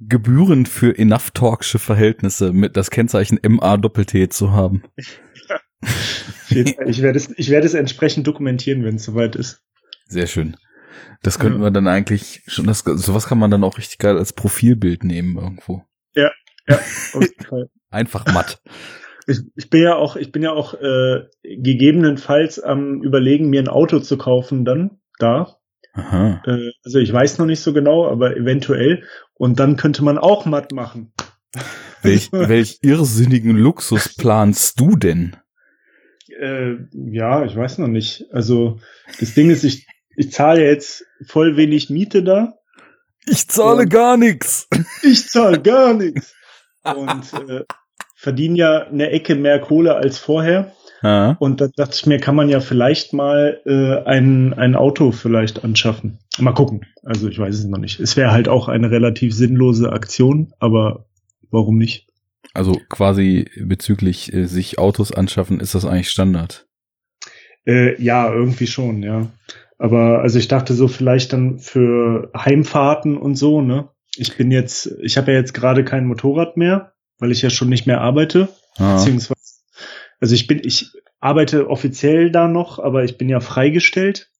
gebührend für enough talksche Verhältnisse mit das Kennzeichen MA-Doppel-T zu haben. ich werde es, ich werde es entsprechend dokumentieren, wenn es soweit ist. Sehr schön. Das könnten wir dann eigentlich schon, das, sowas kann man dann auch richtig geil als Profilbild nehmen irgendwo. Ja, ja, auf jeden Fall. Einfach matt. Ich, ich bin ja auch, ich bin ja auch äh, gegebenenfalls am überlegen, mir ein Auto zu kaufen dann da. Aha. Äh, also ich weiß noch nicht so genau, aber eventuell. Und dann könnte man auch matt machen. Welch, welch irrsinnigen Luxus planst du denn? Äh, ja, ich weiß noch nicht. Also das Ding ist, ich, ich zahle jetzt voll wenig Miete da. Ich zahle gar nichts. Ich zahle gar nichts. Und äh, verdiene ja eine Ecke mehr Kohle als vorher. Ja. Und da dachte ich mir, kann man ja vielleicht mal äh, ein, ein Auto vielleicht anschaffen. Mal gucken. Also ich weiß es noch nicht. Es wäre halt auch eine relativ sinnlose Aktion, aber warum nicht? Also quasi bezüglich äh, sich Autos anschaffen, ist das eigentlich Standard. Äh, ja, irgendwie schon, ja. Aber also ich dachte so vielleicht dann für Heimfahrten und so, ne? Ich bin jetzt, ich habe ja jetzt gerade kein Motorrad mehr, weil ich ja schon nicht mehr arbeite. Ja. Beziehungsweise, also ich bin, ich arbeite offiziell da noch, aber ich bin ja freigestellt.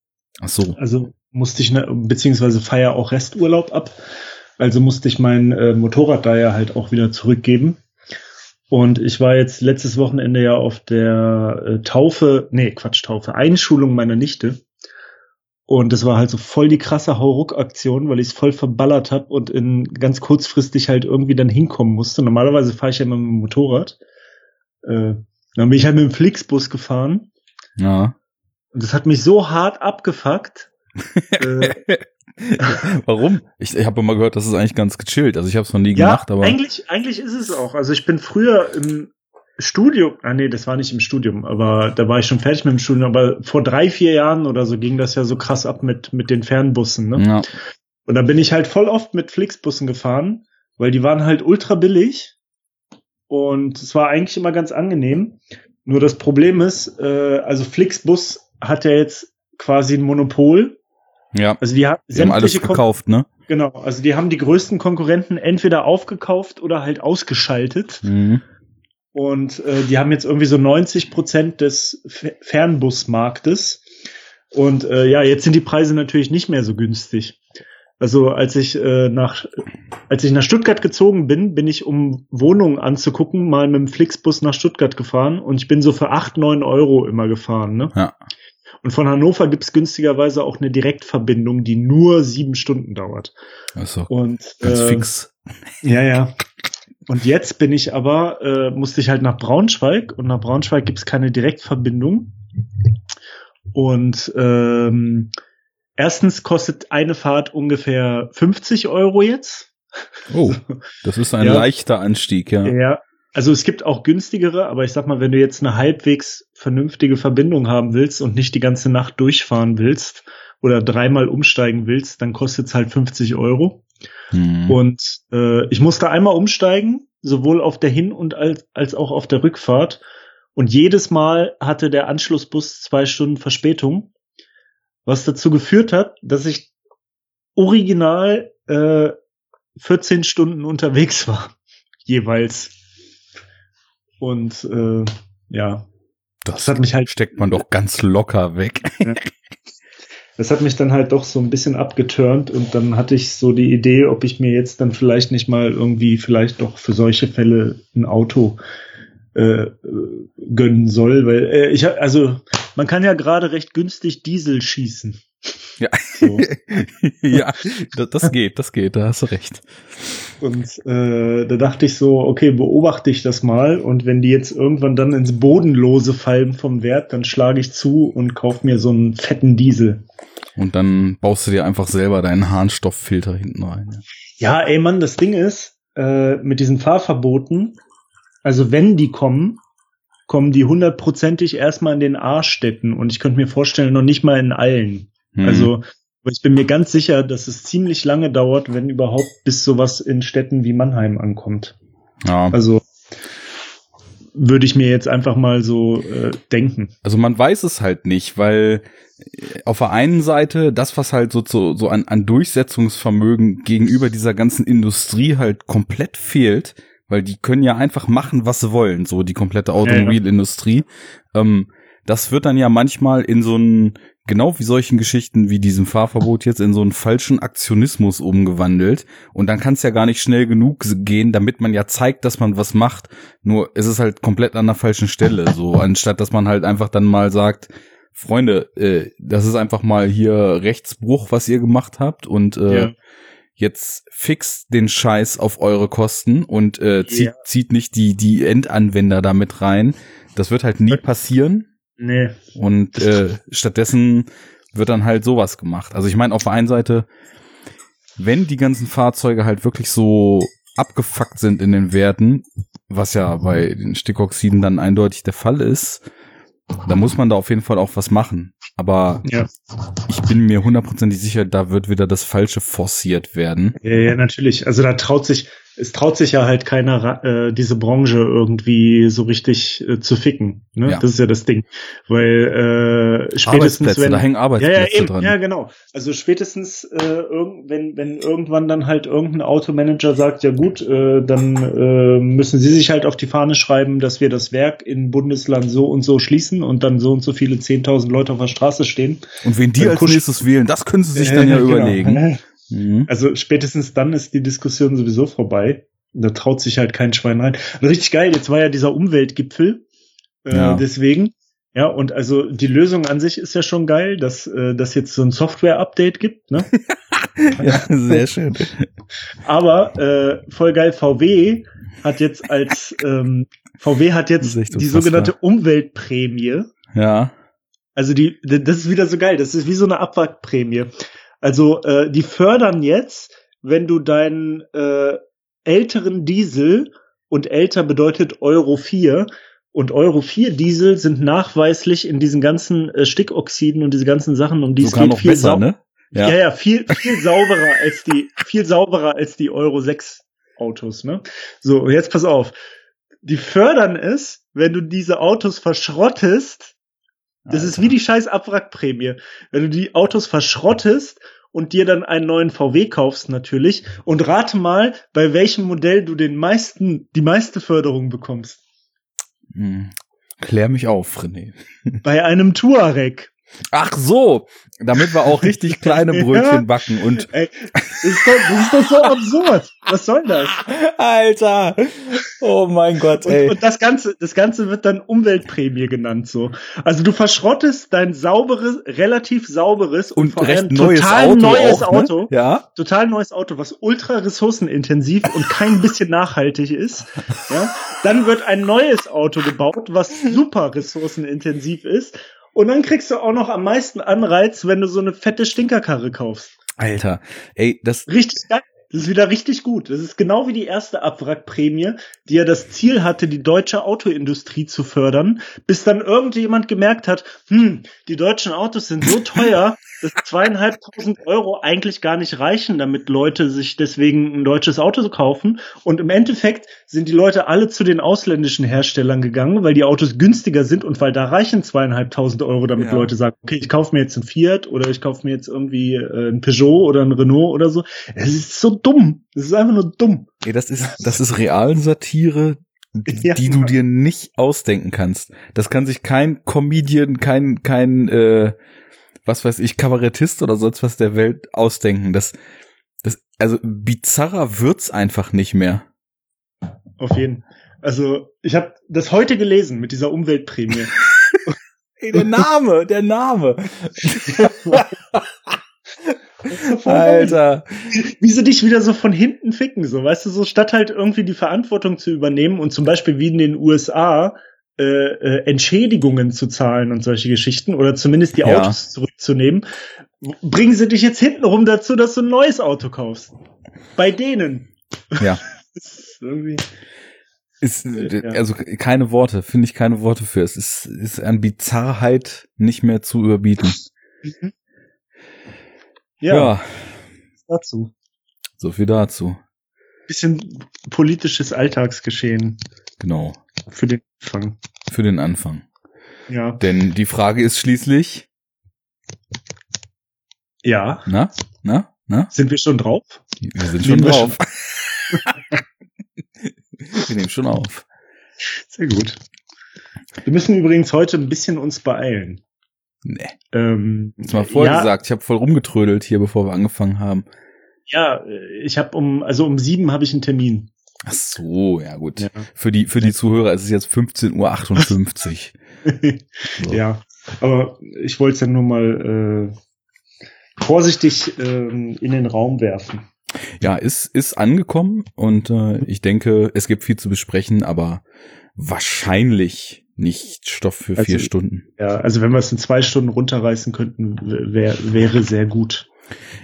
Ach so. Also musste ich, ne, beziehungsweise feier auch Resturlaub ab. Also musste ich mein äh, Motorrad da ja halt auch wieder zurückgeben. Und ich war jetzt letztes Wochenende ja auf der äh, Taufe, nee, Quatsch, Taufe, Einschulung meiner Nichte. Und das war halt so voll die krasse Hauruck-Aktion, weil ich es voll verballert habe und in ganz kurzfristig halt irgendwie dann hinkommen musste. Normalerweise fahre ich ja immer mit dem Motorrad. Äh, dann bin ich halt mit dem Flixbus gefahren. Ja. Und das hat mich so hart abgefuckt. äh, Warum? Ich, ich habe immer gehört, das ist eigentlich ganz gechillt. Also ich habe es noch nie ja, gemacht, aber eigentlich, eigentlich ist es auch. Also ich bin früher im Studium, ah nee, das war nicht im Studium, aber da war ich schon fertig mit dem Studium, aber vor drei, vier Jahren oder so ging das ja so krass ab mit, mit den Fernbussen, ne? ja. Und da bin ich halt voll oft mit Flixbussen gefahren, weil die waren halt ultra billig und es war eigentlich immer ganz angenehm. Nur das Problem ist, äh, also Flixbus hat ja jetzt quasi ein Monopol. ja. Also die, hat Sie haben alles Kon- gekauft, ne? Genau, also die haben die größten Konkurrenten entweder aufgekauft oder halt ausgeschaltet. Mhm. Und äh, die haben jetzt irgendwie so 90 Prozent des Fernbusmarktes. Und äh, ja, jetzt sind die Preise natürlich nicht mehr so günstig. Also als ich äh, nach als ich nach Stuttgart gezogen bin, bin ich um Wohnungen anzugucken mal mit dem Flixbus nach Stuttgart gefahren und ich bin so für acht neun Euro immer gefahren. Ne? Ja. Und von Hannover gibt's günstigerweise auch eine Direktverbindung, die nur sieben Stunden dauert. Also Und ganz äh, fix. ja, ja. Und jetzt bin ich aber, äh, musste ich halt nach Braunschweig und nach Braunschweig gibt's keine Direktverbindung. Und ähm, erstens kostet eine Fahrt ungefähr 50 Euro jetzt. Oh, das ist ein Ja. leichter Anstieg, ja. Ja. Also es gibt auch günstigere, aber ich sag mal, wenn du jetzt eine halbwegs vernünftige Verbindung haben willst und nicht die ganze Nacht durchfahren willst oder dreimal umsteigen willst, dann kostet's halt 50 Euro. Mhm. Und äh, ich musste einmal umsteigen, sowohl auf der Hin- und als, als auch auf der Rückfahrt. Und jedes Mal hatte der Anschlussbus zwei Stunden Verspätung, was dazu geführt hat, dass ich original äh, 14 Stunden unterwegs war, jeweils. Und äh, ja, das das hat mich halt steckt man doch ganz locker weg. Das hat mich dann halt doch so ein bisschen abgeturnt und dann hatte ich so die Idee, ob ich mir jetzt dann vielleicht nicht mal irgendwie vielleicht doch für solche Fälle ein Auto äh, gönnen soll, weil äh, ich also man kann ja gerade recht günstig Diesel schießen. Ja. So. ja, das, geht, das geht, da hast du recht. Und äh, da dachte ich so, okay, beobachte ich das mal und wenn die jetzt irgendwann dann ins Bodenlose fallen vom Wert, dann schlage ich zu und kauf mir so einen fetten Diesel. Und dann baust du dir einfach selber deinen Harnstofffilter hinten rein. Ja, ey Mann, das Ding ist, äh, mit diesen Fahrverboten, also wenn die kommen, kommen die hundertprozentig erstmal in den A-Städten und ich könnte mir vorstellen, noch nicht mal in allen. Hm. Also, ich bin mir ganz sicher, dass es ziemlich lange dauert, wenn überhaupt bis sowas in Städten wie Mannheim ankommt. ja. Also, würde ich mir jetzt einfach mal so äh, denken. Also man weiß es halt nicht, weil äh, auf der einen Seite das, was halt so, so, so an, an Durchsetzungsvermögen gegenüber dieser ganzen Industrie halt komplett fehlt, weil die können ja einfach machen, was sie wollen, so die komplette Automobilindustrie. Ähm, das wird dann ja manchmal in so einen, genau wie solchen Geschichten wie diesem Fahrverbot jetzt, in so einen falschen Aktionismus umgewandelt. Und dann kann es ja gar nicht schnell genug gehen, damit man ja zeigt, dass man was macht. Nur es ist halt komplett an der falschen Stelle. So, anstatt dass man halt einfach dann mal sagt, Freunde, äh, das ist einfach mal hier Rechtsbruch, was ihr gemacht habt. Und äh, ja jetzt fix den Scheiß auf eure Kosten und äh, zieht, ja. zieht nicht die, die Endanwender damit rein. Das wird halt nie passieren. Nee. Und äh, stattdessen wird dann halt sowas gemacht. Also ich meine, auf der einen Seite, wenn die ganzen Fahrzeuge halt wirklich so abgefuckt sind in den Werten, was ja bei den Stickoxiden dann eindeutig der Fall ist, da muss man da auf jeden Fall auch was machen. Aber ja. ich bin mir hundertprozentig sicher, da wird wieder das Falsche forciert werden. Ja, ja, natürlich. Also da traut sich, es traut sich ja halt keiner, äh, diese Branche irgendwie so richtig äh, zu ficken. Ne? Ja. Das ist ja das Ding. Weil äh, spätestens wenn da hängen Arbeitsplätze ja, ja, eben, dran. Ja, genau. Also spätestens äh, irgend, wenn wenn irgendwann dann halt irgendein Automanager sagt, ja gut, äh, dann äh, müssen Sie sich halt auf die Fahne schreiben, dass wir das Werk in Bundesland so und so schließen und dann so und so viele 10.000 Leute auf der Straße stehen. Und wen die als nächstes wählen, das können Sie sich äh, dann ja genau. überlegen. Mhm. Also spätestens dann ist die Diskussion sowieso vorbei. Da traut sich halt kein Schwein rein. Und richtig geil, jetzt war ja dieser Umweltgipfel. Äh, ja. Deswegen. Ja, und also die Lösung an sich ist ja schon geil, dass äh, dass jetzt so ein Software-Update gibt. Ne? ja, sehr schön. Aber äh, voll geil, VW hat jetzt als ähm, VW hat jetzt die sogenannte Umweltprämie. Ja. Also die, das ist wieder so geil. Das ist wie so eine Abwrackprämie. Also äh, die fördern jetzt, wenn du deinen äh, älteren Diesel und älter bedeutet Euro 4 und Euro 4 Diesel sind nachweislich in diesen ganzen äh, Stickoxiden und diese ganzen Sachen, um die es geht, viel besser, ne? Ja. ja, ja, viel, viel sauberer als die, viel sauberer als die Euro 6 Autos, ne? So, jetzt pass auf. Die fördern es, wenn du diese Autos verschrottest, das Alter. ist wie die scheiß Abwrackprämie. Wenn du die Autos verschrottest und dir dann einen neuen VW kaufst natürlich und rate mal, bei welchem Modell du den meisten, die meiste Förderung bekommst. Hm. Klär mich auf, René. Bei einem Touareg. Ach so, damit wir auch richtig kleine Brötchen backen und. Ey, das, ist doch, das ist doch so absurd. Was soll das? Alter. Oh mein Gott, ey. Und, und, das Ganze, das Ganze wird dann Umweltprämie genannt, so. Also du verschrottest dein sauberes, relativ sauberes und, und vor allem total Auto neues auch, ne? Auto. Ja. Total neues Auto, was ultra ressourcenintensiv und kein bisschen nachhaltig ist. Ja. Dann wird ein neues Auto gebaut, was super ressourcenintensiv ist und dann kriegst du auch noch am meisten Anreiz, wenn du so eine fette Stinkerkarre kaufst. Alter, ey, das. Richtig geil. Das ist wieder richtig gut. Das ist genau wie die erste Abwrackprämie, die ja das Ziel hatte, die deutsche Autoindustrie zu fördern, bis dann irgendjemand gemerkt hat, hm, die deutschen Autos sind so teuer, dass zweieinhalbtausend Euro eigentlich gar nicht reichen, damit Leute sich deswegen ein deutsches Auto kaufen. Und im Endeffekt sind die Leute alle zu den ausländischen Herstellern gegangen, weil die Autos günstiger sind und weil da reichen zweieinhalbtausend Euro, damit ja. Leute sagen, okay, ich kaufe mir jetzt ein Fiat oder ich kaufe mir jetzt irgendwie äh, ein Peugeot oder ein Renault oder so. Es ist so dumm. Es ist einfach nur dumm. Ey, das ist, das ist Realensatire, ja. die du dir nicht ausdenken kannst. Das kann sich kein Comedian, kein, kein, äh, was weiß ich, Kabarettist oder sonst was der Welt ausdenken. Das, das, also bizarrer wird's einfach nicht mehr. Auf jeden. Also ich habe das heute gelesen mit dieser Umweltprämie. Ey, der Name, der Name. Alter. Wie sie dich wieder so von hinten ficken, so, weißt du, so statt halt irgendwie die Verantwortung zu übernehmen und zum Beispiel wie in den USA äh, äh, Entschädigungen zu zahlen und solche Geschichten oder zumindest die ja. Autos zurückzunehmen, bringen sie dich jetzt hintenrum dazu, dass du ein neues Auto kaufst. Bei denen. Ja. ist irgendwie ist, äh, also keine Worte, finde ich keine Worte für. Es ist, ist an Bizarrheit nicht mehr zu überbieten. Ja. ja. Dazu. So viel dazu. Bisschen politisches Alltagsgeschehen. Genau. Für den Anfang. Für den Anfang. Ja. Denn die Frage ist schließlich, Ja. na, na, na? Sind wir schon drauf? Wir sind schon wir drauf. wir nehmen schon auf. Sehr gut. Wir müssen übrigens heute ein bisschen uns beeilen. Nee. Ähm, Jetzt mal vorher ja, gesagt, ich habe voll rumgetrödelt hier, bevor wir angefangen haben. Ja, ich habe um, also um sieben habe ich einen Termin. Ach so, ja gut. Ja. Für die für die Zuhörer ist es jetzt 15.58 Uhr. So. Ja, aber ich wollte es ja nur mal äh, vorsichtig ähm, in den Raum werfen. Ja, ist, ist angekommen und äh, ich denke, es gibt viel zu besprechen, aber wahrscheinlich nicht Stoff für Also- vier Stunden. Ja, also wenn wir es in zwei Stunden runterreißen könnten, wär, wäre sehr gut.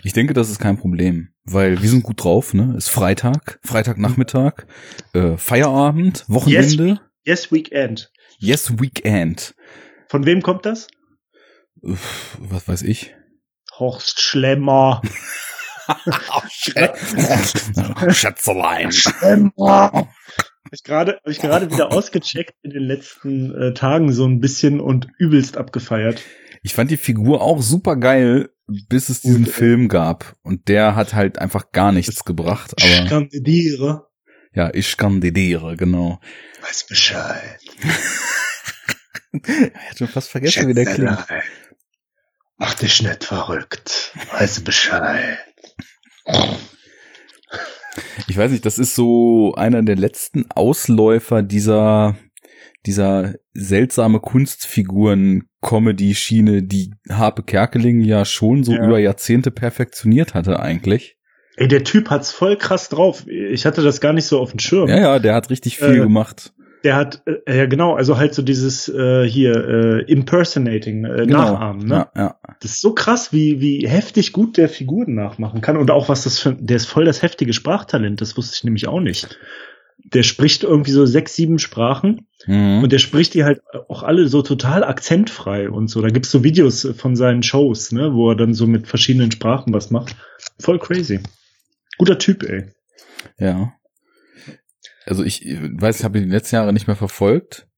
Ich denke, das ist kein Problem, weil wir sind gut drauf, ne? Ist Freitag, Freitagnachmittag, äh, Feierabend, Wochenende, Yes, Weekend. yes, Weekend. Von wem kommt das? Uff, was weiß ich? Horst Schlemmer. Schätzelein. Schlemmer. Habe ich gerade ich gerade wieder ausgecheckt in den letzten äh, Tagen so ein bisschen und übelst abgefeiert. Ich fand die Figur auch super geil, bis es diesen Gut, äh, Film gab. Und der hat halt einfach gar nichts gebracht. Ich Aber kandidiere. ja, ich kandidiere, genau. Weiß Bescheid. Ich hatte schon fast vergessen, wie der klingt. Schätzelein. Mach dich nicht verrückt. Weiß Bescheid. Ich weiß nicht, das ist so einer der letzten Ausläufer dieser, dieser seltsame Kunstfiguren-Comedy-Schiene, die Harpe Kerkeling ja schon so Ja. über Jahrzehnte perfektioniert hatte eigentlich. Ey, der Typ hat's voll krass drauf. Ich hatte das gar nicht so auf dem Schirm. Ja, ja, der hat richtig viel Äh, gemacht. Der hat, äh, ja genau, also halt so dieses äh, hier, äh, Impersonating, äh, Genau. Nachahmen, ne? Ja, ja. Das ist so krass, wie, wie heftig gut der Figuren nachmachen kann. Und auch was das für, der ist voll das heftige Sprachtalent, das wusste ich nämlich auch nicht. Der spricht irgendwie so sechs, sieben Sprachen Mhm. und der spricht die halt auch alle so total akzentfrei und so. Da gibt's so Videos von seinen Shows, ne, wo er dann so mit verschiedenen Sprachen was macht. Voll crazy. Guter Typ, ey. Ja. Also ich äh, weiß, ich habe ihn die letzten Jahre nicht mehr verfolgt.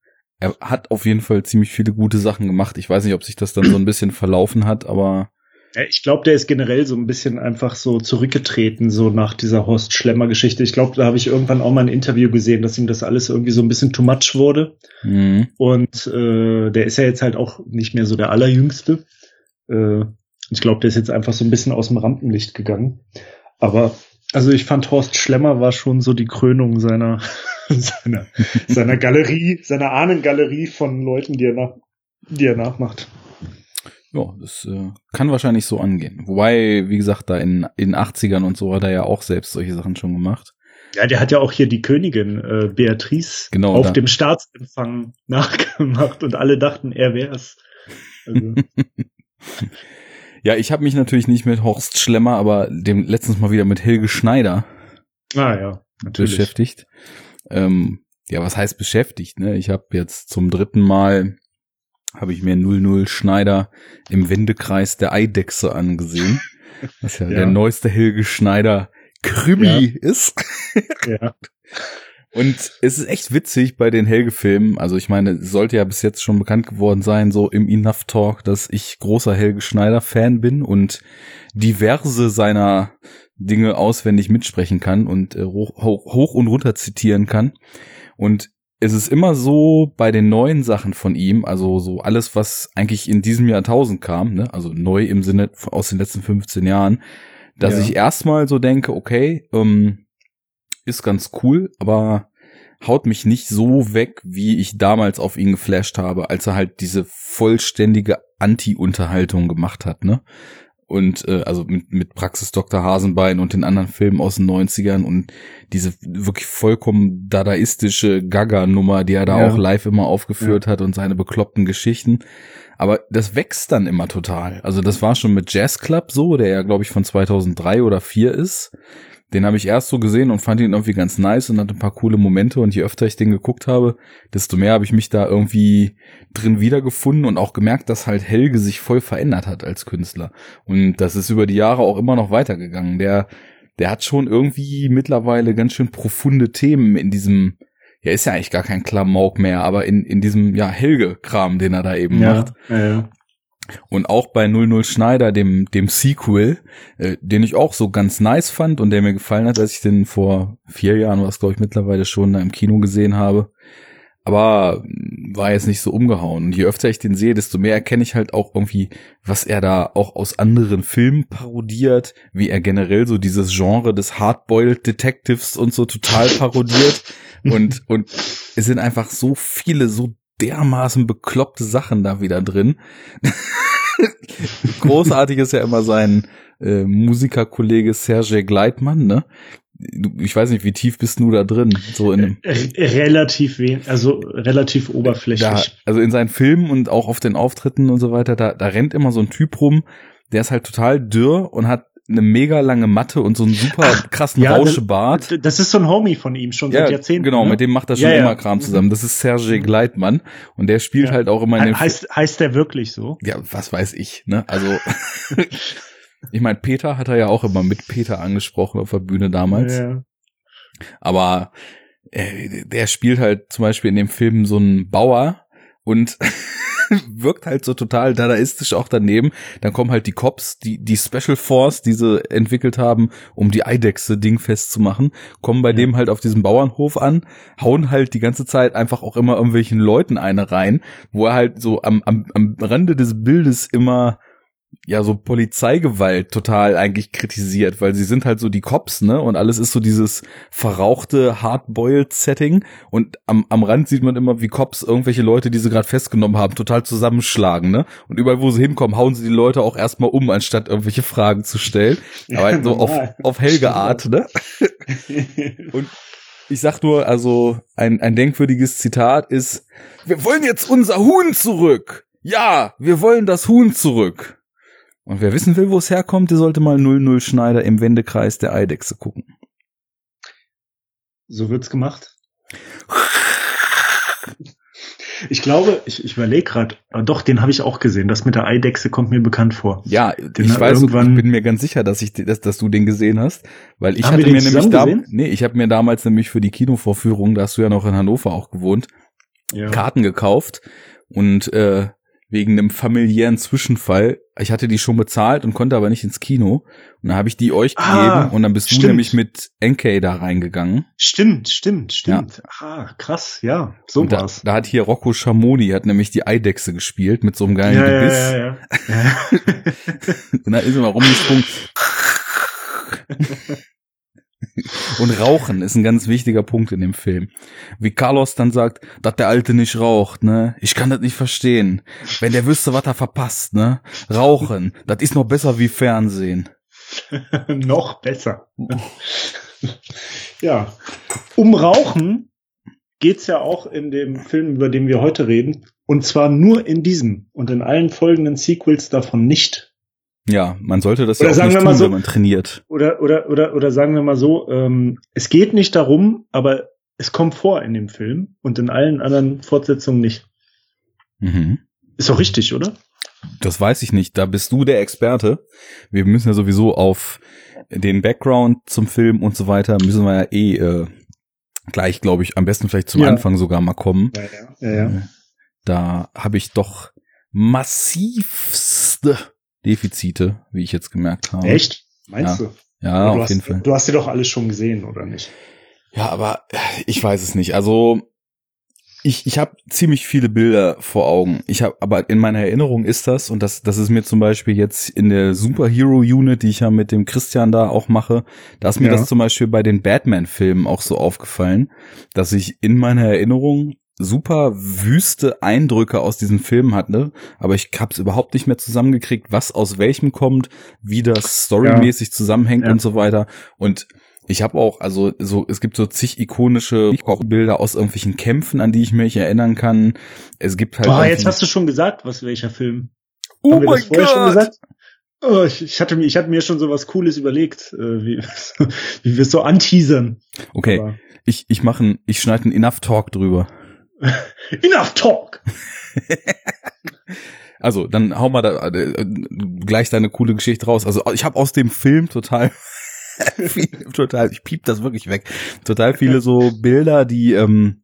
Er hat auf jeden Fall ziemlich viele gute Sachen gemacht. Ich weiß nicht, ob sich das dann so ein bisschen verlaufen hat, aber Ja, ich glaube, der ist generell so ein bisschen einfach so zurückgetreten, so nach dieser Horst Schlemmer-Geschichte. Ich glaube, da habe ich irgendwann auch mal ein Interview gesehen, dass ihm das alles irgendwie so ein bisschen too much wurde. mh, Und äh, der ist ja jetzt halt auch nicht mehr so der Allerjüngste. Äh, ich glaube, der ist jetzt einfach so ein bisschen aus dem Rampenlicht gegangen. Aber also ich fand Horst Schlemmer war schon so die Krönung seiner seiner, seiner Galerie, seiner Ahnengalerie von Leuten, die er nach, die er nachmacht. ja, das äh, kann wahrscheinlich so angehen. Wobei, wie gesagt, da in in 80ern und so hat er ja auch selbst solche Sachen schon gemacht. Ja, der hat ja auch hier die Königin äh, Beatrice Genau, auf da- dem Staatsempfang nachgemacht und alle dachten, er wär's. Also, Ja, ich habe mich natürlich nicht mit Horst Schlemmer, aber dem letztens mal wieder mit Helge Schneider ah ja, natürlich. beschäftigt. Ähm, ja, was heißt beschäftigt? Ne? Ich habe jetzt zum dritten Mal habe ich mir 00 Schneider im Wendekreis der Eidechse angesehen. Was ja, Ja. der neueste Helge Schneider Krimi ist. Ja. Und es ist echt witzig bei den Helge-Filmen. Also ich meine, es sollte ja bis jetzt schon bekannt geworden sein, so im Enough Talk, dass ich großer Helge Schneider-Fan bin und diverse seiner Dinge auswendig mitsprechen kann und äh, hoch, hoch, und runter zitieren kann. Und es ist immer so bei den neuen Sachen von ihm, also so alles, was eigentlich in diesem Jahrtausend kam, ne? also neu im Sinne aus den letzten 15 Jahren, dass Ja. ich erstmal so denke, okay, ähm, ist ganz cool, aber haut mich nicht so weg, wie ich damals auf ihn geflasht habe, als er halt diese vollständige Anti-Unterhaltung gemacht hat, ne? Und äh, also mit, mit Praxis Dr. Hasenbein und den anderen Filmen aus den 90ern und diese wirklich vollkommen dadaistische Gaga-Nummer, die er da Ja. auch live immer aufgeführt hat und seine bekloppten Geschichten. Aber das wächst dann immer total. Also das war schon mit Jazz Club so, der ja, glaube ich, von 2003 oder 4 ist. Den habe ich erst so gesehen und fand ihn irgendwie ganz nice und hatte ein paar coole Momente. Und je öfter ich den geguckt habe, desto mehr habe ich mich da irgendwie drin wiedergefunden und auch gemerkt, dass halt Helge sich voll verändert hat als Künstler. Und das ist über die Jahre auch immer noch weitergegangen. Der, der hat schon irgendwie mittlerweile ganz schön profunde Themen in diesem, ja, ist ja eigentlich gar kein Klamauk mehr, aber in, in diesem, ja, Helge-Kram, den er da eben Ja, macht. ja, ja. Und auch bei 00 Schneider, dem, dem Sequel, äh, den ich auch so ganz nice fand und der mir gefallen hat, als ich den vor vier Jahren, was glaube ich mittlerweile schon da im Kino gesehen habe. Aber mh, war jetzt nicht so umgehauen. Und je öfter ich den sehe, desto mehr erkenne ich halt auch irgendwie, was er da auch aus anderen Filmen parodiert, wie er generell so dieses Genre des Hardboiled Detectives und so total parodiert. und, und es sind einfach so viele, so dermaßen bekloppte Sachen da wieder drin. Großartig ist ja immer sein äh, Musikerkollege Sergej Gleitmann, ne? Ich weiß nicht, wie tief bist du da drin? So in R- Relativ wenig, also relativ da, oberflächlich. also in seinen Filmen und auch auf den Auftritten und so weiter, da, da rennt immer so ein Typ rum, der ist halt total dürr und hat eine mega lange Matte und so einen super krassen ja, Rauschebart. Das ist so ein Homie von ihm schon seit Jahrzehnten. genau, ne? mit dem macht er schon Ja, ja. immer Kram zusammen. Das ist Sergej Gleitmann und der spielt Ja. halt auch immer in den He heißt, heißt der wirklich so? Ja, was weiß ich, ne? Also ich meine, Peter hat er ja auch immer mit Peter angesprochen auf der Bühne damals. Ja. Aber äh, der spielt halt zum Beispiel in dem Film so einen Bauer und wirkt halt so total dadaistisch auch daneben. Dann kommen halt die Cops, die, die Special Force, die sie entwickelt haben, um die Eidechse dingfest zu machen, kommen bei Ja. dem halt auf diesem Bauernhof an, hauen halt die ganze Zeit einfach auch immer irgendwelchen Leuten eine rein, wo er halt so am, am, am Rande des Bildes immer ja so Polizeigewalt total eigentlich kritisiert, weil sie sind halt so die Cops, ne? Und alles ist so dieses verrauchte Hardboiled Setting und am, am Rand sieht man immer, wie Cops irgendwelche Leute, die sie gerade festgenommen haben, total zusammenschlagen, ne? Und überall, wo sie hinkommen, hauen sie die Leute auch erstmal um, anstatt irgendwelche Fragen zu stellen. Aber halt so auf, auf Helge Art, ne? Und ich sag nur, also ein, ein denkwürdiges Zitat ist, wir wollen jetzt unser Huhn zurück. Ja, wir wollen das Huhn zurück. Und wer wissen will, wo es herkommt, der sollte mal 00 Schneider im Wendekreis der Eidechse gucken. So wird's gemacht. Ich glaube, ich, ich überlege gerade, doch, den habe ich auch gesehen. Das mit der Eidechse kommt mir bekannt vor. Ja, Den ich weiß, ich irgendwann- bin mir ganz sicher, dass ich, dass, dass du den gesehen hast, weil ich hatte mir nämlich da, gesehen? nee, ich habe mir damals nämlich für die Kinovorführung, da hast du ja noch in Hannover auch gewohnt, Ja. Karten gekauft und äh, wegen einem familiären Zwischenfall, ich hatte die schon bezahlt und konnte aber nicht ins Kino und dann habe ich die euch Ah, gegeben und dann bist du stimmt. nämlich mit NK da reingegangen. Stimmt, stimmt, stimmt. Ah, krass, ja, so und da, war's. da hat hier Rocco Schamoni hat nämlich die Eidechse gespielt mit so einem geilen ja, ja, Gebiss. ja, ja, ja. Und da ist immer rumgesprungen. Und Rauchen ist ein ganz wichtiger Punkt in dem Film. Wie Carlos dann sagt, dass der Alte nicht raucht, ne? Ich kann das nicht verstehen. Wenn der wüsste, was er verpasst, ne? Rauchen, das ist noch besser wie Fernsehen. Noch besser. ja. Um Rauchen geht's ja auch in dem Film, über den wir heute reden. Und zwar nur in diesem und in allen folgenden Sequels davon nicht. Ja, man sollte das Oder ja auch sagen nicht wir tun, mal so- wenn man trainiert. Oder, oder, oder, oder sagen wir mal so, ähm, es geht nicht darum, aber es kommt vor in dem Film und in allen anderen Fortsetzungen nicht. Mhm. Ist doch richtig, oder? Das weiß ich nicht. Da bist du der Experte. Wir müssen ja sowieso auf den Background zum Film und so weiter müssen wir ja eh äh, gleich, glaube ich, am besten vielleicht zum Ja. Anfang sogar mal kommen. Ja, ja. ja, ja. Da habe ich doch massivste Defizite, wie ich jetzt gemerkt habe. Echt? Meinst Ja. du? Ja, du auf hast, jeden Fall. Du hast dir doch alles schon gesehen, oder nicht? Ja, aber äh, ich weiß es nicht. Also ich, ich habe ziemlich viele Bilder vor Augen. Ich habe, aber in meiner Erinnerung ist das und das, das ist mir zum Beispiel jetzt in der Superhero Unit, die ich ja mit dem Christian da auch mache, da ist mir Ja. das zum Beispiel bei den Batman-Filmen auch so aufgefallen, dass ich in meiner Erinnerung super wüste Eindrücke aus diesen Filmen hatte, aber ich hab's überhaupt nicht mehr zusammengekriegt, was aus welchem kommt, wie das storymäßig zusammenhängt Ja. und so weiter. Und ich habe auch, also so, es gibt so zig ikonische Bilder aus irgendwelchen Kämpfen, an die ich mich erinnern kann. Es gibt halt. Boah, jetzt hast du schon gesagt, was welcher Film. oh Haben mein Gott! gesagt? Oh, ich, ich, hatte mir, ich hatte mir schon so was Cooles überlegt, äh, wie, wie wir es so anteasern. Okay, Aber ich, ich mache ein, ich schneide einen Enough Talk drüber. enough talk! Also, dann hau mal da äh, gleich deine coole Geschichte raus. Also, ich habe aus dem Film total viel, total, ich piep das wirklich weg. Total viele so Bilder, die ähm,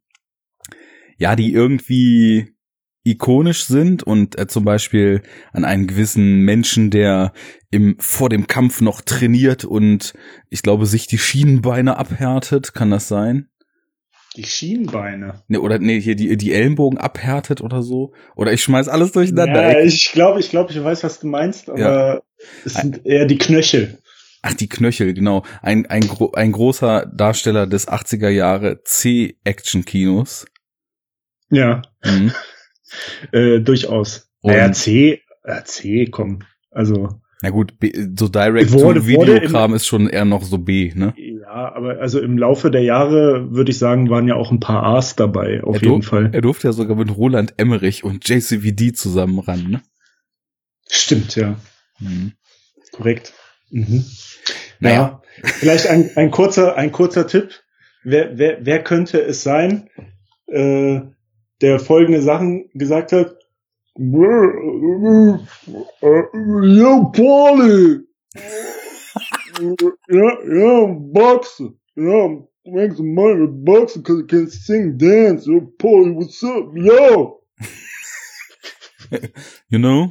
ja, die irgendwie ikonisch sind und äh, zum Beispiel an einen gewissen Menschen, der im vor dem Kampf noch trainiert und ich glaube sich die Schienenbeine abhärtet, kann das sein? Die Schienenbeine. Ne, oder nee, hier die die Ellenbogen abhärtet oder so. Oder ich schmeiß alles durcheinander. Ja, ich glaube, ich glaube, ich weiß, was du meinst, aber ja. es sind eher die Knöchel. Ach, die Knöchel, genau. Ein, ein, ein großer Darsteller des 80er Jahre C-Action-Kinos. Ja. Mhm. äh, durchaus. Und naja, C, äh, C, komm. Also. Na gut, B, so Direct-to-Videokram ist schon eher noch so B, ne? Ja, aber also im Laufe der Jahre würde ich sagen, waren ja auch ein paar A's dabei, auf er jeden Fall. Er durfte ja sogar mit Roland Emmerich und JCVD zusammen ran, ne? Stimmt, ja. Mhm. Korrekt. Mhm. Naja. Ja, vielleicht ein, ein kurzer, ein kurzer Tipp. Wer, wer, wer könnte es sein? Äh, der folgende Sachen gesagt hat. Yo, Paulie! Yeah, yeah, I'm boxing. Yeah, I'm making some money with boxing because I can sing, dance. Yo, Paulie, what's up? Yo! you know?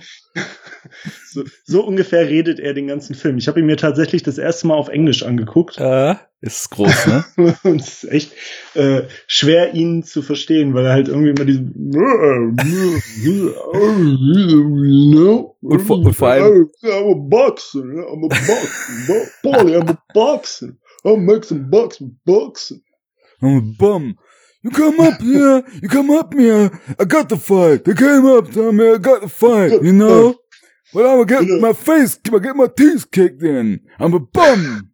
So, so, ungefähr redet er den ganzen Film. Ich habe ihn mir tatsächlich das erste Mal auf Englisch angeguckt. Äh, ist groß, ne? Und es ist echt äh, schwer, ihn zu verstehen, weil er halt irgendwie immer diesen und, vor, und vor allem I'm a boxer, I'm a boxer, Paulie, I'm a boxer, some bucks with boxing. I'm a bum. You come up here, you come up here. I got the fight. They came up to me, I got the fight, you know? But I'm gonna get my face, I get my teeth kicked in. I'm a bum.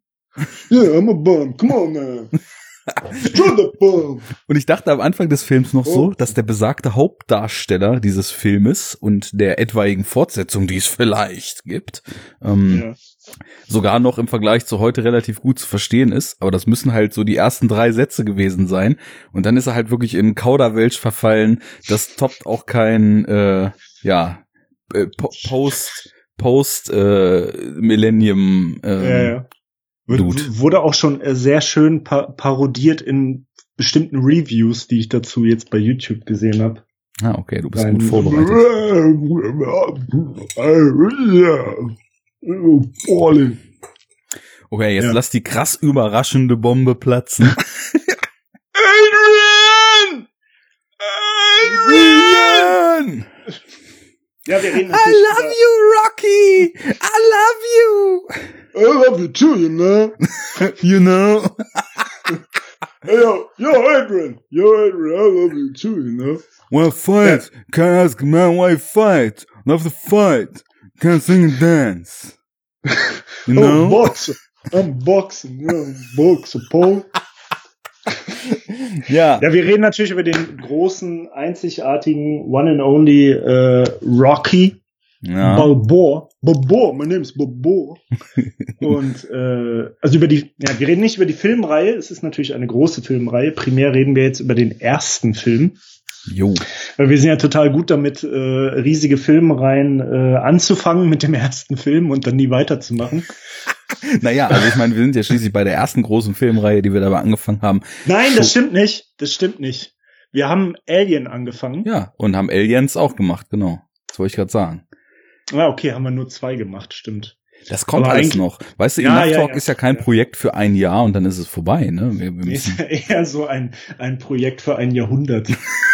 yeah, I'm a bum. Come on now. Und ich dachte am Anfang des Films noch so, oh. dass der besagte Hauptdarsteller dieses Filmes und der etwaigen Fortsetzung, die es vielleicht gibt, ähm, ja sogar noch im Vergleich zu heute relativ gut zu verstehen ist. Aber das müssen halt so die ersten drei Sätze gewesen sein. Und dann ist er halt wirklich in Kauderwelsch verfallen. Das toppt auch kein, äh, ja, äh, Post, Post, äh, Millennium. Äh, ja, ja. Dude. Wurde auch schon äh, sehr schön pa parodiert in bestimmten Reviews, die ich dazu jetzt bei YouTube gesehen habe. Ah, okay, du bist Ein gut vorbereitet. Boah, Okay, jetzt ja. lass die krass überraschende Bombe platzen. Adrian! Adrian! Ja, wir reden I love you, Rocky! I love you! I love you too, you know? you know? hey, yo, yo, Adrian! Yo, Adrian, I love you too, you know? Wanna fight? Yeah. Can I ask a man why fight? Love to fight. Can't sing and dance. You know? I'm boxer. I'm boxing. Ja, Boxer, Paul. ja. Ja, wir reden natürlich über den großen, einzigartigen, one and only äh, Rocky. Ja. Balboa. Balboa, my name is Balboa. Und äh, also über die, ja, wir reden nicht über die Filmreihe, es ist natürlich eine große Filmreihe. Primär reden wir jetzt über den ersten Film. Jo. Weil wir sind ja total gut damit, äh, riesige Filmreihen äh, anzufangen mit dem ersten Film und dann nie weiterzumachen. naja, also ich meine, wir sind ja schließlich bei der ersten großen Filmreihe, die wir dabei angefangen haben. Nein, das stimmt nicht. Das stimmt nicht. Wir haben Alien angefangen. Ja, und haben Aliens auch gemacht, genau. Das wollte ich gerade sagen. Ah, okay, haben wir nur zwei gemacht, stimmt. Das kommt Aber alles noch. Weißt du, ja, Enough ja, ja, ist ja kein Projekt für ein Jahr und dann ist es vorbei, ne? Wir, wir müssen ist eher so ein, ein Projekt für ein Jahrhundert.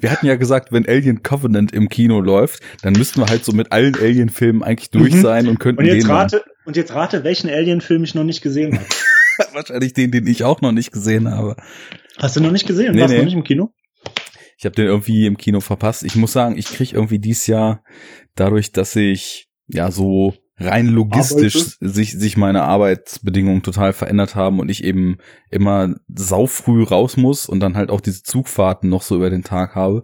wir hatten ja gesagt, wenn Alien Covenant im Kino läuft, dann müssten wir halt so mit allen Alien-Filmen eigentlich durch mhm. sein und könnten und jetzt rate Und jetzt rate, welchen Alien-Film ich noch nicht gesehen habe. Wahrscheinlich den, den ich auch noch nicht gesehen habe. Hast du noch nicht gesehen? Nee, Warst nee. noch nicht im Kino? Ich habe den irgendwie im Kino verpasst. Ich muss sagen, ich krieg irgendwie dies Jahr dadurch, dass ich ja so rein logistisch sich, sich meine Arbeitsbedingungen total verändert haben und ich eben immer saufrüh raus muss und dann halt auch diese Zugfahrten noch so über den Tag habe,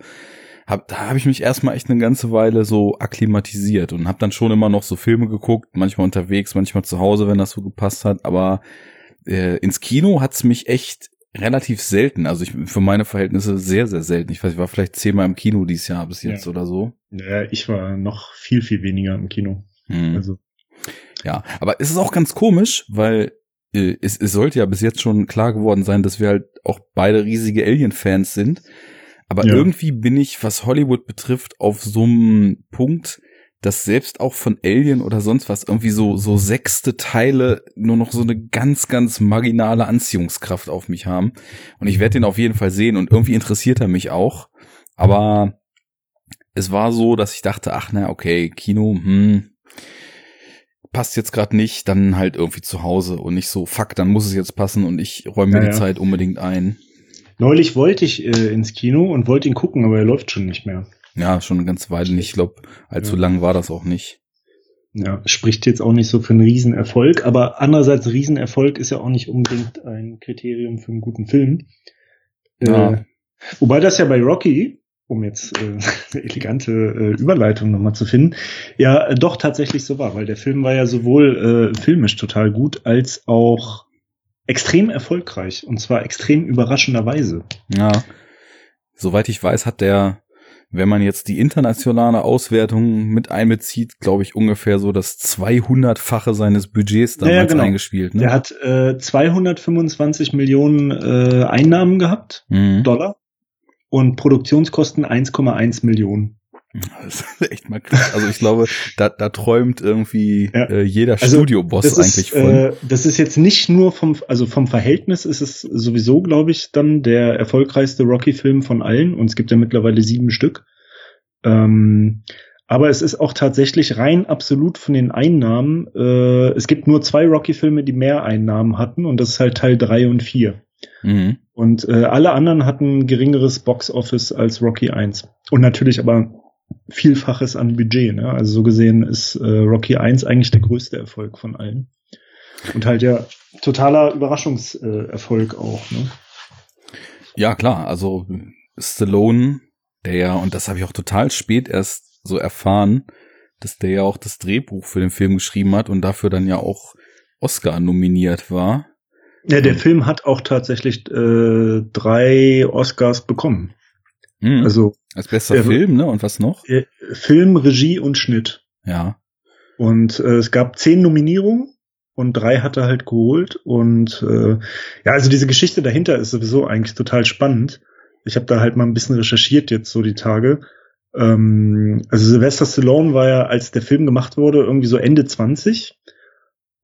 hab, da habe ich mich erstmal echt eine ganze Weile so akklimatisiert und habe dann schon immer noch so Filme geguckt, manchmal unterwegs, manchmal zu Hause, wenn das so gepasst hat, aber äh, ins Kino hat's mich echt relativ selten, also ich für meine Verhältnisse sehr, sehr selten. Ich weiß, ich war vielleicht zehnmal im Kino dieses Jahr bis jetzt ja. oder so. Ja, ich war noch viel, viel weniger im Kino. Hm. Also. Ja, aber es ist auch ganz komisch, weil äh, es, es sollte ja bis jetzt schon klar geworden sein, dass wir halt auch beide riesige Alien-Fans sind. Aber ja. irgendwie bin ich, was Hollywood betrifft, auf so einem Punkt, dass selbst auch von Alien oder sonst was irgendwie so, so sechste Teile nur noch so eine ganz, ganz marginale Anziehungskraft auf mich haben. Und ich werde den auf jeden Fall sehen und irgendwie interessiert er mich auch. Aber es war so, dass ich dachte, ach na, okay, Kino, hm, passt jetzt gerade nicht, dann halt irgendwie zu Hause und nicht so, fuck, dann muss es jetzt passen und ich räume mir ja, die ja. Zeit unbedingt ein. Neulich wollte ich äh, ins Kino und wollte ihn gucken, aber er läuft schon nicht mehr. Ja, schon eine ganze Weile nicht. Ich glaube, allzu ja. lang war das auch nicht. Ja, spricht jetzt auch nicht so für einen Riesenerfolg, aber andererseits Riesenerfolg ist ja auch nicht unbedingt ein Kriterium für einen guten Film. Äh, wobei das ja bei Rocky, um jetzt äh, eine elegante äh, Überleitung nochmal zu finden, ja äh, doch tatsächlich so war, weil der Film war ja sowohl äh, filmisch total gut als auch extrem erfolgreich und zwar extrem überraschenderweise. Ja. Soweit ich weiß, hat der wenn man jetzt die internationale Auswertung mit einbezieht, glaube ich ungefähr so das 200-fache seines Budgets damals ja, genau. eingespielt. Ne? Der hat äh, 225 Millionen äh, Einnahmen gehabt, mhm. Dollar, und Produktionskosten 1,1 Millionen. Das ist echt mal krass. Also ich glaube, da, da träumt irgendwie ja. äh, jeder also Studioboss eigentlich von. Äh, das ist jetzt nicht nur vom, also vom Verhältnis ist es sowieso, glaube ich, dann der erfolgreichste Rocky-Film von allen. Und es gibt ja mittlerweile sieben Stück. Ähm, aber es ist auch tatsächlich rein absolut von den Einnahmen. Äh, es gibt nur zwei Rocky-Filme, die mehr Einnahmen hatten. Und das ist halt Teil drei und vier. Mhm. Und äh, alle anderen hatten geringeres Box-Office als Rocky 1. Und natürlich aber Vielfaches an Budget. Ne? Also so gesehen ist äh, Rocky 1 eigentlich der größte Erfolg von allen. Und halt ja totaler Überraschungserfolg auch. Ne? Ja, klar. Also Stallone, der ja, und das habe ich auch total spät erst so erfahren, dass der ja auch das Drehbuch für den Film geschrieben hat und dafür dann ja auch Oscar nominiert war. Ja, der Film hat auch tatsächlich äh, drei Oscars bekommen. Mhm. Also als bester äh, Film, ne? Und was noch? Äh, Film, Regie und Schnitt. Ja. Und äh, es gab zehn Nominierungen und drei hat er halt geholt. Und äh, ja, also diese Geschichte dahinter ist sowieso eigentlich total spannend. Ich habe da halt mal ein bisschen recherchiert jetzt so die Tage. Ähm, also Sylvester Stallone war ja, als der Film gemacht wurde, irgendwie so Ende 20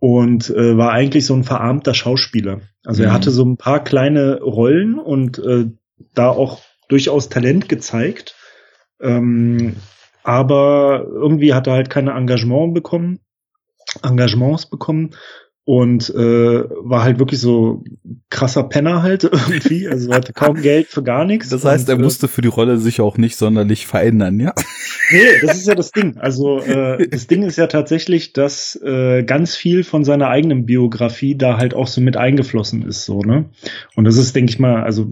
und äh, war eigentlich so ein verarmter Schauspieler. Also mhm. er hatte so ein paar kleine Rollen und äh, da auch durchaus Talent gezeigt. Ähm, aber irgendwie hat er halt keine Engagement bekommen, Engagements bekommen und äh, war halt wirklich so krasser Penner halt irgendwie, also hatte kaum Geld für gar nichts. Das heißt, und, er äh, musste für die Rolle sich auch nicht sonderlich verändern, ja? Nee, das ist ja das Ding. Also äh, das Ding ist ja tatsächlich, dass äh, ganz viel von seiner eigenen Biografie da halt auch so mit eingeflossen ist, so ne. Und das ist, denke ich mal, also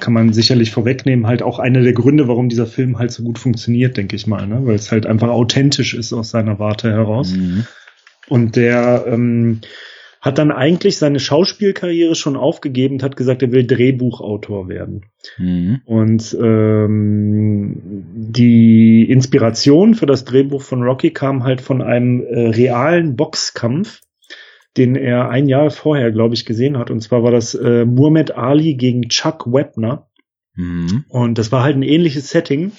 kann man sicherlich vorwegnehmen, halt auch einer der Gründe, warum dieser Film halt so gut funktioniert, denke ich mal, ne? weil es halt einfach authentisch ist aus seiner Warte heraus. Mhm. Und der ähm, hat dann eigentlich seine Schauspielkarriere schon aufgegeben und hat gesagt, er will Drehbuchautor werden. Mhm. Und ähm, die Inspiration für das Drehbuch von Rocky kam halt von einem äh, realen Boxkampf, den er ein Jahr vorher, glaube ich, gesehen hat. Und zwar war das äh, Muhammad Ali gegen Chuck Webner. Mhm. Und das war halt ein ähnliches Setting.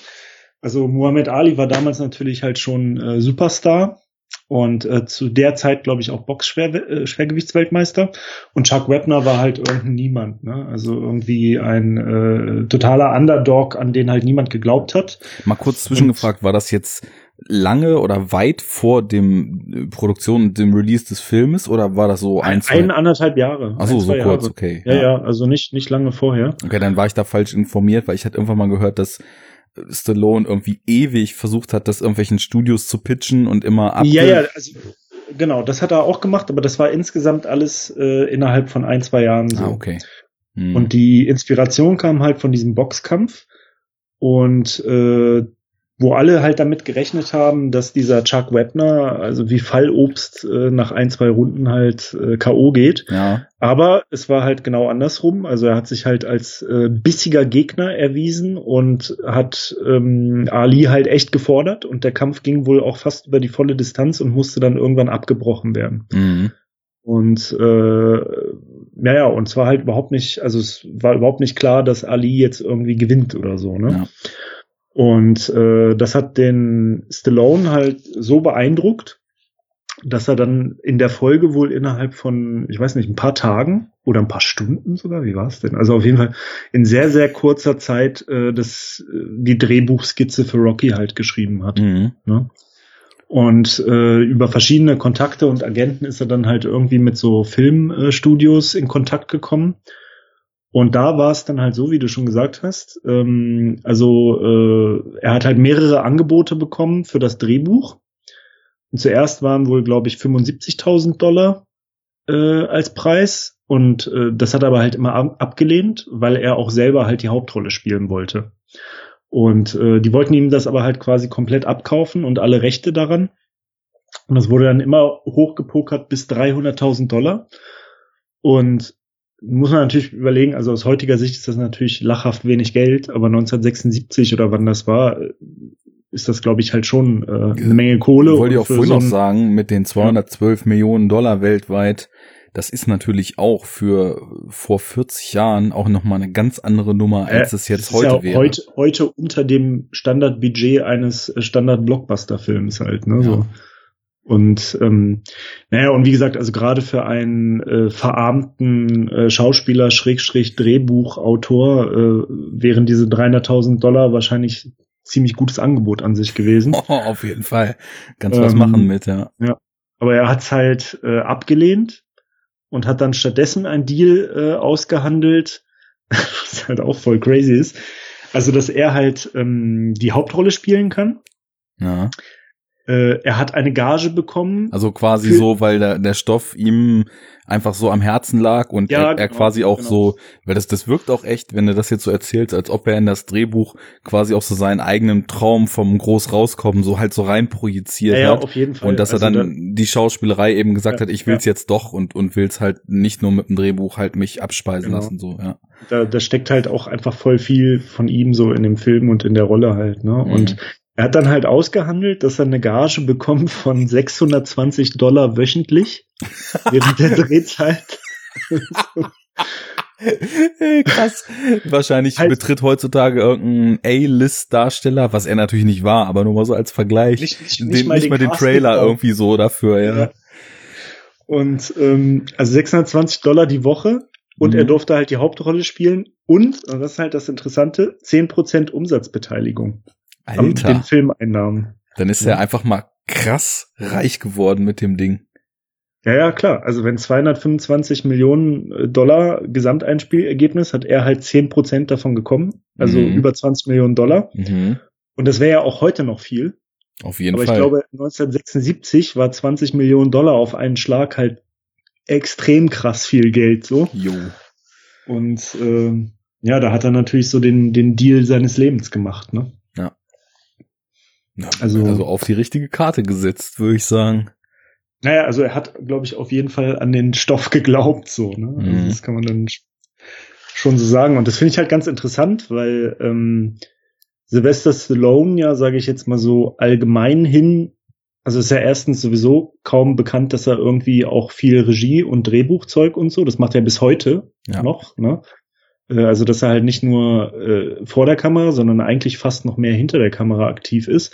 Also Muhammad Ali war damals natürlich halt schon äh, Superstar und äh, zu der Zeit, glaube ich, auch Box-Schwergewichtsweltmeister. Äh, und Chuck Webner war halt irgendein Niemand, ne? Also irgendwie ein äh, totaler Underdog, an den halt niemand geglaubt hat. Mal kurz zwischengefragt, war das jetzt lange oder weit vor dem äh, Produktion und dem Release des Filmes oder war das so ein, zwei? Ein, anderthalb Jahre. Ach so, so kurz, Jahre. okay. Ja, ja, ja, also nicht, nicht lange vorher. Okay, dann war ich da falsch informiert, weil ich hatte irgendwann mal gehört, dass Stallone irgendwie ewig versucht hat, das irgendwelchen Studios zu pitchen und immer ab. Ja, ja, also genau, das hat er auch gemacht, aber das war insgesamt alles äh, innerhalb von ein, zwei Jahren so. Ah, okay. Hm. Und die Inspiration kam halt von diesem Boxkampf und äh, wo alle halt damit gerechnet haben, dass dieser Chuck Webner, also wie Fallobst, äh, nach ein, zwei Runden halt äh, K.O. geht. Ja. Aber es war halt genau andersrum. Also er hat sich halt als äh, bissiger Gegner erwiesen und hat ähm, Ali halt echt gefordert und der Kampf ging wohl auch fast über die volle Distanz und musste dann irgendwann abgebrochen werden. Mhm. Und äh, ja, ja, und zwar halt überhaupt nicht, also es war überhaupt nicht klar, dass Ali jetzt irgendwie gewinnt oder so, ne? Ja. Und äh, das hat den Stallone halt so beeindruckt, dass er dann in der Folge wohl innerhalb von, ich weiß nicht, ein paar Tagen oder ein paar Stunden sogar, wie war es denn? Also auf jeden Fall in sehr, sehr kurzer Zeit äh, das, äh, die Drehbuchskizze für Rocky halt geschrieben hat. Mhm. Ne? Und äh, über verschiedene Kontakte und Agenten ist er dann halt irgendwie mit so Filmstudios in Kontakt gekommen. Und da war es dann halt so, wie du schon gesagt hast. Ähm, also äh, er hat halt mehrere Angebote bekommen für das Drehbuch. Und zuerst waren wohl, glaube ich, 75.000 Dollar äh, als Preis. Und äh, das hat er aber halt immer ab abgelehnt, weil er auch selber halt die Hauptrolle spielen wollte. Und äh, die wollten ihm das aber halt quasi komplett abkaufen und alle Rechte daran. Und das wurde dann immer hochgepokert bis 300.000 Dollar. Und muss man natürlich überlegen, also aus heutiger Sicht ist das natürlich lachhaft wenig Geld, aber 1976 oder wann das war, ist das, glaube ich, halt schon äh, eine Menge Kohle. Wollte ich auch vorhin so noch sagen, mit den 212 ja. Millionen Dollar weltweit das ist natürlich auch für vor 40 Jahren auch nochmal eine ganz andere Nummer, als äh, es jetzt heute ja wäre. Heute, heute unter dem Standardbudget eines äh, Standard-Blockbuster-Films halt, ne? Ja. So. Und ähm, naja, und wie gesagt, also gerade für einen äh, verarmten äh, Schauspieler, Schrägstrich Drehbuchautor, äh, wären diese 300.000 Dollar wahrscheinlich ziemlich gutes Angebot an sich gewesen. Oh, auf jeden Fall. Ganz ähm, was machen mit, ja. Ja. Aber er hat's halt äh, abgelehnt und hat dann stattdessen ein Deal äh, ausgehandelt, was halt auch voll crazy ist. Also, dass er halt ähm, die Hauptrolle spielen kann. Ja. Äh, er hat eine Gage bekommen. Also quasi so, weil der, der Stoff ihm einfach so am Herzen lag und ja, er, er genau, quasi auch genau. so, weil das, das wirkt auch echt, wenn du das jetzt so erzählst, als ob er in das Drehbuch quasi auch so seinen eigenen Traum vom Groß rauskommen so halt so rein projiziert ja, ja, hat. Auf jeden Fall. Und dass also er dann da, die Schauspielerei eben gesagt ja, hat, ich will's ja. jetzt doch und, und will's halt nicht nur mit dem Drehbuch halt mich abspeisen genau. lassen, so, ja. Da, da steckt halt auch einfach voll viel von ihm so in dem Film und in der Rolle halt, ne? Mhm. Und er hat dann halt ausgehandelt, dass er eine Gage bekommt von 620 Dollar wöchentlich während der Drehzeit. Krass. Wahrscheinlich halt, betritt heutzutage irgendein A-List-Darsteller, was er natürlich nicht war, aber nur mal so als Vergleich. Nicht, nicht, den, nicht mal, nicht den, mal den Trailer auch. irgendwie so dafür, ja. ja. Und ähm, also 620 Dollar die Woche und mhm. er durfte halt die Hauptrolle spielen und, und das ist halt das Interessante, 10% Umsatzbeteiligung. Alter. den Filmeinnahmen. Dann ist ja. er einfach mal krass reich geworden mit dem Ding. Ja, ja, klar. Also wenn 225 Millionen äh, Dollar Gesamteinspielergebnis, hat er halt 10 Prozent davon gekommen. Also mhm. über 20 Millionen Dollar. Mhm. Und das wäre ja auch heute noch viel. Auf jeden Aber Fall. Aber ich glaube, 1976 war 20 Millionen Dollar auf einen Schlag halt extrem krass viel Geld so. Jo. Und äh, ja, da hat er natürlich so den, den Deal seines Lebens gemacht, ne? Also, also auf die richtige Karte gesetzt, würde ich sagen. Naja, also er hat, glaube ich, auf jeden Fall an den Stoff geglaubt, so, ne? Also mhm. das kann man dann schon so sagen. Und das finde ich halt ganz interessant, weil ähm, Sylvester Stallone ja, sage ich jetzt mal so allgemein hin, also ist ja erstens sowieso kaum bekannt, dass er irgendwie auch viel Regie und Drehbuchzeug und so, das macht er bis heute ja. noch, ne? Äh, also, dass er halt nicht nur äh, vor der Kamera, sondern eigentlich fast noch mehr hinter der Kamera aktiv ist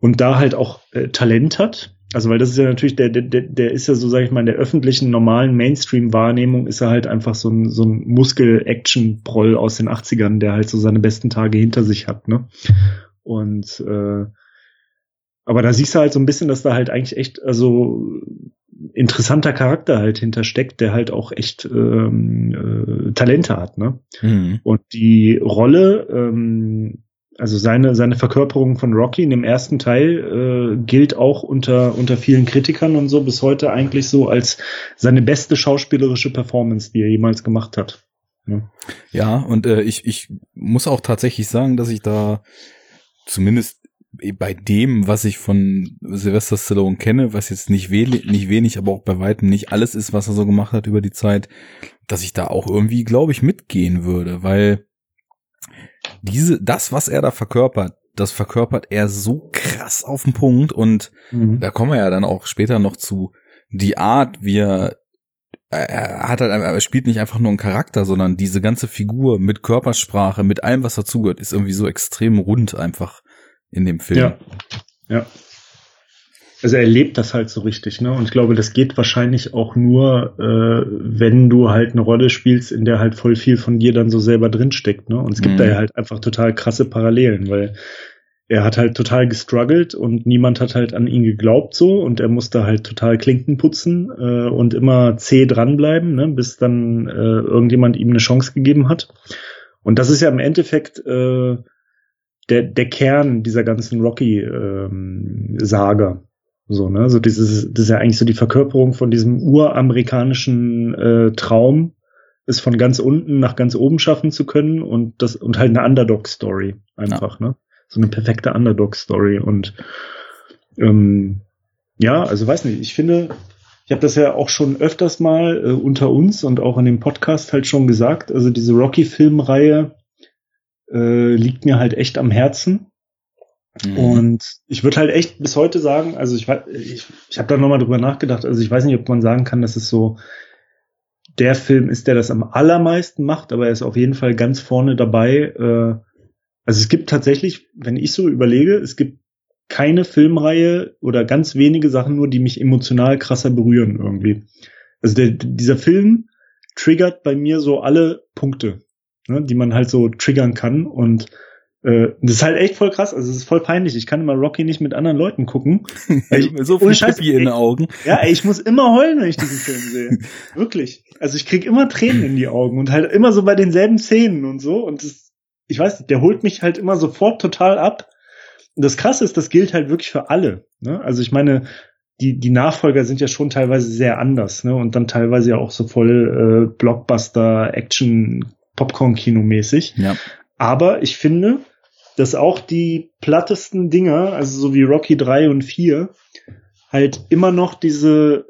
und da halt auch äh, Talent hat. Also, weil das ist ja natürlich, der, der, der ist ja so, sage ich mal, in der öffentlichen, normalen Mainstream-Wahrnehmung ist er halt einfach so ein, so ein Muskel-Action-Proll aus den 80ern, der halt so seine besten Tage hinter sich hat, ne? Und äh, aber da siehst du halt so ein bisschen, dass da halt eigentlich echt, also interessanter Charakter halt hintersteckt, der halt auch echt ähm, äh, Talente hat, ne? Mhm. Und die Rolle, ähm, also seine seine Verkörperung von Rocky in dem ersten Teil äh, gilt auch unter unter vielen Kritikern und so bis heute eigentlich so als seine beste schauspielerische Performance, die er jemals gemacht hat. Ne? Ja, und äh, ich ich muss auch tatsächlich sagen, dass ich da zumindest bei dem, was ich von Sylvester Stallone kenne, was jetzt nicht, wenig, nicht wenig, aber auch bei weitem nicht alles ist, was er so gemacht hat über die Zeit, dass ich da auch irgendwie, glaube ich, mitgehen würde, weil diese, das, was er da verkörpert, das verkörpert er so krass auf den Punkt und mhm. da kommen wir ja dann auch später noch zu, die Art, wie er er hat halt, er spielt nicht einfach nur einen Charakter, sondern diese ganze Figur mit Körpersprache, mit allem, was dazugehört, ist irgendwie so extrem rund einfach in dem Film. Ja. Ja. Also er lebt das halt so richtig, ne? Und ich glaube, das geht wahrscheinlich auch nur, äh, wenn du halt eine Rolle spielst, in der halt voll viel von dir dann so selber drinsteckt, ne? Und es gibt mhm. da ja halt einfach total krasse Parallelen, weil er hat halt total gestruggelt und niemand hat halt an ihn geglaubt so und er musste halt total Klinken putzen äh, und immer zäh dranbleiben, ne, bis dann äh, irgendjemand ihm eine Chance gegeben hat. Und das ist ja im Endeffekt äh, der, der Kern dieser ganzen Rocky-Saga. Ähm, so, ne? So dieses, das ist ja eigentlich so die Verkörperung von diesem uramerikanischen äh, Traum, es von ganz unten nach ganz oben schaffen zu können und das und halt eine Underdog-Story einfach, ja. ne? So eine perfekte Underdog-Story. Und ähm, ja, also weiß nicht, ich finde, ich habe das ja auch schon öfters mal äh, unter uns und auch in dem Podcast halt schon gesagt, also diese Rocky-Filmreihe äh, liegt mir halt echt am Herzen. Mhm. Und ich würde halt echt bis heute sagen, also ich, ich, ich habe da nochmal drüber nachgedacht, also ich weiß nicht, ob man sagen kann, dass es so der Film ist, der das am allermeisten macht, aber er ist auf jeden Fall ganz vorne dabei. Äh, also es gibt tatsächlich, wenn ich so überlege, es gibt keine Filmreihe oder ganz wenige Sachen nur, die mich emotional krasser berühren irgendwie. Also der, dieser Film triggert bei mir so alle Punkte, ne, die man halt so triggern kann und äh, das ist halt echt voll krass, also es ist voll peinlich. Ich kann immer Rocky nicht mit anderen Leuten gucken. ich, so viel Scheiß, in den Augen. Ja, ey, ich muss immer heulen, wenn ich diesen Film sehe. Wirklich. Also ich krieg immer Tränen in die Augen und halt immer so bei denselben Szenen und so. Und das, ich weiß nicht, der holt mich halt immer sofort total ab. Und das Krasse ist, das gilt halt wirklich für alle. Ne? Also ich meine, die, die Nachfolger sind ja schon teilweise sehr anders, ne? Und dann teilweise ja auch so voll äh, Blockbuster, Action, Popcorn-Kino-mäßig. Ja. Aber ich finde, dass auch die plattesten Dinger, also so wie Rocky 3 und 4, halt immer noch diese,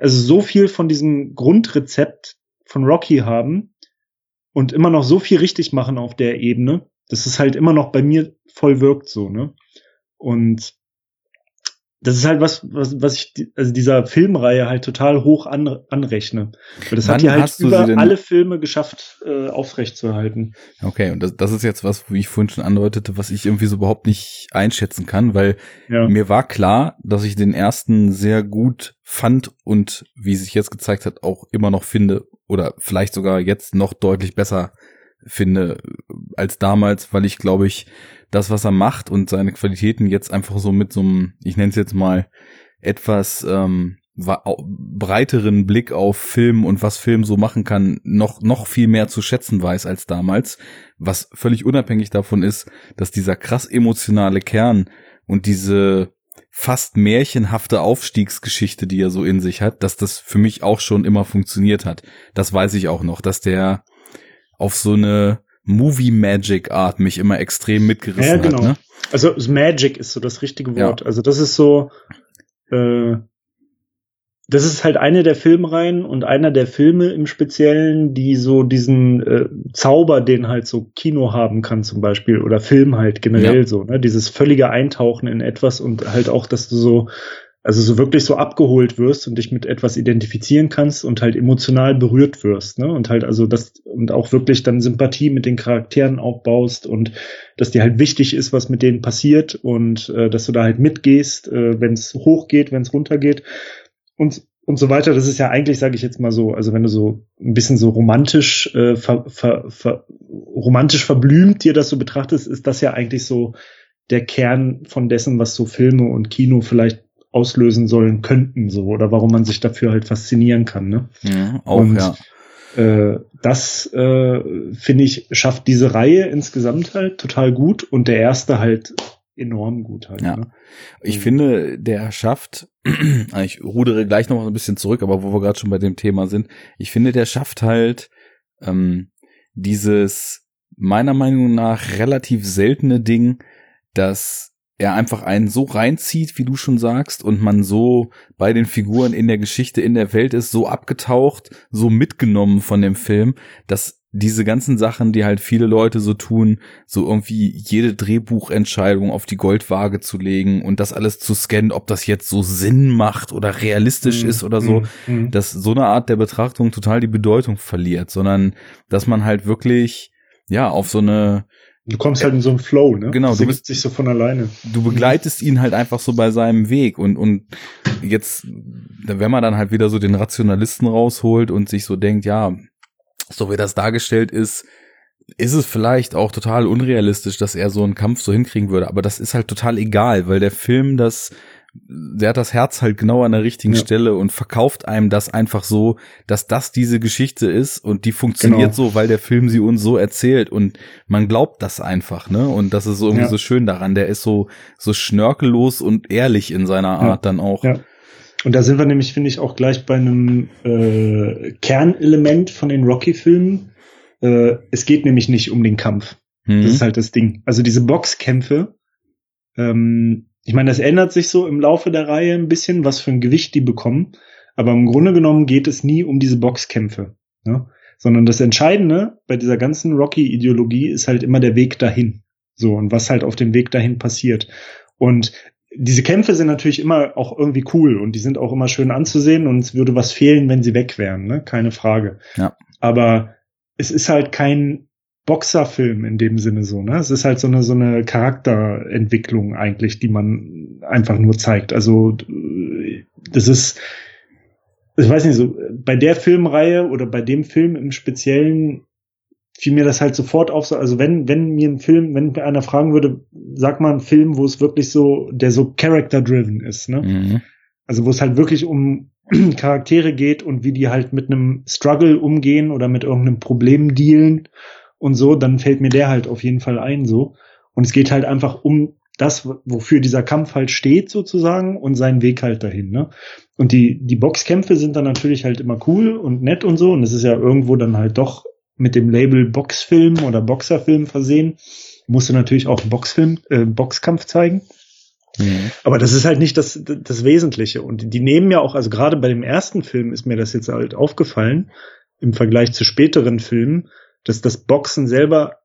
also so viel von diesem Grundrezept von Rocky haben und immer noch so viel richtig machen auf der Ebene, dass es halt immer noch bei mir voll wirkt so, ne? Und das ist halt was, was, was ich, also dieser Filmreihe halt total hoch an, anrechne. Weil das Wann hat ja halt über alle Filme geschafft, äh, aufrechtzuerhalten. Okay, und das, das ist jetzt was, wie ich vorhin schon andeutete, was ich irgendwie so überhaupt nicht einschätzen kann, weil ja. mir war klar, dass ich den ersten sehr gut fand und wie sich jetzt gezeigt hat, auch immer noch finde oder vielleicht sogar jetzt noch deutlich besser finde als damals, weil ich glaube ich das, was er macht und seine Qualitäten jetzt einfach so mit so einem, ich nenne es jetzt mal, etwas ähm, breiteren Blick auf Film und was Film so machen kann, noch, noch viel mehr zu schätzen weiß als damals, was völlig unabhängig davon ist, dass dieser krass emotionale Kern und diese fast märchenhafte Aufstiegsgeschichte, die er so in sich hat, dass das für mich auch schon immer funktioniert hat. Das weiß ich auch noch, dass der auf so eine Movie Magic Art mich immer extrem mitgerissen ja, genau. hat. Ne? Also Magic ist so das richtige Wort. Ja. Also das ist so, äh, das ist halt eine der Filmreihen und einer der Filme im Speziellen, die so diesen äh, Zauber, den halt so Kino haben kann zum Beispiel oder Film halt generell ja. so, ne? Dieses völlige Eintauchen in etwas und halt auch, dass du so also so wirklich so abgeholt wirst und dich mit etwas identifizieren kannst und halt emotional berührt wirst, ne? Und halt also das und auch wirklich dann Sympathie mit den Charakteren aufbaust und dass dir halt wichtig ist, was mit denen passiert und äh, dass du da halt mitgehst, äh, wenn es hochgeht, wenn es runtergeht und und so weiter. Das ist ja eigentlich, sage ich jetzt mal so, also wenn du so ein bisschen so romantisch äh, ver, ver, ver, romantisch verblümt dir das so betrachtest, ist das ja eigentlich so der Kern von dessen, was so Filme und Kino vielleicht auslösen sollen könnten, so oder warum man sich dafür halt faszinieren kann. Ne? Ja, auch, Und, ja. Äh, das äh, finde ich schafft diese Reihe insgesamt halt total gut und der erste halt enorm gut halt. Ja. Ne? Ich mhm. finde, der schafft, ich rudere gleich noch ein bisschen zurück, aber wo wir gerade schon bei dem Thema sind, ich finde, der schafft halt ähm, dieses meiner Meinung nach relativ seltene Ding, dass er einfach einen so reinzieht, wie du schon sagst, und man so bei den Figuren in der Geschichte, in der Welt ist, so abgetaucht, so mitgenommen von dem Film, dass diese ganzen Sachen, die halt viele Leute so tun, so irgendwie jede Drehbuchentscheidung auf die Goldwaage zu legen und das alles zu scannen, ob das jetzt so Sinn macht oder realistisch mm, ist oder so, mm, mm. dass so eine Art der Betrachtung total die Bedeutung verliert, sondern dass man halt wirklich ja auf so eine Du kommst halt in so einen Flow, ne? Genau, du bist sich so von alleine. Du begleitest ihn halt einfach so bei seinem Weg und und jetzt, wenn man dann halt wieder so den Rationalisten rausholt und sich so denkt, ja, so wie das dargestellt ist, ist es vielleicht auch total unrealistisch, dass er so einen Kampf so hinkriegen würde. Aber das ist halt total egal, weil der Film das, der hat das Herz halt genau an der richtigen ja. Stelle und verkauft einem das einfach so, dass das diese Geschichte ist und die funktioniert genau. so, weil der Film sie uns so erzählt und man glaubt das einfach, ne? Und das ist irgendwie ja. so schön daran. Der ist so, so schnörkellos und ehrlich in seiner Art ja. dann auch. Ja. Und da sind wir nämlich, finde ich, auch gleich bei einem äh, Kernelement von den Rocky-Filmen. Äh, es geht nämlich nicht um den Kampf. Mhm. Das ist halt das Ding. Also diese Boxkämpfe, ähm, ich meine, das ändert sich so im Laufe der Reihe ein bisschen, was für ein Gewicht die bekommen. Aber im Grunde genommen geht es nie um diese Boxkämpfe. Ne? Sondern das Entscheidende bei dieser ganzen Rocky-Ideologie ist halt immer der Weg dahin. So, und was halt auf dem Weg dahin passiert. Und diese Kämpfe sind natürlich immer auch irgendwie cool und die sind auch immer schön anzusehen und es würde was fehlen, wenn sie weg wären, ne? Keine Frage. Ja. Aber es ist halt kein Boxerfilm in dem Sinne so, ne? Es ist halt so eine so eine Charakterentwicklung eigentlich, die man einfach nur zeigt. Also das ist ich weiß nicht so bei der Filmreihe oder bei dem Film im Speziellen fiel mir das halt sofort auf. So, also wenn, wenn mir ein Film, wenn mir einer fragen würde, sag mal einen Film, wo es wirklich so, der so character-driven ist, ne? Mhm. Also wo es halt wirklich um Charaktere geht und wie die halt mit einem Struggle umgehen oder mit irgendeinem Problem dealen und so, dann fällt mir der halt auf jeden Fall ein, so. Und es geht halt einfach um das, wofür dieser Kampf halt steht sozusagen und seinen Weg halt dahin. Ne? Und die, die Boxkämpfe sind dann natürlich halt immer cool und nett und so. Und es ist ja irgendwo dann halt doch mit dem Label Boxfilm oder Boxerfilm versehen. Musste natürlich auch Boxfilm, äh, Boxkampf zeigen. Mhm. Aber das ist halt nicht das, das Wesentliche. Und die nehmen ja auch, also gerade bei dem ersten Film ist mir das jetzt halt aufgefallen, im Vergleich zu späteren Filmen, dass das Boxen selber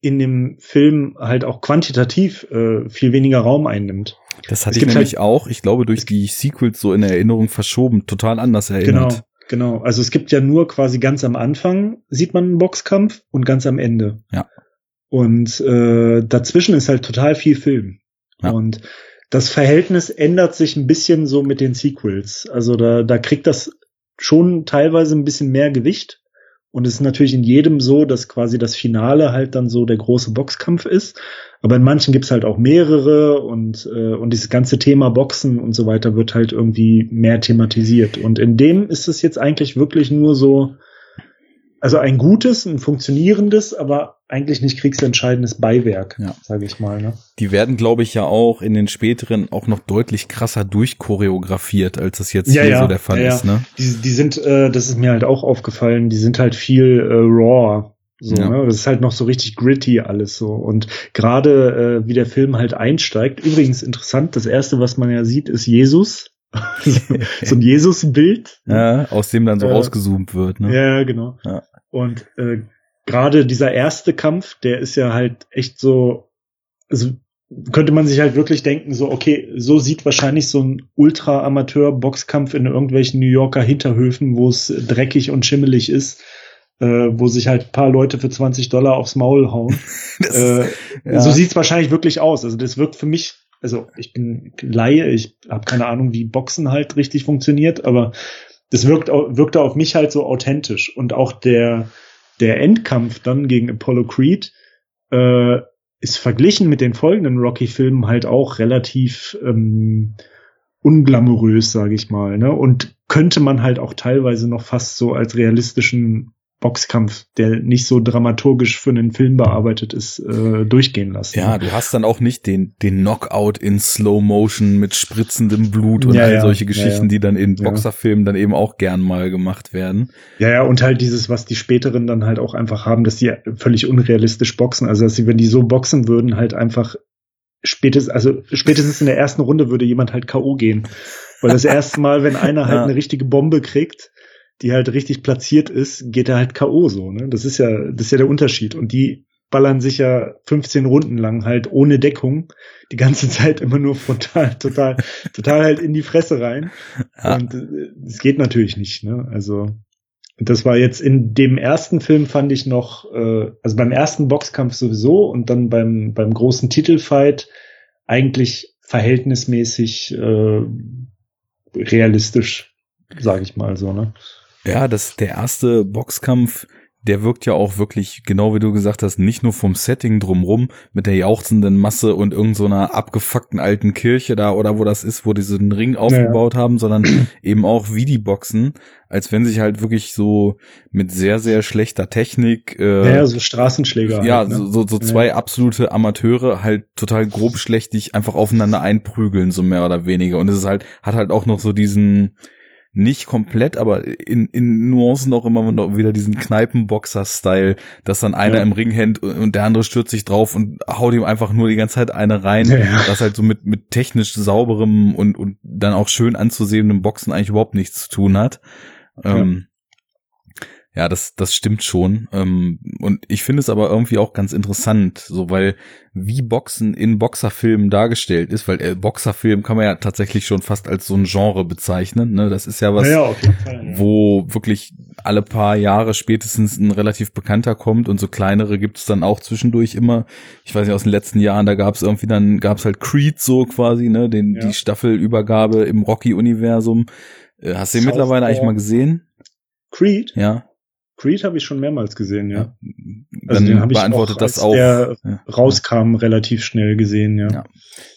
in dem Film halt auch quantitativ äh, viel weniger Raum einnimmt. Das hatte ich nämlich halt, auch, ich glaube, durch die Sequels so in Erinnerung verschoben, total anders erinnert. Genau. Genau, also es gibt ja nur quasi ganz am Anfang sieht man einen Boxkampf und ganz am Ende. Ja. Und äh, dazwischen ist halt total viel Film. Ja. Und das Verhältnis ändert sich ein bisschen so mit den Sequels. Also da, da kriegt das schon teilweise ein bisschen mehr Gewicht. Und es ist natürlich in jedem so, dass quasi das Finale halt dann so der große Boxkampf ist. Aber in manchen gibt's halt auch mehrere und, äh, und dieses ganze Thema Boxen und so weiter wird halt irgendwie mehr thematisiert. Und in dem ist es jetzt eigentlich wirklich nur so, also ein gutes, ein funktionierendes, aber eigentlich nicht kriegsentscheidendes Beiwerk, ja. sage ich mal. Ne? Die werden, glaube ich, ja auch in den späteren auch noch deutlich krasser durchchoreografiert, als es jetzt ja, hier ja, so der Fall ist. Ne? Die, die sind, äh, das ist mir halt auch aufgefallen, die sind halt viel äh, raw. So, ja. ne? Das ist halt noch so richtig gritty alles so. Und gerade äh, wie der Film halt einsteigt, übrigens interessant, das erste, was man ja sieht, ist Jesus. so ein Jesus-Bild. Ja, aus dem dann so äh, rausgezoomt wird. Ne? Ja, genau. Ja. Und äh, gerade dieser erste Kampf, der ist ja halt echt so, also könnte man sich halt wirklich denken, so, okay, so sieht wahrscheinlich so ein Ultra-Amateur-Boxkampf in irgendwelchen New Yorker Hinterhöfen, wo es dreckig und schimmelig ist, äh, wo sich halt paar Leute für 20 Dollar aufs Maul hauen. äh, ja. So sieht's wahrscheinlich wirklich aus. Also das wirkt für mich, also ich bin Laie, ich habe keine Ahnung, wie Boxen halt richtig funktioniert, aber das wirkt, wirkte auf mich halt so authentisch. Und auch der, der Endkampf dann gegen Apollo Creed äh, ist verglichen mit den folgenden Rocky-Filmen halt auch relativ ähm, unglamourös, sage ich mal. Ne? Und könnte man halt auch teilweise noch fast so als realistischen Boxkampf, der nicht so dramaturgisch für einen Film bearbeitet ist, äh, durchgehen lassen. Ja, du hast dann auch nicht den, den Knockout in Slow Motion mit spritzendem Blut und ja, all solche Geschichten, ja, ja. die dann in Boxerfilmen dann eben auch gern mal gemacht werden. Ja, ja, und halt dieses, was die späteren dann halt auch einfach haben, dass die völlig unrealistisch boxen. Also, dass sie, wenn die so boxen würden, halt einfach spätestens, also spätestens in der ersten Runde würde jemand halt K.O. gehen. Weil das erste Mal, wenn einer halt eine richtige Bombe kriegt, die halt richtig platziert ist, geht er halt K.O. so, ne? Das ist ja, das ist ja der Unterschied. Und die ballern sich ja 15 Runden lang halt ohne Deckung die ganze Zeit immer nur frontal, total, total halt in die Fresse rein. Ja. Und es äh, geht natürlich nicht, ne? Also, das war jetzt in dem ersten Film fand ich noch, äh, also beim ersten Boxkampf sowieso und dann beim, beim großen Titelfight eigentlich verhältnismäßig äh, realistisch, sage ich mal so, ne? Ja, das der erste Boxkampf, der wirkt ja auch wirklich, genau wie du gesagt hast, nicht nur vom Setting drumrum mit der jauchzenden Masse und irgendeiner so abgefuckten alten Kirche da oder wo das ist, wo die diesen Ring aufgebaut ja. haben, sondern eben auch wie die Boxen, als wenn sich halt wirklich so mit sehr, sehr schlechter Technik äh, ja, so Straßenschläger. Ja, halt, ne? so, so zwei ja. absolute Amateure halt total grobschlächtig einfach aufeinander einprügeln, so mehr oder weniger. Und es ist halt, hat halt auch noch so diesen nicht komplett, aber in, in Nuancen auch immer noch wieder diesen Kneipenboxer-Style, dass dann einer ja. im Ring hängt und der andere stürzt sich drauf und haut ihm einfach nur die ganze Zeit eine rein, ja. das halt so mit, mit technisch sauberem und, und dann auch schön anzusehendem Boxen eigentlich überhaupt nichts zu tun hat. Ja. Ähm, ja, das, das stimmt schon. Ähm, und ich finde es aber irgendwie auch ganz interessant, so weil wie Boxen in Boxerfilmen dargestellt ist, weil äh, Boxerfilm kann man ja tatsächlich schon fast als so ein Genre bezeichnen. Ne? Das ist ja was, ja, ja, Fall, ja. wo wirklich alle paar Jahre spätestens ein relativ bekannter kommt und so kleinere gibt es dann auch zwischendurch immer. Ich weiß nicht, aus den letzten Jahren, da gab es irgendwie dann, gab es halt Creed so quasi, ne, den, die Staffelübergabe im Rocky-Universum. Äh, hast du den mittlerweile eigentlich mal gesehen? Creed? Ja. Creed habe ich schon mehrmals gesehen, ja. ja. Also Dann beantwortet auch, das auch. Der ja. rauskam relativ schnell gesehen, ja. ja.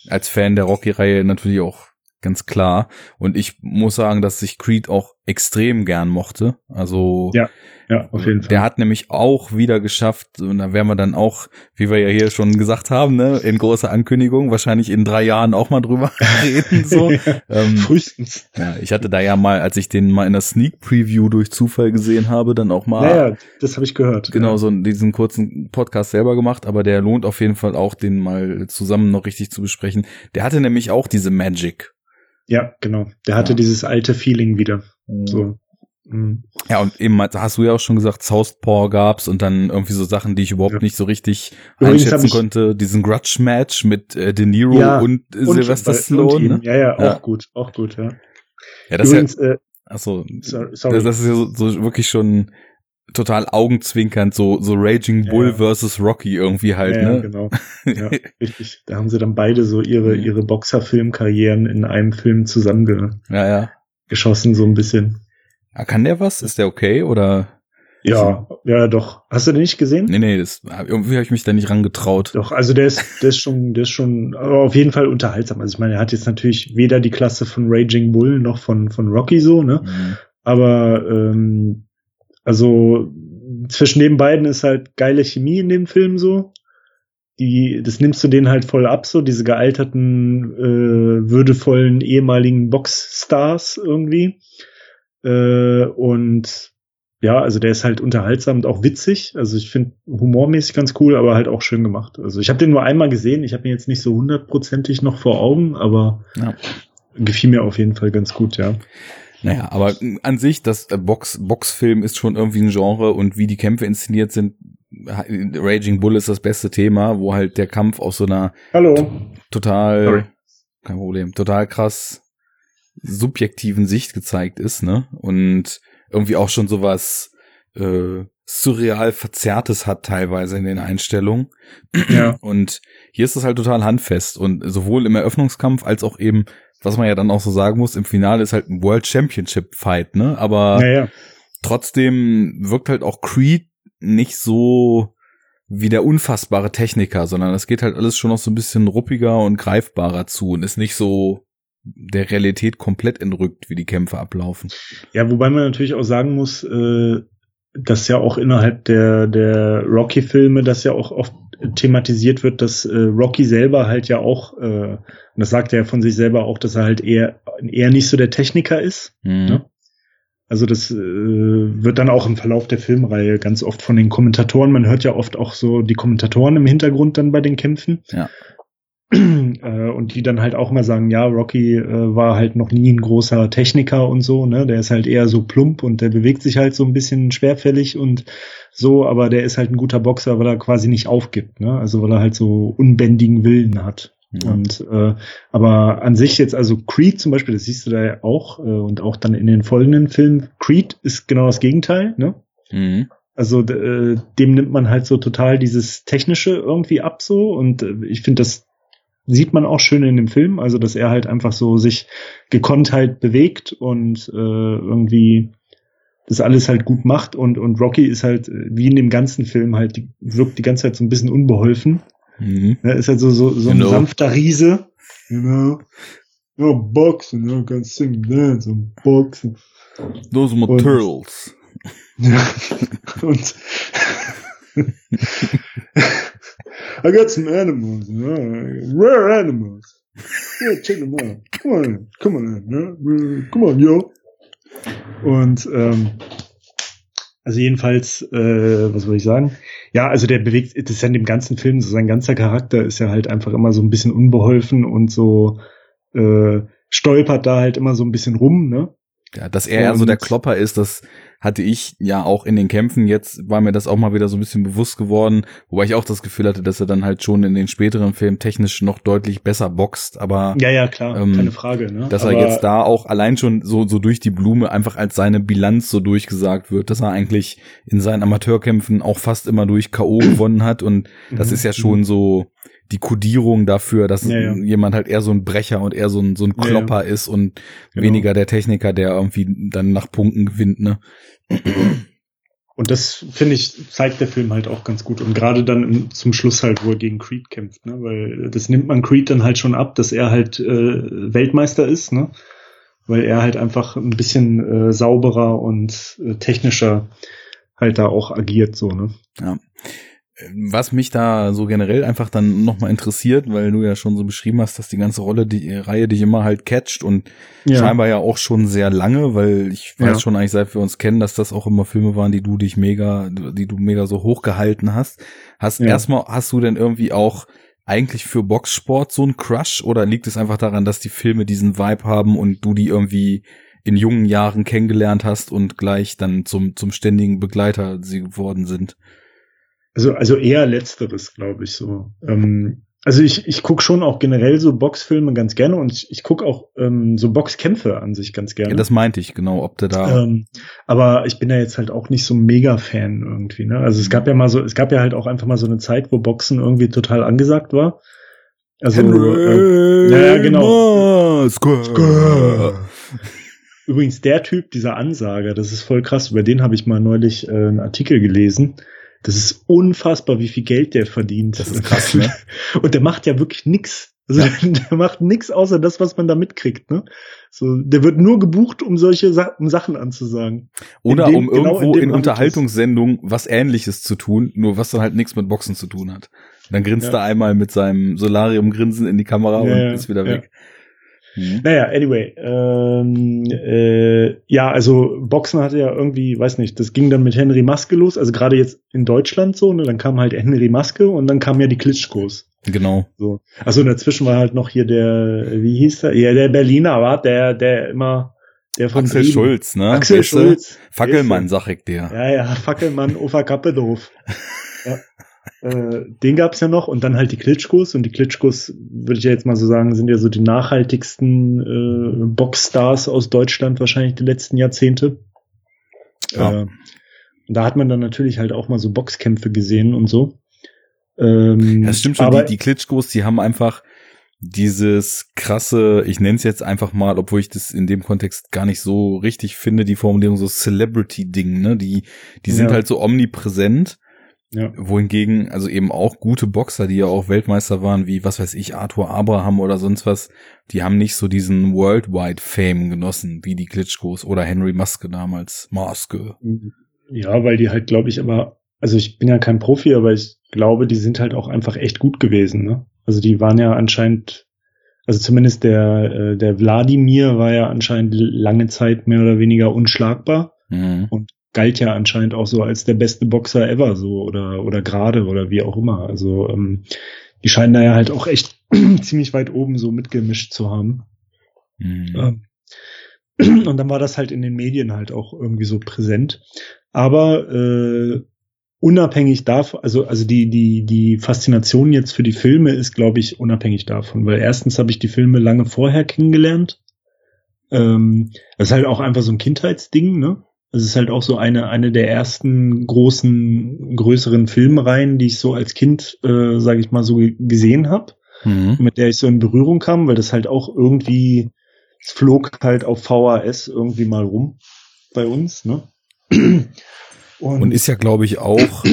Als Fan der Rocky-Reihe natürlich auch ganz klar. Und ich muss sagen, dass ich Creed auch extrem gern mochte. Also ja, ja, auf jeden Fall. Der hat nämlich auch wieder geschafft, und da werden wir dann auch, wie wir ja hier schon gesagt haben, ne, in großer Ankündigung, wahrscheinlich in drei Jahren auch mal drüber reden. So. ähm, Frühestens. Ja, ich hatte da ja mal, als ich den mal in der Sneak Preview durch Zufall gesehen habe, dann auch mal. Ja, das habe ich gehört. Genau, ja. so diesen kurzen Podcast selber gemacht, aber der lohnt auf jeden Fall auch, den mal zusammen noch richtig zu besprechen. Der hatte nämlich auch diese Magic. Ja, genau. Der hatte ja. dieses alte Feeling wieder. Mhm. So. Mhm. Ja, und eben hast du ja auch schon gesagt, Southpaw gab's und dann irgendwie so Sachen, die ich überhaupt ja. nicht so richtig Übrigens einschätzen konnte. Diesen Grudge-Match mit äh, De Niro ja, und, und Sylvester Stallone. Ne? Ja, ja, auch ja. gut, auch gut, ja. Ja, das Übrigens, ist ja, äh, achso, sorry. Das, das ist ja so, so wirklich schon total augenzwinkernd, so, so Raging Bull ja. versus Rocky irgendwie halt, ja, ne? genau. Ja, richtig. Da haben sie dann beide so ihre, ihre Boxerfilmkarrieren in einem Film zusammengeschossen, ja, ja. so ein bisschen. Ja, kann der was? Ist der okay oder? Ja, ja, doch. Hast du den nicht gesehen? Nee, nee, das, irgendwie habe ich mich da nicht rangetraut. Doch, also der ist, der ist schon, der ist schon auf jeden Fall unterhaltsam. Also ich meine, er hat jetzt natürlich weder die Klasse von Raging Bull noch von, von Rocky so, ne? Mhm. Aber ähm, also zwischen den beiden ist halt geile Chemie in dem Film so. Die, das nimmst du denen halt voll ab, so diese gealterten, äh, würdevollen ehemaligen Boxstars irgendwie. Äh, und ja, also der ist halt unterhaltsam und auch witzig. Also ich finde humormäßig ganz cool, aber halt auch schön gemacht. Also ich habe den nur einmal gesehen. Ich habe ihn jetzt nicht so hundertprozentig noch vor Augen, aber ja. gefiel mir auf jeden Fall ganz gut, ja. Naja, aber an sich, das äh, Box, Boxfilm ist schon irgendwie ein Genre und wie die Kämpfe inszeniert sind, Raging Bull ist das beste Thema, wo halt der Kampf aus so einer Hallo. total, Sorry. kein Problem, total krass subjektiven Sicht gezeigt ist, ne? Und irgendwie auch schon sowas äh, surreal Verzerrtes hat teilweise in den Einstellungen. Ja. Und hier ist es halt total handfest und sowohl im Eröffnungskampf als auch eben was man ja dann auch so sagen muss, im Finale ist halt ein World Championship Fight, ne? Aber ja, ja. trotzdem wirkt halt auch Creed nicht so wie der unfassbare Techniker, sondern es geht halt alles schon noch so ein bisschen ruppiger und greifbarer zu und ist nicht so der Realität komplett entrückt, wie die Kämpfe ablaufen. Ja, wobei man natürlich auch sagen muss, äh, dass ja auch innerhalb der, der Rocky-Filme, das ja auch oft thematisiert wird, dass äh, Rocky selber halt ja auch, äh, und das sagt er ja von sich selber auch, dass er halt eher, eher nicht so der Techniker ist. Mhm. Ne? Also das äh, wird dann auch im Verlauf der Filmreihe ganz oft von den Kommentatoren, man hört ja oft auch so die Kommentatoren im Hintergrund dann bei den Kämpfen. Ja. Äh, und die dann halt auch mal sagen, ja, Rocky äh, war halt noch nie ein großer Techniker und so, ne? Der ist halt eher so plump und der bewegt sich halt so ein bisschen schwerfällig und so, aber der ist halt ein guter Boxer, weil er quasi nicht aufgibt, ne? Also weil er halt so unbändigen Willen hat. Ja. Und äh, aber an sich jetzt, also Creed zum Beispiel, das siehst du da ja auch, äh, und auch dann in den folgenden Filmen, Creed ist genau das Gegenteil, ne? Mhm. Also äh, dem nimmt man halt so total dieses Technische irgendwie ab so und äh, ich finde das sieht man auch schön in dem Film, also dass er halt einfach so sich gekonnt halt bewegt und äh, irgendwie das alles halt gut macht und und Rocky ist halt äh, wie in dem ganzen Film halt die, wirkt die ganze Zeit so ein bisschen unbeholfen. Mhm. Er ist halt so so, so ein genau. sanfter Riese. Genau. Ja, boxen, ja, ganz sing, dance und boxen. Those are my turtles. und I got some animals, rare animals. Yeah, check them out. Come on, come on, ne? come on, yo. Und ähm, also jedenfalls, äh, was soll ich sagen? Ja, also der bewegt, das ist ja in dem ganzen Film, so sein ganzer Charakter ist ja halt einfach immer so ein bisschen unbeholfen und so äh, stolpert da halt immer so ein bisschen rum, ne? Ja, dass er ja so der Klopper ist, das hatte ich ja auch in den Kämpfen. Jetzt war mir das auch mal wieder so ein bisschen bewusst geworden, wobei ich auch das Gefühl hatte, dass er dann halt schon in den späteren Filmen technisch noch deutlich besser boxt. Aber ja, ja, klar, ähm, keine Frage. Ne? Dass aber er jetzt da auch allein schon so so durch die Blume einfach als seine Bilanz so durchgesagt wird, dass er eigentlich in seinen Amateurkämpfen auch fast immer durch KO gewonnen hat und das mhm. ist ja schon so die Kodierung dafür, dass ja, ja. jemand halt eher so ein Brecher und eher so ein, so ein Klopper ja, ist und genau. weniger der Techniker, der irgendwie dann nach Punkten gewinnt, ne? Und das, finde ich, zeigt der Film halt auch ganz gut. Und gerade dann im, zum Schluss halt, wo er gegen Creed kämpft, ne? Weil das nimmt man Creed dann halt schon ab, dass er halt äh, Weltmeister ist, ne? Weil er halt einfach ein bisschen äh, sauberer und äh, technischer halt da auch agiert, so, ne? Ja. Was mich da so generell einfach dann nochmal interessiert, weil du ja schon so beschrieben hast, dass die ganze Rolle, die Reihe dich immer halt catcht und ja. scheinbar ja auch schon sehr lange, weil ich weiß ja. schon eigentlich, seit wir uns kennen, dass das auch immer Filme waren, die du dich mega, die du mega so hochgehalten hast. Hast ja. erstmal, hast du denn irgendwie auch eigentlich für Boxsport so ein Crush oder liegt es einfach daran, dass die Filme diesen Vibe haben und du die irgendwie in jungen Jahren kennengelernt hast und gleich dann zum, zum ständigen Begleiter sie geworden sind? Also, also eher letzteres, glaube ich so. Ähm, also ich, ich gucke schon auch generell so Boxfilme ganz gerne und ich, ich gucke auch ähm, so Boxkämpfe an sich ganz gerne. Ja, das meinte ich, genau, ob der da. Ähm, aber ich bin ja jetzt halt auch nicht so mega Fan irgendwie, ne? Also es gab ja mal so, es gab ja halt auch einfach mal so eine Zeit, wo Boxen irgendwie total angesagt war. Also äh, ja, genau. Übrigens der Typ, dieser Ansager, das ist voll krass. Über den habe ich mal neulich äh, einen Artikel gelesen. Das ist unfassbar, wie viel Geld der verdient. Das ist krass, ne? Und der macht ja wirklich nix. Also ja. der macht nix außer das, was man da mitkriegt, ne? So, der wird nur gebucht, um solche Sa um Sachen anzusagen. Oder dem, um genau irgendwo in, in Unterhaltungssendungen was ähnliches zu tun, nur was dann halt nichts mit Boxen zu tun hat. Dann grinst ja. er einmal mit seinem Solarium-Grinsen in die Kamera ja, und ist wieder weg. Mhm. Naja, anyway. Ähm, äh, ja, also Boxen hatte ja irgendwie, weiß nicht, das ging dann mit Henry Maske los, also gerade jetzt in Deutschland so, ne, dann kam halt Henry Maske und dann kamen ja die Klitschkos. Genau. So. Also dazwischen war halt noch hier der, wie hieß der? Ja, der Berliner war, der, der immer, der von Axel Frieden. Schulz, ne? Axel weißt Schulz. Fackelmann, sag ich dir. Ja, ja, Fackelmann, Uferkappe doof. ja. Äh, den gab's ja noch und dann halt die Klitschkos und die Klitschkos, würde ich ja jetzt mal so sagen, sind ja so die nachhaltigsten äh, Boxstars aus Deutschland wahrscheinlich die letzten Jahrzehnte. Ja. Äh, da hat man dann natürlich halt auch mal so Boxkämpfe gesehen und so. Ähm, ja, das stimmt schon, aber, die, die Klitschkos, die haben einfach dieses krasse, ich nenne es jetzt einfach mal, obwohl ich das in dem Kontext gar nicht so richtig finde, die Formulierung so Celebrity-Ding, ne? Die, die sind ja. halt so omnipräsent ja. Wohingegen, also eben auch gute Boxer, die ja auch Weltmeister waren, wie, was weiß ich, Arthur Abraham oder sonst was, die haben nicht so diesen Worldwide Fame genossen, wie die Klitschkos oder Henry Maske damals. Maske. Ja, weil die halt, glaube ich, aber, also ich bin ja kein Profi, aber ich glaube, die sind halt auch einfach echt gut gewesen, ne? Also die waren ja anscheinend, also zumindest der, äh, der Wladimir war ja anscheinend lange Zeit mehr oder weniger unschlagbar. Mhm. Und galt ja anscheinend auch so als der beste Boxer ever so oder oder gerade oder wie auch immer. Also ähm, die scheinen da ja halt auch echt ziemlich weit oben so mitgemischt zu haben. Mhm. Ähm, und dann war das halt in den Medien halt auch irgendwie so präsent. Aber äh, unabhängig davon, also also die die die Faszination jetzt für die Filme ist, glaube ich, unabhängig davon, weil erstens habe ich die Filme lange vorher kennengelernt. Ähm, das ist halt auch einfach so ein Kindheitsding, ne? Es ist halt auch so eine eine der ersten großen größeren Filmreihen, die ich so als Kind, äh, sage ich mal so gesehen habe, mhm. mit der ich so in Berührung kam, weil das halt auch irgendwie es flog halt auf VHS irgendwie mal rum bei uns, ne? Und, und ist ja, glaube ich, auch,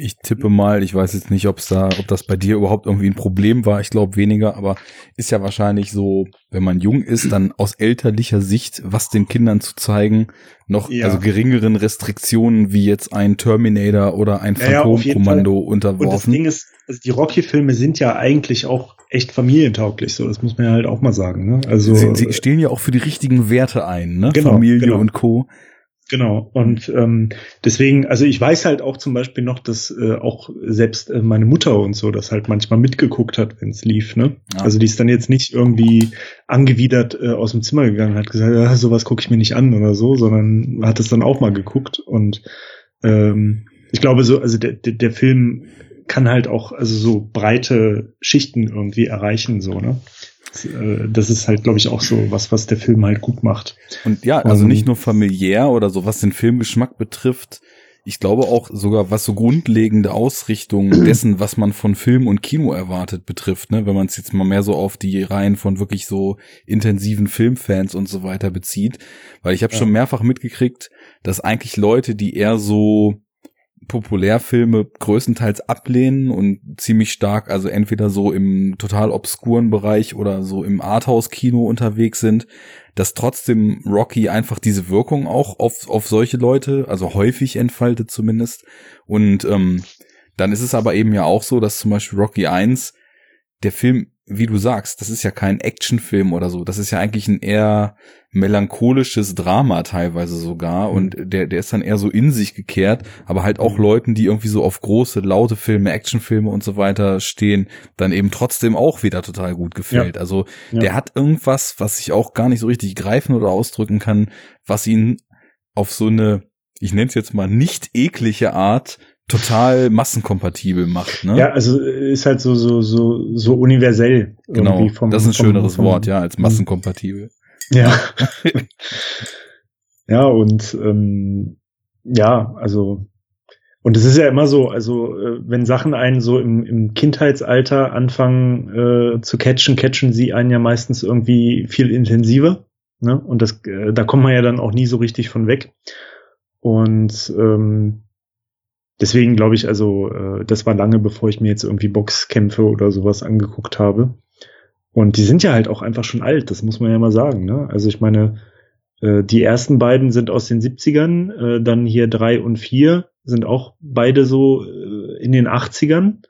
ich tippe mal, ich weiß jetzt nicht, ob es da, ob das bei dir überhaupt irgendwie ein Problem war, ich glaube weniger, aber ist ja wahrscheinlich so, wenn man jung ist, dann aus elterlicher Sicht, was den Kindern zu zeigen, noch ja. also geringeren Restriktionen wie jetzt ein Terminator oder ein Phantomkommando ja, ja, unterworfen. Und das Ding ist, also die Rocky-Filme sind ja eigentlich auch echt familientauglich, so das muss man ja halt auch mal sagen. Ne? Also sie, sie stehen ja auch für die richtigen Werte ein, ne? Genau, Familie genau. und Co. Genau. Und ähm, deswegen, also ich weiß halt auch zum Beispiel noch, dass äh, auch selbst äh, meine Mutter und so das halt manchmal mitgeguckt hat, wenn es lief. Ne? Ja. Also die ist dann jetzt nicht irgendwie angewidert äh, aus dem Zimmer gegangen, hat gesagt, ja, sowas gucke ich mir nicht an oder so, sondern hat es dann auch mal geguckt. Und ähm, ich glaube so, also der, der, der Film kann halt auch also so breite Schichten irgendwie erreichen, so, ne? Äh, das ist halt, glaube ich, auch so was, was der Film halt gut macht. Und ja, also nicht nur familiär oder so, was den Filmgeschmack betrifft. Ich glaube auch sogar, was so grundlegende Ausrichtung dessen, was man von Film und Kino erwartet, betrifft, ne? wenn man es jetzt mal mehr so auf die Reihen von wirklich so intensiven Filmfans und so weiter bezieht. Weil ich habe ja. schon mehrfach mitgekriegt, dass eigentlich Leute, die eher so Populärfilme größtenteils ablehnen und ziemlich stark, also entweder so im total obskuren Bereich oder so im Arthouse-Kino unterwegs sind, dass trotzdem Rocky einfach diese Wirkung auch auf, auf solche Leute, also häufig entfaltet zumindest. Und ähm, dann ist es aber eben ja auch so, dass zum Beispiel Rocky 1, der Film wie du sagst, das ist ja kein Actionfilm oder so. Das ist ja eigentlich ein eher melancholisches Drama teilweise sogar. Mhm. Und der, der ist dann eher so in sich gekehrt, aber halt auch mhm. Leuten, die irgendwie so auf große, laute Filme, Actionfilme und so weiter stehen, dann eben trotzdem auch wieder total gut gefällt. Ja. Also ja. der hat irgendwas, was ich auch gar nicht so richtig greifen oder ausdrücken kann, was ihn auf so eine, ich nenne es jetzt mal nicht eklige Art total massenkompatibel macht. Ne? Ja, also ist halt so so so so universell. Genau, vom, das ist ein vom, schöneres vom, Wort, ja, als mhm. massenkompatibel. Ja. ja und ähm, ja, also und es ist ja immer so, also äh, wenn Sachen einen so im, im Kindheitsalter anfangen äh, zu catchen, catchen sie einen ja meistens irgendwie viel intensiver. Ne? Und das, äh, da kommt man ja dann auch nie so richtig von weg. Und ähm, deswegen glaube ich, also äh, das war lange, bevor ich mir jetzt irgendwie Boxkämpfe oder sowas angeguckt habe. Und die sind ja halt auch einfach schon alt, das muss man ja mal sagen. Ne? Also ich meine, äh, die ersten beiden sind aus den 70ern, äh, dann hier drei und vier sind auch beide so äh, in den 80ern.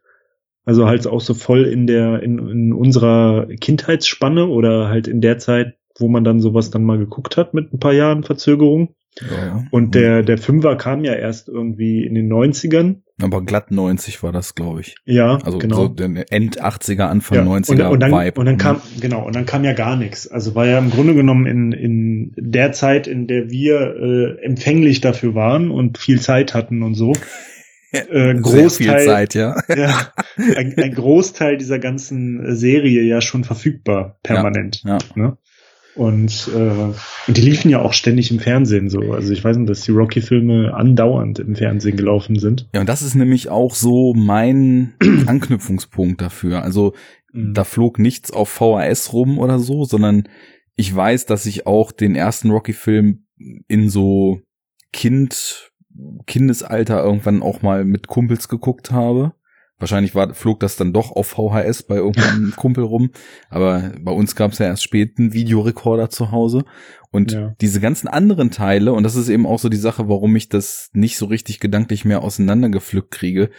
Also halt auch so voll in der, in, in unserer Kindheitsspanne oder halt in der Zeit, wo man dann sowas dann mal geguckt hat mit ein paar Jahren Verzögerung. Ja. Und der, der Fünfer kam ja erst irgendwie in den 90ern. Aber glatt 90 war das, glaube ich. Ja, also genau. so der End 80er, Anfang ja. 90er und, und dann, Vibe. Und dann kam, genau, und dann kam ja gar nichts. Also war ja im Grunde genommen in, in der Zeit, in der wir äh, empfänglich dafür waren und viel Zeit hatten und so. Äh, Großteil, Zeit, ja. ja ein, ein, Großteil dieser ganzen Serie ja schon verfügbar, permanent. Ja, ja. Ne? Und, äh, und die liefen ja auch ständig im Fernsehen so. Also ich weiß nicht, dass die Rocky-Filme andauernd im Fernsehen gelaufen sind. Ja, und das ist nämlich auch so mein Anknüpfungspunkt dafür. Also mhm. da flog nichts auf VHS rum oder so, sondern ich weiß, dass ich auch den ersten Rocky-Film in so Kind, Kindesalter irgendwann auch mal mit Kumpels geguckt habe. Wahrscheinlich war, flog das dann doch auf VHS bei irgendeinem Kumpel rum. Aber bei uns gab es ja erst spät einen Videorekorder zu Hause. Und ja. diese ganzen anderen Teile, und das ist eben auch so die Sache, warum ich das nicht so richtig gedanklich mehr auseinandergepflückt kriege,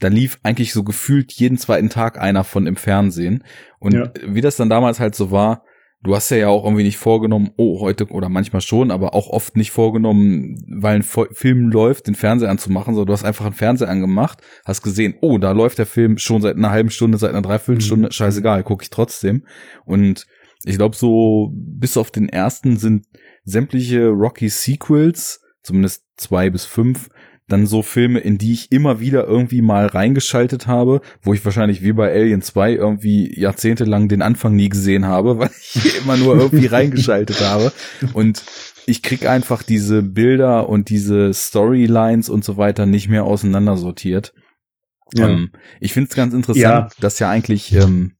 da lief eigentlich so gefühlt jeden zweiten Tag einer von im Fernsehen. Und ja. wie das dann damals halt so war, du hast ja ja auch irgendwie nicht vorgenommen, oh, heute oder manchmal schon, aber auch oft nicht vorgenommen, weil ein Film läuft, den Fernseher anzumachen, sondern du hast einfach einen Fernseher angemacht, hast gesehen, oh, da läuft der Film schon seit einer halben Stunde, seit einer Dreiviertelstunde, mhm. scheißegal, gucke ich trotzdem. Und ich glaube, so bis auf den ersten sind sämtliche Rocky Sequels, zumindest zwei bis fünf, dann so Filme, in die ich immer wieder irgendwie mal reingeschaltet habe, wo ich wahrscheinlich wie bei Alien 2 irgendwie jahrzehntelang den Anfang nie gesehen habe, weil ich immer nur irgendwie reingeschaltet habe. Und ich krieg einfach diese Bilder und diese Storylines und so weiter nicht mehr auseinandersortiert. Ja. Ähm, ich finde es ganz interessant, ja. dass ja eigentlich, ähm,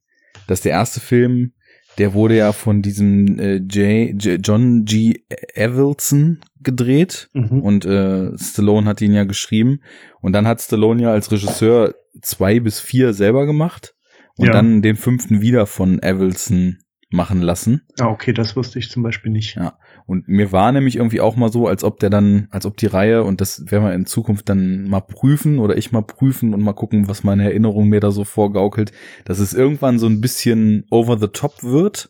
dass der erste Film der wurde ja von diesem äh, J, J, John G. Evelson gedreht mhm. und äh, Stallone hat ihn ja geschrieben. Und dann hat Stallone ja als Regisseur zwei bis vier selber gemacht und ja. dann den fünften wieder von Evelson machen lassen. Ah, okay, das wusste ich zum Beispiel nicht. Ja. Und mir war nämlich irgendwie auch mal so, als ob der dann, als ob die Reihe, und das werden wir in Zukunft dann mal prüfen oder ich mal prüfen und mal gucken, was meine Erinnerung mir da so vorgaukelt, dass es irgendwann so ein bisschen over the top wird.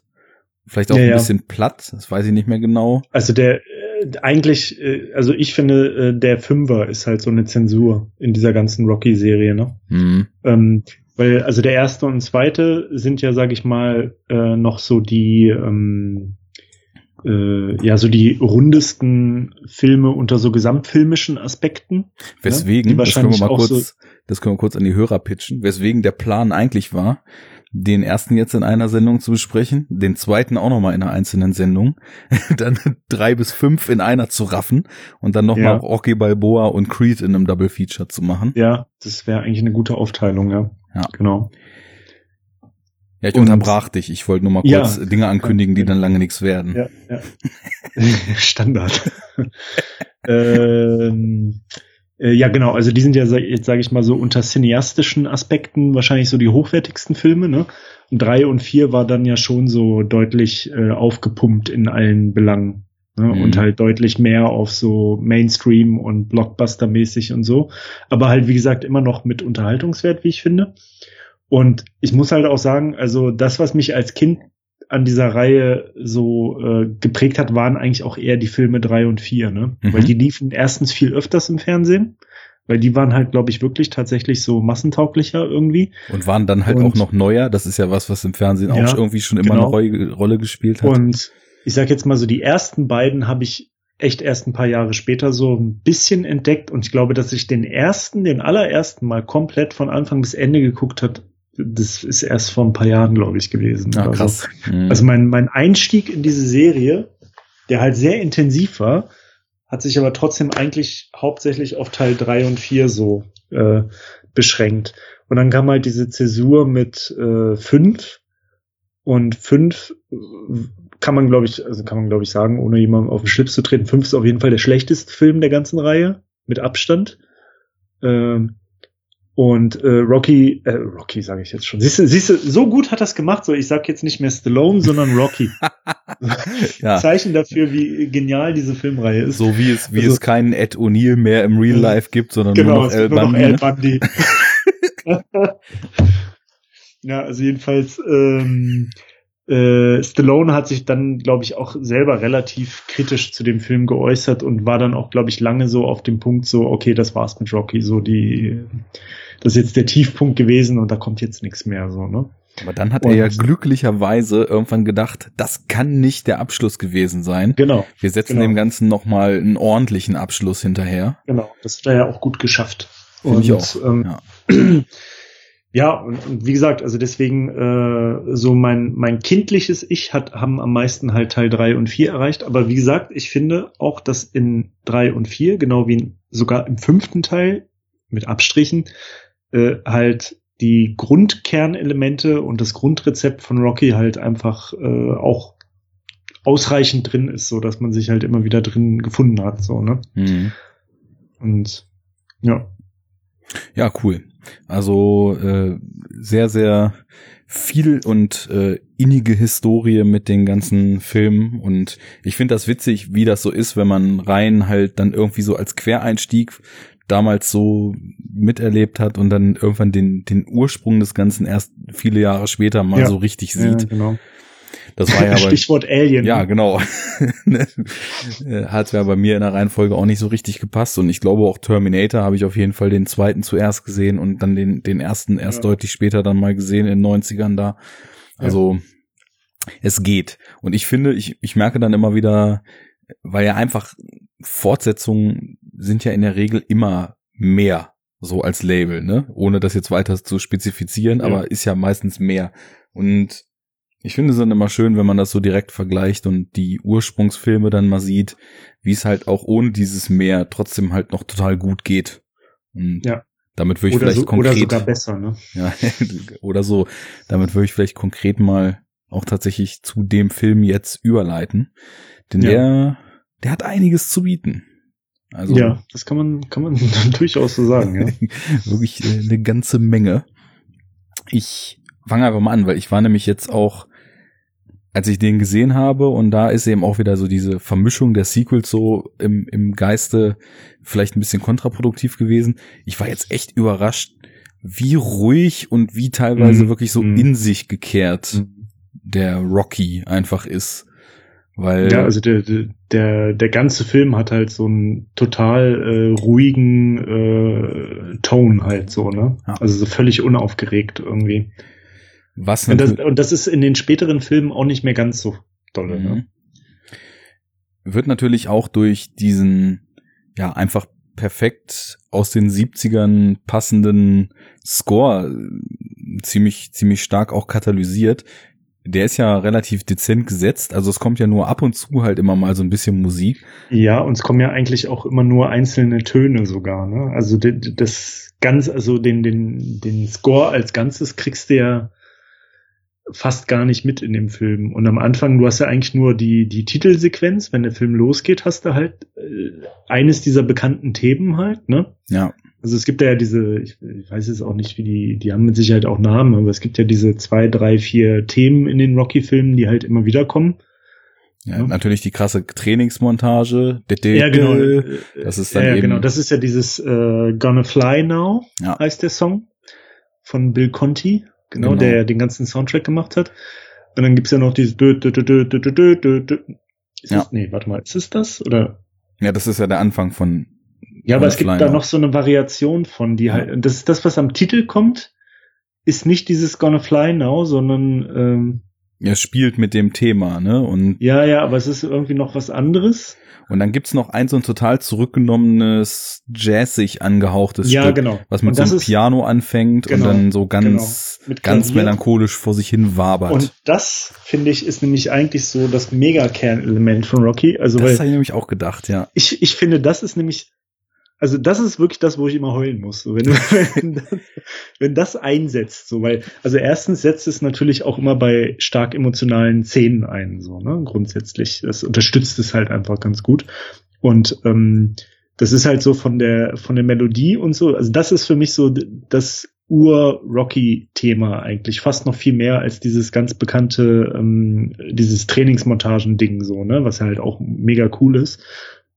Vielleicht auch ja, ein bisschen platt, das weiß ich nicht mehr genau. Also der, äh, eigentlich, äh, also ich finde, äh, der Fünfer ist halt so eine Zensur in dieser ganzen Rocky-Serie, ne? Mhm. Ähm, weil, also der erste und zweite sind ja, sag ich mal, äh, noch so die, ähm, äh, ja, so die rundesten Filme unter so gesamtfilmischen Aspekten. Ne? Weswegen, ne? das können wir mal kurz, so das können wir kurz an die Hörer pitchen, weswegen der Plan eigentlich war, den ersten jetzt in einer Sendung zu besprechen, den zweiten auch nochmal in einer einzelnen Sendung, dann drei bis fünf in einer zu raffen und dann nochmal ja. Rocky Balboa und Creed in einem Double Feature zu machen. Ja, das wäre eigentlich eine gute Aufteilung, ja. Ja. Genau. Ja, ich und, unterbrach dich. Ich wollte nur mal kurz ja, Dinge ankündigen, die dann lange nichts werden. Ja, ja. Standard. ähm, äh, ja, genau. Also die sind ja jetzt sage ich mal so unter cineastischen Aspekten wahrscheinlich so die hochwertigsten Filme. Ne? Und drei und vier war dann ja schon so deutlich äh, aufgepumpt in allen Belangen. Ne? Mhm. Und halt deutlich mehr auf so Mainstream und Blockbuster-mäßig und so. Aber halt, wie gesagt, immer noch mit Unterhaltungswert, wie ich finde. Und ich muss halt auch sagen, also das, was mich als Kind an dieser Reihe so äh, geprägt hat, waren eigentlich auch eher die Filme drei und vier, ne? Mhm. Weil die liefen erstens viel öfters im Fernsehen, weil die waren halt, glaube ich, wirklich tatsächlich so massentauglicher irgendwie. Und waren dann halt und, auch noch neuer. Das ist ja was, was im Fernsehen ja, auch irgendwie schon immer genau. eine Rolle gespielt hat. Und ich sag jetzt mal so, die ersten beiden habe ich echt erst ein paar Jahre später so ein bisschen entdeckt und ich glaube, dass ich den ersten, den allerersten Mal komplett von Anfang bis Ende geguckt hat, das ist erst vor ein paar Jahren, glaube ich, gewesen. Ah. Also, mhm. also mein, mein Einstieg in diese Serie, der halt sehr intensiv war, hat sich aber trotzdem eigentlich hauptsächlich auf Teil drei und vier so äh, beschränkt. Und dann kam halt diese Zäsur mit äh, fünf und fünf kann man, glaube ich, also kann man, glaube ich, sagen, ohne jemandem auf den Schlips zu treten, fünf ist auf jeden Fall der schlechteste Film der ganzen Reihe, mit Abstand. Ähm, und äh, Rocky, äh, Rocky sage ich jetzt schon. Siehst du, siehst du, so gut hat das gemacht. So, ich sag jetzt nicht mehr Stallone, sondern Rocky. ja. Zeichen dafür, wie genial diese Filmreihe ist. So wie es, wie also, es keinen Ed O'Neill mehr im Real Life gibt, sondern genau, nur noch El Bundy. Nur noch Bundy. ja, also jedenfalls ähm, äh, Stallone hat sich dann, glaube ich, auch selber relativ kritisch zu dem Film geäußert und war dann auch, glaube ich, lange so auf dem Punkt so, okay, das war's mit Rocky, so die das ist jetzt der Tiefpunkt gewesen und da kommt jetzt nichts mehr so, ne? Aber dann hat und, er ja glücklicherweise irgendwann gedacht, das kann nicht der Abschluss gewesen sein. Genau. Wir setzen genau. dem Ganzen nochmal einen ordentlichen Abschluss hinterher. Genau, das hat er ja auch gut geschafft. Find und ich auch. Ähm, ja. ja, und, und wie gesagt, also deswegen äh, so mein mein kindliches Ich hat haben am meisten halt Teil drei und vier erreicht. Aber wie gesagt, ich finde auch, dass in drei und vier genau wie in, sogar im fünften Teil mit Abstrichen äh, halt die Grundkernelemente und das Grundrezept von Rocky halt einfach äh, auch ausreichend drin ist, so dass man sich halt immer wieder drin gefunden hat, so, ne? Mhm. Und ja. Ja, cool. Also äh, sehr, sehr viel und äh, innige Historie mit den ganzen Filmen und ich finde das witzig, wie das so ist, wenn man rein halt dann irgendwie so als Quereinstieg damals so miterlebt hat und dann irgendwann den, den Ursprung des Ganzen erst viele Jahre später mal ja. so richtig sieht. Ja, genau. Das war ja Stichwort bei, Alien. Ja, genau. Hat ja bei mir in der Reihenfolge auch nicht so richtig gepasst und ich glaube auch Terminator habe ich auf jeden Fall den zweiten zuerst gesehen und dann den, den ersten erst ja. deutlich später dann mal gesehen in den 90ern da. Also ja. es geht. Und ich finde, ich, ich merke dann immer wieder, weil ja einfach Fortsetzungen sind ja in der Regel immer mehr so als Label, ne? Ohne das jetzt weiter zu spezifizieren, ja. aber ist ja meistens mehr. Und ich finde es dann immer schön, wenn man das so direkt vergleicht und die Ursprungsfilme dann mal sieht, wie es halt auch ohne dieses Mehr trotzdem halt noch total gut geht. Und ja. damit würde ich oder vielleicht so, konkret. Oder sogar besser, ne? Ja, oder so. Damit würde ich vielleicht konkret mal auch tatsächlich zu dem Film jetzt überleiten. Denn ja. der, der hat einiges zu bieten. Also, ja, das kann man, kann man durchaus so sagen, ja. wirklich äh, eine ganze Menge. Ich fange einfach mal an, weil ich war nämlich jetzt auch, als ich den gesehen habe, und da ist eben auch wieder so diese Vermischung der Sequels so im, im Geiste vielleicht ein bisschen kontraproduktiv gewesen. Ich war jetzt echt überrascht, wie ruhig und wie teilweise mhm. wirklich so mhm. in sich gekehrt mhm. der Rocky einfach ist. Weil ja, also der, der, der ganze Film hat halt so einen total äh, ruhigen äh, Ton halt so, ne? Ja. Also so völlig unaufgeregt irgendwie. Was und das, und das ist in den späteren Filmen auch nicht mehr ganz so dolle, ne? mhm. ne? Wird natürlich auch durch diesen, ja, einfach perfekt aus den 70ern passenden Score ziemlich, ziemlich stark auch katalysiert der ist ja relativ dezent gesetzt, also es kommt ja nur ab und zu halt immer mal so ein bisschen Musik. Ja, und es kommen ja eigentlich auch immer nur einzelne Töne sogar, ne? Also das ganz, also den, den, den Score als Ganzes kriegst du ja fast gar nicht mit in dem Film. Und am Anfang, du hast ja eigentlich nur die, die Titelsequenz, wenn der Film losgeht, hast du halt äh, eines dieser bekannten Themen halt, ne? Ja. Also es gibt ja diese, ich, ich weiß jetzt auch nicht, wie die, die haben mit Sicherheit auch Namen, aber es gibt ja diese zwei, drei, vier Themen in den Rocky-Filmen, die halt immer wieder kommen. Ja, ja, natürlich die krasse Trainingsmontage. Ja, genau. Das ist dann ja, eben genau. Das ist ja dieses äh, Gonna Fly Now, ja. heißt der Song von Bill Conti, genau, genau. der den ganzen Soundtrack gemacht hat. Und dann gibt's ja noch dieses dö, dö, dö, dö, dö, dö, dö, dö. Ist ja. Das, nee, warte mal, ist es das oder? Ja, das ist ja der Anfang von ja, aber es gibt da noch so eine Variation von, die halt, das ist das, was am Titel kommt, ist nicht dieses Gonna Fly Now, sondern ähm, ja, spielt mit dem Thema, ne? Und ja, ja, aber es ist irgendwie noch was anderes. Und dann gibt's noch ein so ein total zurückgenommenes, jazzig angehauchtes ja, Stück, genau. was mit so einem Piano anfängt genau, und dann so ganz, genau. ganz melancholisch vor sich hin wabert. Und das, finde ich, ist nämlich eigentlich so das Mega-Kernelement von Rocky. Also, das habe ich nämlich auch gedacht, ja. Ich, ich finde, das ist nämlich also das ist wirklich das, wo ich immer heulen muss. So, wenn, wenn, das, wenn das einsetzt, so weil, also erstens setzt es natürlich auch immer bei stark emotionalen Szenen ein, so ne, grundsätzlich. Das unterstützt es halt einfach ganz gut. Und ähm, das ist halt so von der von der Melodie und so. Also das ist für mich so das Ur-Rocky-Thema eigentlich, fast noch viel mehr als dieses ganz bekannte, ähm, dieses Trainingsmontagen-Ding so, ne, was halt auch mega cool ist.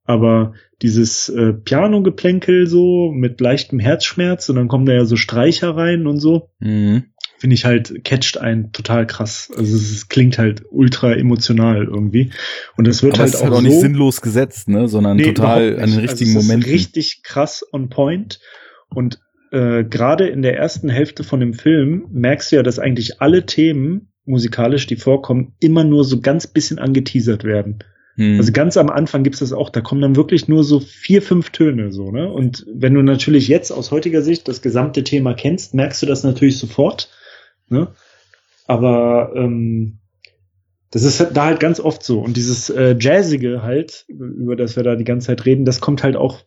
Aber dieses äh, Piano-Geplänkel so mit leichtem Herzschmerz und dann kommen da ja so Streicher rein und so. Mhm. Finde ich halt, catcht einen total krass. Also es, es, klingt halt ultra emotional irgendwie. Und es wird Aber halt es ist halt auch, auch nicht sinnlos gesetzt, ne, sondern nee, total an den richtigen also Momenten. Richtig krass on point. Und äh, gerade in der ersten Hälfte von dem Film merkst du ja, dass eigentlich alle Themen musikalisch, die vorkommen, immer nur so ganz bisschen angeteasert werden. Hm. Also ganz am Anfang gibt's das auch, da kommen dann wirklich nur so vier, fünf Töne so, ne? Und wenn du natürlich jetzt aus heutiger Sicht das gesamte Thema kennst, merkst du das natürlich sofort, ne? Aber ähm, das ist da halt ganz oft so. Und dieses äh, Jazzige halt, über das wir da die ganze Zeit reden, das kommt halt auch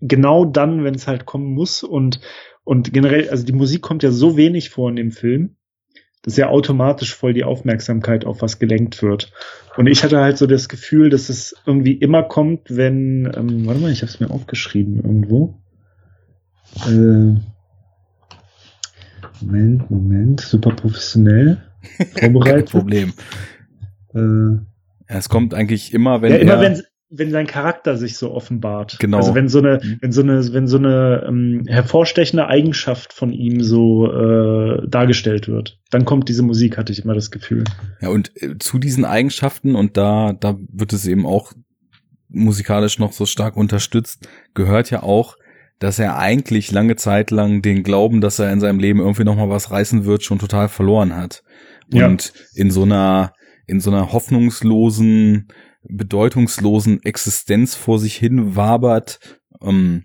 genau dann, wenn es halt kommen muss. Und, und generell, also die Musik kommt ja so wenig vor in dem Film dass ja automatisch voll die Aufmerksamkeit auf was gelenkt wird. Und ich hatte halt so das Gefühl, dass es irgendwie immer kommt, wenn, ähm, warte mal, ich habe es mir aufgeschrieben irgendwo. Äh, Moment, Moment, super professionell. Vorbereitet. Kein Problem. Äh, es kommt eigentlich immer, wenn ja, immer wenn wenn sein Charakter sich so offenbart. Genau. Also wenn so eine, mhm. wenn so eine, wenn so eine ähm, hervorstechende Eigenschaft von ihm so äh, dargestellt wird, dann kommt diese Musik, hatte ich immer das Gefühl. Ja, und äh, zu diesen Eigenschaften, und da, da wird es eben auch musikalisch noch so stark unterstützt, gehört ja auch, dass er eigentlich lange Zeit lang den Glauben, dass er in seinem Leben irgendwie noch mal was reißen wird, schon total verloren hat. Und ja. in so einer, in so einer hoffnungslosen, bedeutungslosen Existenz vor sich hin wabert. Ähm,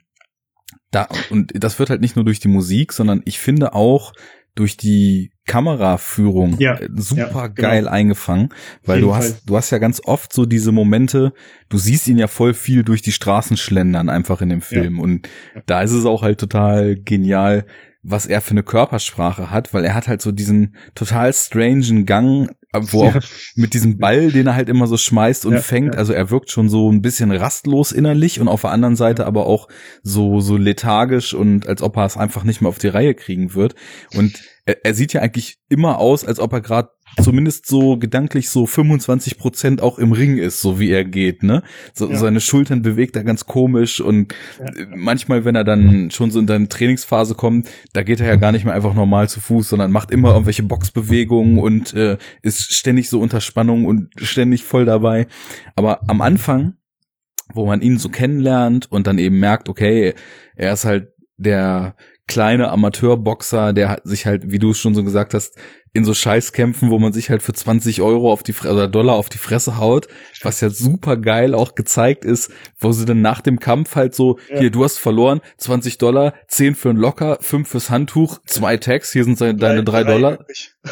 da, und das wird halt nicht nur durch die Musik, sondern ich finde auch durch die Kameraführung ja, äh, super ja, genau. geil eingefangen, weil du hast, Fall. du hast ja ganz oft so diese Momente, du siehst ihn ja voll viel durch die Straßen schlendern einfach in dem Film ja. und da ist es auch halt total genial, was er für eine Körpersprache hat, weil er hat halt so diesen total strangen Gang, wo auch mit diesem Ball, den er halt immer so schmeißt und ja, fängt, ja. also er wirkt schon so ein bisschen rastlos innerlich und auf der anderen Seite aber auch so so lethargisch und als ob er es einfach nicht mehr auf die Reihe kriegen wird. Und er, er sieht ja eigentlich immer aus, als ob er gerade zumindest so gedanklich so 25 Prozent auch im Ring ist, so wie er geht, ne? So, ja. Seine Schultern bewegt er ganz komisch und ja. manchmal, wenn er dann schon so in seine Trainingsphase kommt, da geht er ja gar nicht mehr einfach normal zu Fuß, sondern macht immer irgendwelche Boxbewegungen und äh, ist ständig so unter Spannung und ständig voll dabei. Aber am Anfang, wo man ihn so kennenlernt und dann eben merkt, okay, er ist halt der kleine Amateurboxer, der sich halt, wie du es schon so gesagt hast, in so Scheißkämpfen, wo man sich halt für 20 Euro auf die Fre oder Dollar auf die Fresse haut, was ja super geil auch gezeigt ist, wo sie dann nach dem Kampf halt so, ja. hier, du hast verloren, 20 Dollar, 10 für ein Locker, 5 fürs Handtuch, zwei Tags, hier sind deine drei Dollar. Hä?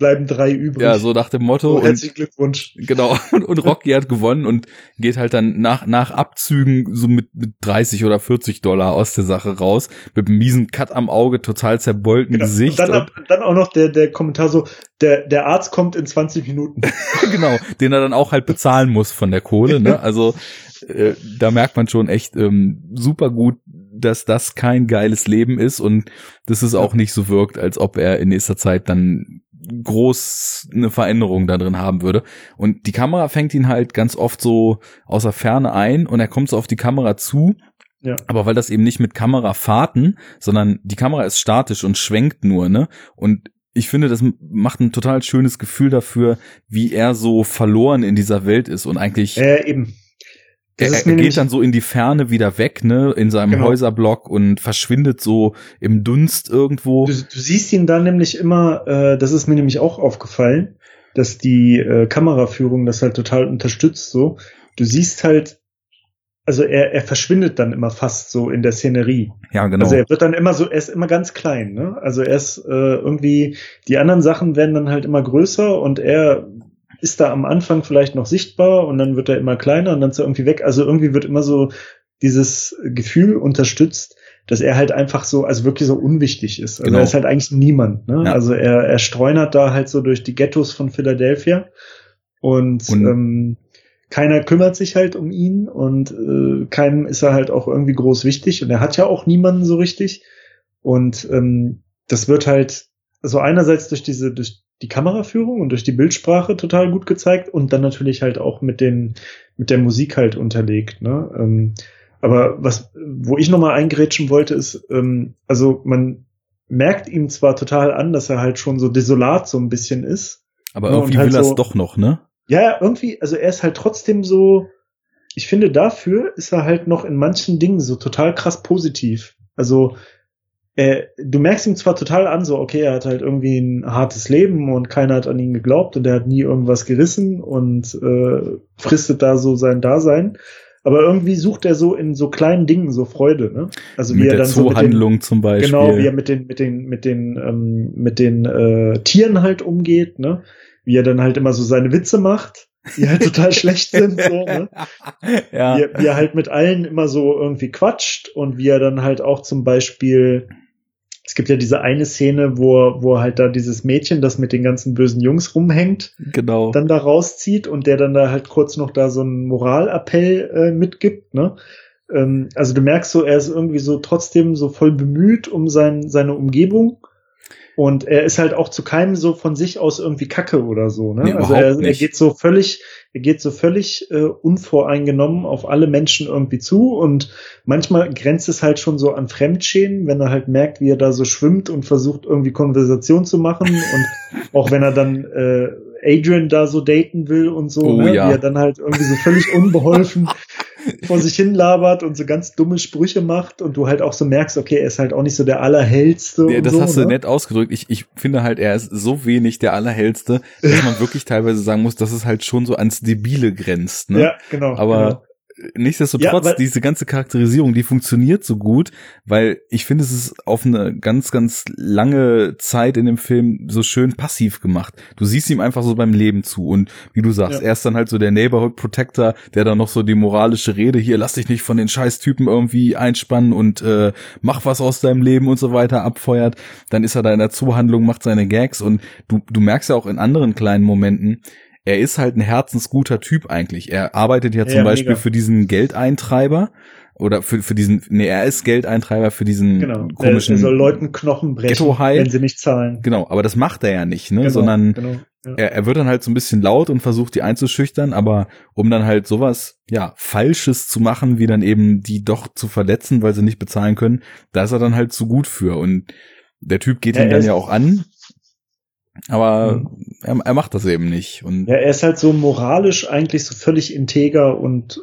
Bleiben drei übrig. Ja, so nach dem Motto. Oh, herzlichen Glückwunsch. Genau. Und, und Rocky hat gewonnen und geht halt dann nach, nach Abzügen so mit, mit 30 oder 40 Dollar aus der Sache raus. Mit einem miesen Cut am Auge, total zerbeulten genau. Gesicht. Und dann, und dann auch noch der, der Kommentar so, der, der Arzt kommt in 20 Minuten. genau. Den er dann auch halt bezahlen muss von der Kohle, ne? Also, äh, da merkt man schon echt ähm, super gut, dass das kein geiles Leben ist und dass es auch nicht so wirkt, als ob er in nächster Zeit dann groß eine Veränderung da drin haben würde. Und die Kamera fängt ihn halt ganz oft so außer Ferne ein und er kommt so auf die Kamera zu. Ja. Aber weil das eben nicht mit Kamerafahrten, sondern die Kamera ist statisch und schwenkt nur, ne? Und ich finde, das macht ein total schönes Gefühl dafür, wie er so verloren in dieser Welt ist und eigentlich. Äh, eben er, er geht dann so in die Ferne wieder weg, ne, in seinem genau. Häuserblock und verschwindet so im Dunst irgendwo. Du, du siehst ihn dann nämlich immer, äh, das ist mir nämlich auch aufgefallen, dass die äh, Kameraführung das halt total unterstützt so. Du siehst halt, also er, er verschwindet dann immer fast so in der Szenerie. Ja, genau. Also er wird dann immer so, er ist immer ganz klein, ne? Also er ist äh, irgendwie, die anderen Sachen werden dann halt immer größer und er ist da am Anfang vielleicht noch sichtbar und dann wird er immer kleiner und dann ist er irgendwie weg. Also irgendwie wird immer so dieses Gefühl unterstützt, dass er halt einfach so, also wirklich so unwichtig ist. Also genau. er ist halt eigentlich niemand. Ne? Ja. Also er, er streunert da halt so durch die Ghettos von Philadelphia und, und ähm, keiner kümmert sich halt um ihn und äh, keinem ist er halt auch irgendwie groß wichtig und er hat ja auch niemanden so richtig. Und ähm, das wird halt so einerseits durch diese, durch die Kameraführung und durch die Bildsprache total gut gezeigt und dann natürlich halt auch mit den mit der Musik halt unterlegt. Ne? Ähm, aber was, wo ich nochmal eingrätschen wollte, ist, ähm, also man merkt ihm zwar total an, dass er halt schon so desolat so ein bisschen ist. Aber ne, irgendwie halt will er es so, doch noch, ne? Ja, irgendwie, also er ist halt trotzdem so, ich finde dafür ist er halt noch in manchen Dingen so total krass positiv. Also äh, du merkst ihm zwar total an, so, okay, er hat halt irgendwie ein hartes Leben und keiner hat an ihn geglaubt und er hat nie irgendwas gerissen und äh, fristet da so sein Dasein. Aber irgendwie sucht er so in so kleinen Dingen so Freude, ne? Also wie mit er dann so mit den, zum Beispiel. Genau, wie er mit den mit den mit den ähm, mit den äh, Tieren halt umgeht, ne? Wie er dann halt immer so seine Witze macht, die halt total schlecht sind, so, ne? Ja. Wie, wie er halt mit allen immer so irgendwie quatscht und wie er dann halt auch zum Beispiel es gibt ja diese eine Szene, wo, wo halt da dieses Mädchen, das mit den ganzen bösen Jungs rumhängt, genau. dann da rauszieht und der dann da halt kurz noch da so einen Moralappell äh, mitgibt, ne? Ähm, also du merkst so, er ist irgendwie so trotzdem so voll bemüht um sein, seine Umgebung Und er ist halt auch zu keinem so von sich aus irgendwie Kacke oder so. Ne? Nee, also er, er geht so völlig, er geht so völlig äh, unvoreingenommen auf alle Menschen irgendwie zu und manchmal grenzt es halt schon so an Fremdschämen, wenn er halt merkt, wie er da so schwimmt und versucht irgendwie Konversation zu machen und auch wenn er dann äh, Adrian da so daten will und so, Oh ne? ja. wie er dann halt irgendwie so völlig unbeholfen vor sich hin labert und so ganz dumme Sprüche macht und du halt auch so merkst, okay, er ist halt auch nicht so der Allerhellste. Ja, das so, hast du ne? nett ausgedrückt. Ich, ich finde halt, er ist so wenig der Allerhellste, dass man wirklich teilweise sagen muss, dass es halt schon so ans Debile grenzt. Ne? Ja, genau. Aber genau. Nichtsdestotrotz, Ja, diese ganze Charakterisierung, die funktioniert so gut, weil ich finde, es ist auf eine ganz, ganz lange Zeit in dem Film so schön passiv gemacht. Du siehst ihm einfach so beim Leben zu und wie du sagst, Ja. er ist dann halt so der Neighborhood Protector, der dann noch so die moralische Rede hier, lass dich nicht von den Scheißtypen irgendwie einspannen und äh, mach was aus deinem Leben und so weiter abfeuert. Dann ist er da in der Zuhandlung, macht seine Gags und du, du merkst ja auch in anderen kleinen Momenten, er ist halt ein herzensguter Typ eigentlich. Er arbeitet ja zum Ja, Beispiel mega. für diesen Geldeintreiber oder für, für diesen, nee, er ist Geldeintreiber für diesen Genau. komischen, er soll Leuten Knochen brechen, wenn sie nicht zahlen. genau, aber das macht er ja nicht, ne, Genau, sondern genau. Ja. er, er wird dann halt so ein bisschen laut und versucht die einzuschüchtern, aber um dann halt sowas, ja, Falsches zu machen, wie dann eben die doch zu verletzen, weil sie nicht bezahlen können, da ist er dann halt zu gut für und der Typ geht Ja, ihn dann ja auch an, aber Mhm. er, er macht das eben nicht und Ja, er ist halt so moralisch eigentlich so völlig integer und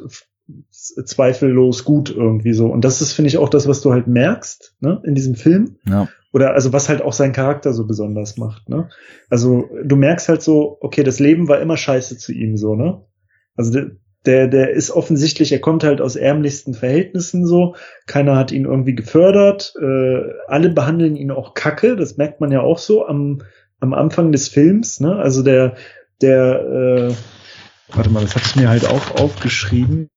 zweifellos gut irgendwie so. Und das ist, finde ich, auch das, was du halt merkst, ne, in diesem Film. ja, Oder also was halt auch seinen Charakter so besonders macht, ne? Also du merkst halt so, okay, das Leben war immer scheiße zu ihm so, ne? Also der, der, der ist offensichtlich, er kommt halt aus ärmlichsten Verhältnissen so, keiner hat ihn irgendwie gefördert, äh, alle behandeln ihn auch kacke, das merkt man ja auch so am, am Anfang des Films, ne? Also der, der, äh, warte mal, das hatte ich mir halt auch aufgeschrieben,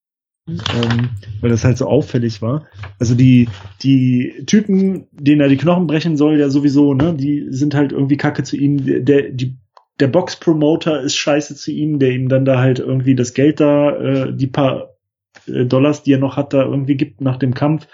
ähm, weil das halt so auffällig war. Also die, die Typen, denen er die Knochen brechen soll, ja sowieso, ne, die sind halt irgendwie kacke zu ihm. Der, die, der Box-Promoter ist scheiße zu ihm, der ihm dann da halt irgendwie das Geld da, äh, die paar äh, Dollars, die er noch hat, da irgendwie gibt nach dem Kampf.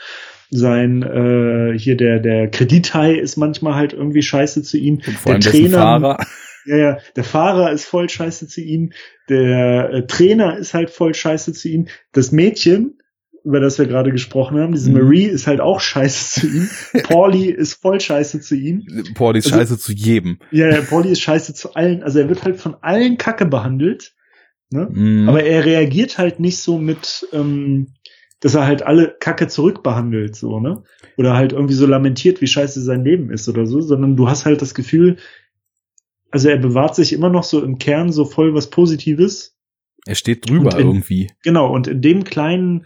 Sein äh, hier der der Kredithai ist manchmal halt irgendwie scheiße zu ihm. und vor Der Trainer- Fahrer. Ja, ja, der Fahrer ist voll scheiße zu ihm, der äh, Trainer ist halt voll scheiße zu ihm, das Mädchen, über das wir gerade gesprochen haben, diese Mhm. Marie ist halt auch scheiße zu ihm, Pauli ist voll scheiße zu ihm, die ist Also- scheiße zu jedem. ja, ja, Pauli ist scheiße zu allen, also er wird halt von allen Kacke behandelt, ne? Mhm. aber er reagiert halt nicht so mit, ähm, dass er halt alle Kacke zurückbehandelt, so, ne? Oder halt irgendwie so lamentiert, wie scheiße sein Leben ist oder so, sondern du hast halt das Gefühl, also er bewahrt sich immer noch so im Kern so voll was Positives. er steht drüber in- irgendwie. Genau, und in dem kleinen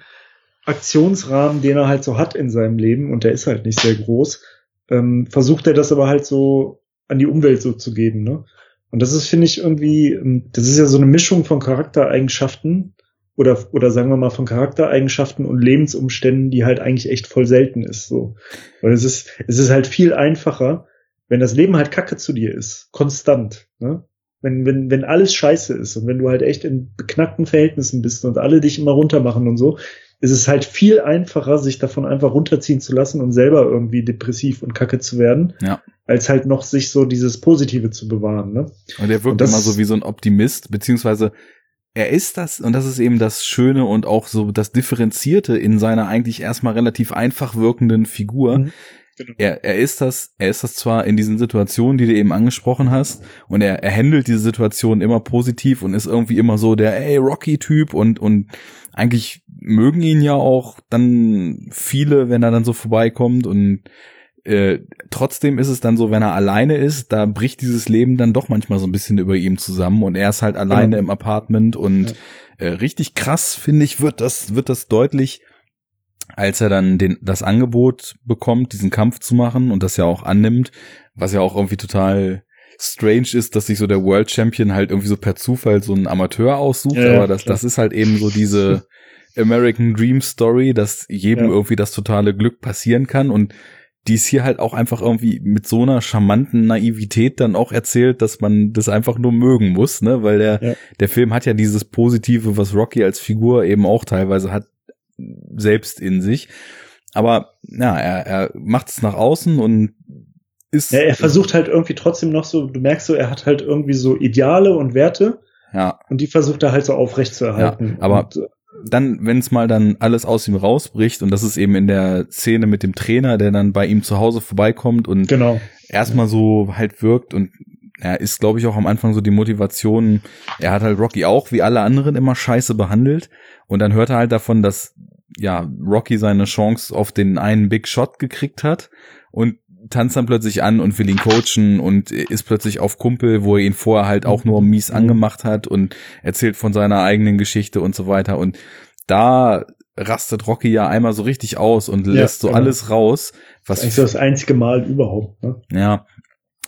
Aktionsrahmen, den er halt so hat in seinem Leben, und der ist halt nicht sehr groß, ähm, versucht er das aber halt so an die Umwelt so zu geben, ne? Und das ist, finde ich, irgendwie, ähm, das ist ja so eine Mischung von Charaktereigenschaften oder, oder sagen wir mal von Charaktereigenschaften und Lebensumständen, die halt eigentlich echt voll selten ist, so. Weil es ist, es ist halt viel einfacher, wenn das Leben halt kacke zu dir ist, konstant, ne? Wenn, wenn, wenn alles scheiße ist und wenn du halt echt in beknackten Verhältnissen bist und alle dich immer runtermachen und so, ist es halt viel einfacher, sich davon einfach runterziehen zu lassen und selber irgendwie depressiv und kacke zu werden, Ja. als halt noch sich so dieses Positive zu bewahren, ne? Und er wirkt Und das- immer so wie so ein Optimist, beziehungsweise er ist das, und das ist eben das Schöne und auch so das Differenzierte in seiner eigentlich erstmal relativ einfach wirkenden Figur. Mhm. Genau. Er, er ist das, er ist das zwar in diesen Situationen, die du eben angesprochen hast, und er, er handelt diese Situation immer positiv und ist irgendwie immer so der, ey, Rocky-Typ und, und eigentlich mögen ihn ja auch dann viele, wenn er dann so vorbeikommt und äh, trotzdem ist es dann so, wenn er alleine ist, da bricht dieses Leben dann doch manchmal so ein bisschen über ihm zusammen und er ist halt alleine Ja. im Apartment und äh, richtig krass finde ich wird das wird das deutlich, als er dann den das Angebot bekommt, diesen Kampf zu machen und das ja auch annimmt, was ja auch irgendwie total strange ist, dass sich so der World Champion halt irgendwie so per Zufall so einen Amateur aussucht, Ja, ja, aber das klar. das ist halt eben so diese American Dream Story, dass jedem Ja. irgendwie das totale Glück passieren kann und die ist hier halt auch einfach irgendwie mit so einer charmanten Naivität dann auch erzählt, dass man das einfach nur mögen muss, ne, weil der, Ja. der Film hat ja dieses Positive, was Rocky als Figur eben auch teilweise hat, selbst in sich. Aber, ja, er, er macht es nach außen und ist. Ja, er versucht halt irgendwie trotzdem noch so, du merkst so, er hat halt irgendwie so Ideale und Werte. Ja. Und die versucht er halt so aufrecht zu erhalten. Ja, aber und, äh, dann, wenn es mal dann alles aus ihm rausbricht, und das ist eben in der Szene mit dem Trainer, der dann bei ihm zu Hause vorbeikommt und genau. erstmal so halt wirkt und er ist, glaube ich, auch am Anfang so die Motivation, er hat halt Rocky auch wie alle anderen immer scheiße behandelt und dann hört er halt davon, dass ja Rocky seine Chance auf den einen Big Shot gekriegt hat und tanzt dann plötzlich an und will ihn coachen und ist plötzlich auf Kumpel, wo er ihn vorher halt auch nur mies Mhm. angemacht hat und erzählt von seiner eigenen Geschichte und so weiter. Und da rastet Rocky ja einmal so richtig aus und Ja, lässt so genau. alles raus, was eigentlich so das einzige Mal überhaupt. Ne? ja.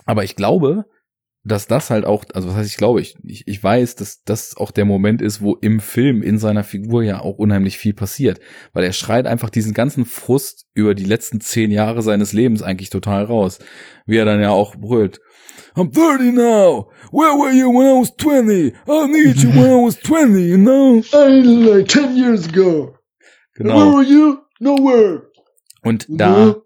Aber ich glaube, dass das halt auch, also was heißt ich glaube, ich, ich, ich weiß, dass das auch der Moment ist, wo im Film in seiner Figur ja auch unheimlich viel passiert. Weil er schreit einfach diesen ganzen Frust über die letzten zehn Jahre seines Lebens eigentlich total raus. Wie er dann ja auch brüllt. I'm 30 now. Where were you when I was 20? I need you when I was 20, you know? I like 10 years ago. Genau. you? Nowhere. Und da,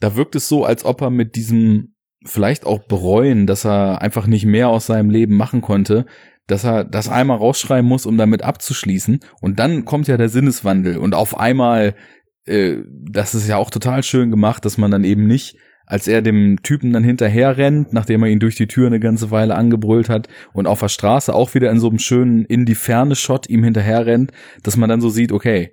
da wirkt es so, als ob er mit diesem vielleicht auch bereuen, dass er einfach nicht mehr aus seinem Leben machen konnte, dass er das einmal rausschreiben muss, um damit abzuschließen. Und dann kommt ja der Sinneswandel und auf einmal, äh, das ist ja auch total schön gemacht, dass man dann eben nicht, als er dem Typen dann hinterher rennt, nachdem er ihn durch die Tür eine ganze Weile angebrüllt hat und auf der Straße auch wieder in so einem schönen in die Ferne Shot ihm hinterher rennt, dass man dann so sieht, okay,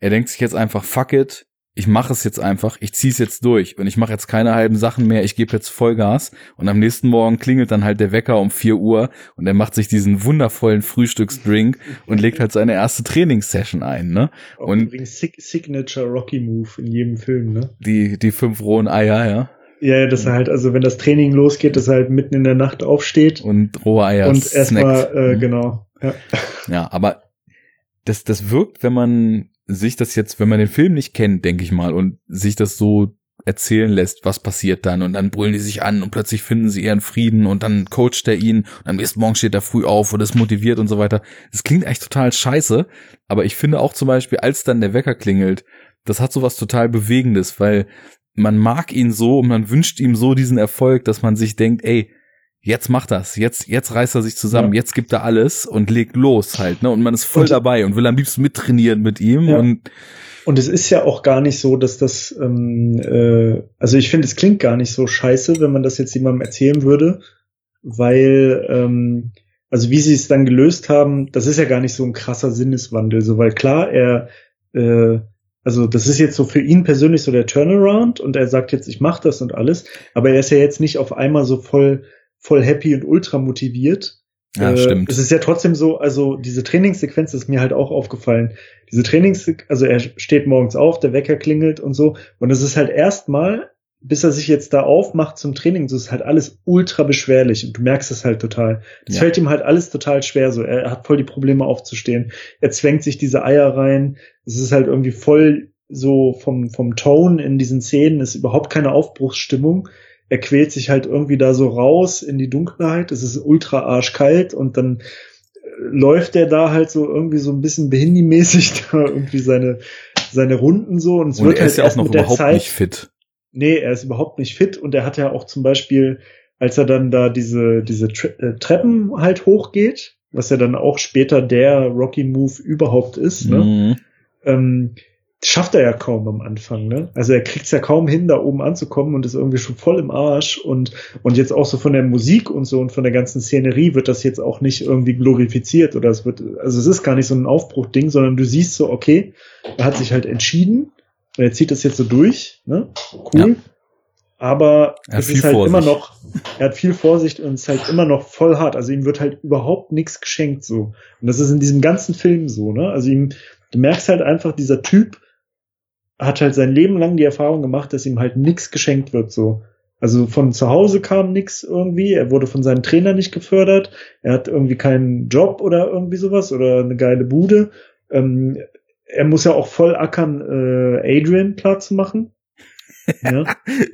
er denkt sich jetzt einfach, fuck it, ich mache es jetzt einfach, ich zieh's jetzt durch und ich mache jetzt keine halben Sachen mehr, ich gebe jetzt Vollgas und am nächsten Morgen klingelt dann halt der Wecker um 4 Uhr und er macht sich diesen wundervollen Frühstücksdrink und legt halt seine erste Trainingssession ein, ne? Auch Und- übrigens Sig Signature Rocky Move in jedem Film, ne? Die, die fünf rohen Eier, ja. Ja, ja, dass er halt, also wenn das Training losgeht, dass er halt mitten in der Nacht aufsteht Und rohe Eier und erstmal, äh, Mhm. genau. Ja. Ja, aber das, das wirkt, wenn man sich das jetzt, wenn man den Film nicht kennt, denke ich mal, und sich das so erzählen lässt, was passiert dann und dann brüllen die sich an und plötzlich finden sie ihren Frieden und dann coacht er ihn und am nächsten Morgen steht er früh auf und ist motiviert und so weiter. Das klingt echt total scheiße, aber ich finde auch zum Beispiel, als dann der Wecker klingelt, das hat sowas total Bewegendes, weil man mag ihn so und man wünscht ihm so diesen Erfolg, dass man sich denkt, ey, jetzt macht das, jetzt, jetzt reißt er sich zusammen, Ja. jetzt gibt er alles und legt los halt, ne? Und man ist voll Und- dabei und will am liebsten mittrainieren mit ihm Ja. und Und es ist ja auch gar nicht so, dass das, ähm, äh, also ich finde, es klingt gar nicht so scheiße, wenn man das jetzt jemandem erzählen würde, weil, ähm, also wie sie es dann gelöst haben, das ist ja gar nicht so ein krasser Sinneswandel, so weil klar, er, äh, also das ist jetzt so für ihn persönlich so der Turnaround und er sagt jetzt, ich mache das und alles, aber er ist ja jetzt nicht auf einmal so voll, voll happy und ultra motiviert, ja, äh, stimmt. Es ist ja trotzdem so, also diese Trainingssequenz ist mir halt auch aufgefallen. Diese Trainings, also er steht morgens auf, der Wecker klingelt und so. Und es ist halt erstmal, bis er sich jetzt da aufmacht zum Training, so ist halt alles ultra beschwerlich. Und du merkst es halt total. Es Ja. fällt ihm halt alles total schwer. So, er hat voll die Probleme aufzustehen. Er zwängt sich diese Eier rein. Es ist halt irgendwie voll so vom, vom Tone in diesen Szenen ist überhaupt keine Aufbruchsstimmung er quält sich halt irgendwie da so raus in die Dunkelheit. Es ist ultra arschkalt und dann äh, läuft er da halt so irgendwie so ein bisschen behindimäßig da irgendwie seine seine Runden so und es und wird er halt ist ja auch noch überhaupt Zeit nicht fit. nee er ist überhaupt nicht fit und er hat ja auch zum Beispiel als er dann da diese diese Tre äh, Treppen halt hochgeht was ja dann auch später der Rocky Move überhaupt ist ne? Mhm. ähm, schafft er ja kaum am Anfang, ne? Also er kriegt es ja kaum hin, da oben anzukommen und ist irgendwie schon voll im Arsch und und jetzt auch so von der Musik und so und von der ganzen Szenerie wird das jetzt auch nicht irgendwie glorifiziert oder es wird, also es ist gar nicht so ein Aufbruchding, sondern du siehst so, okay, er hat sich halt entschieden und er zieht das jetzt so durch, ne? Cool. Ja. Aber Er es ist halt Vorsicht. immer noch, er hat viel Vorsicht und es ist halt immer noch voll hart. Also ihm wird halt überhaupt nichts geschenkt so. Und das ist in diesem ganzen Film so, ne? Also ihm, du merkst halt einfach, dieser Typ hat halt sein Leben lang die Erfahrung gemacht, dass ihm halt nichts geschenkt wird so. Also von zu Hause kam nichts irgendwie, er wurde von seinem Trainer nicht gefördert, er hat irgendwie keinen Job oder irgendwie sowas oder eine geile Bude. Ähm, er muss ja auch voll ackern, äh, Adrian klar zu machen. Ja.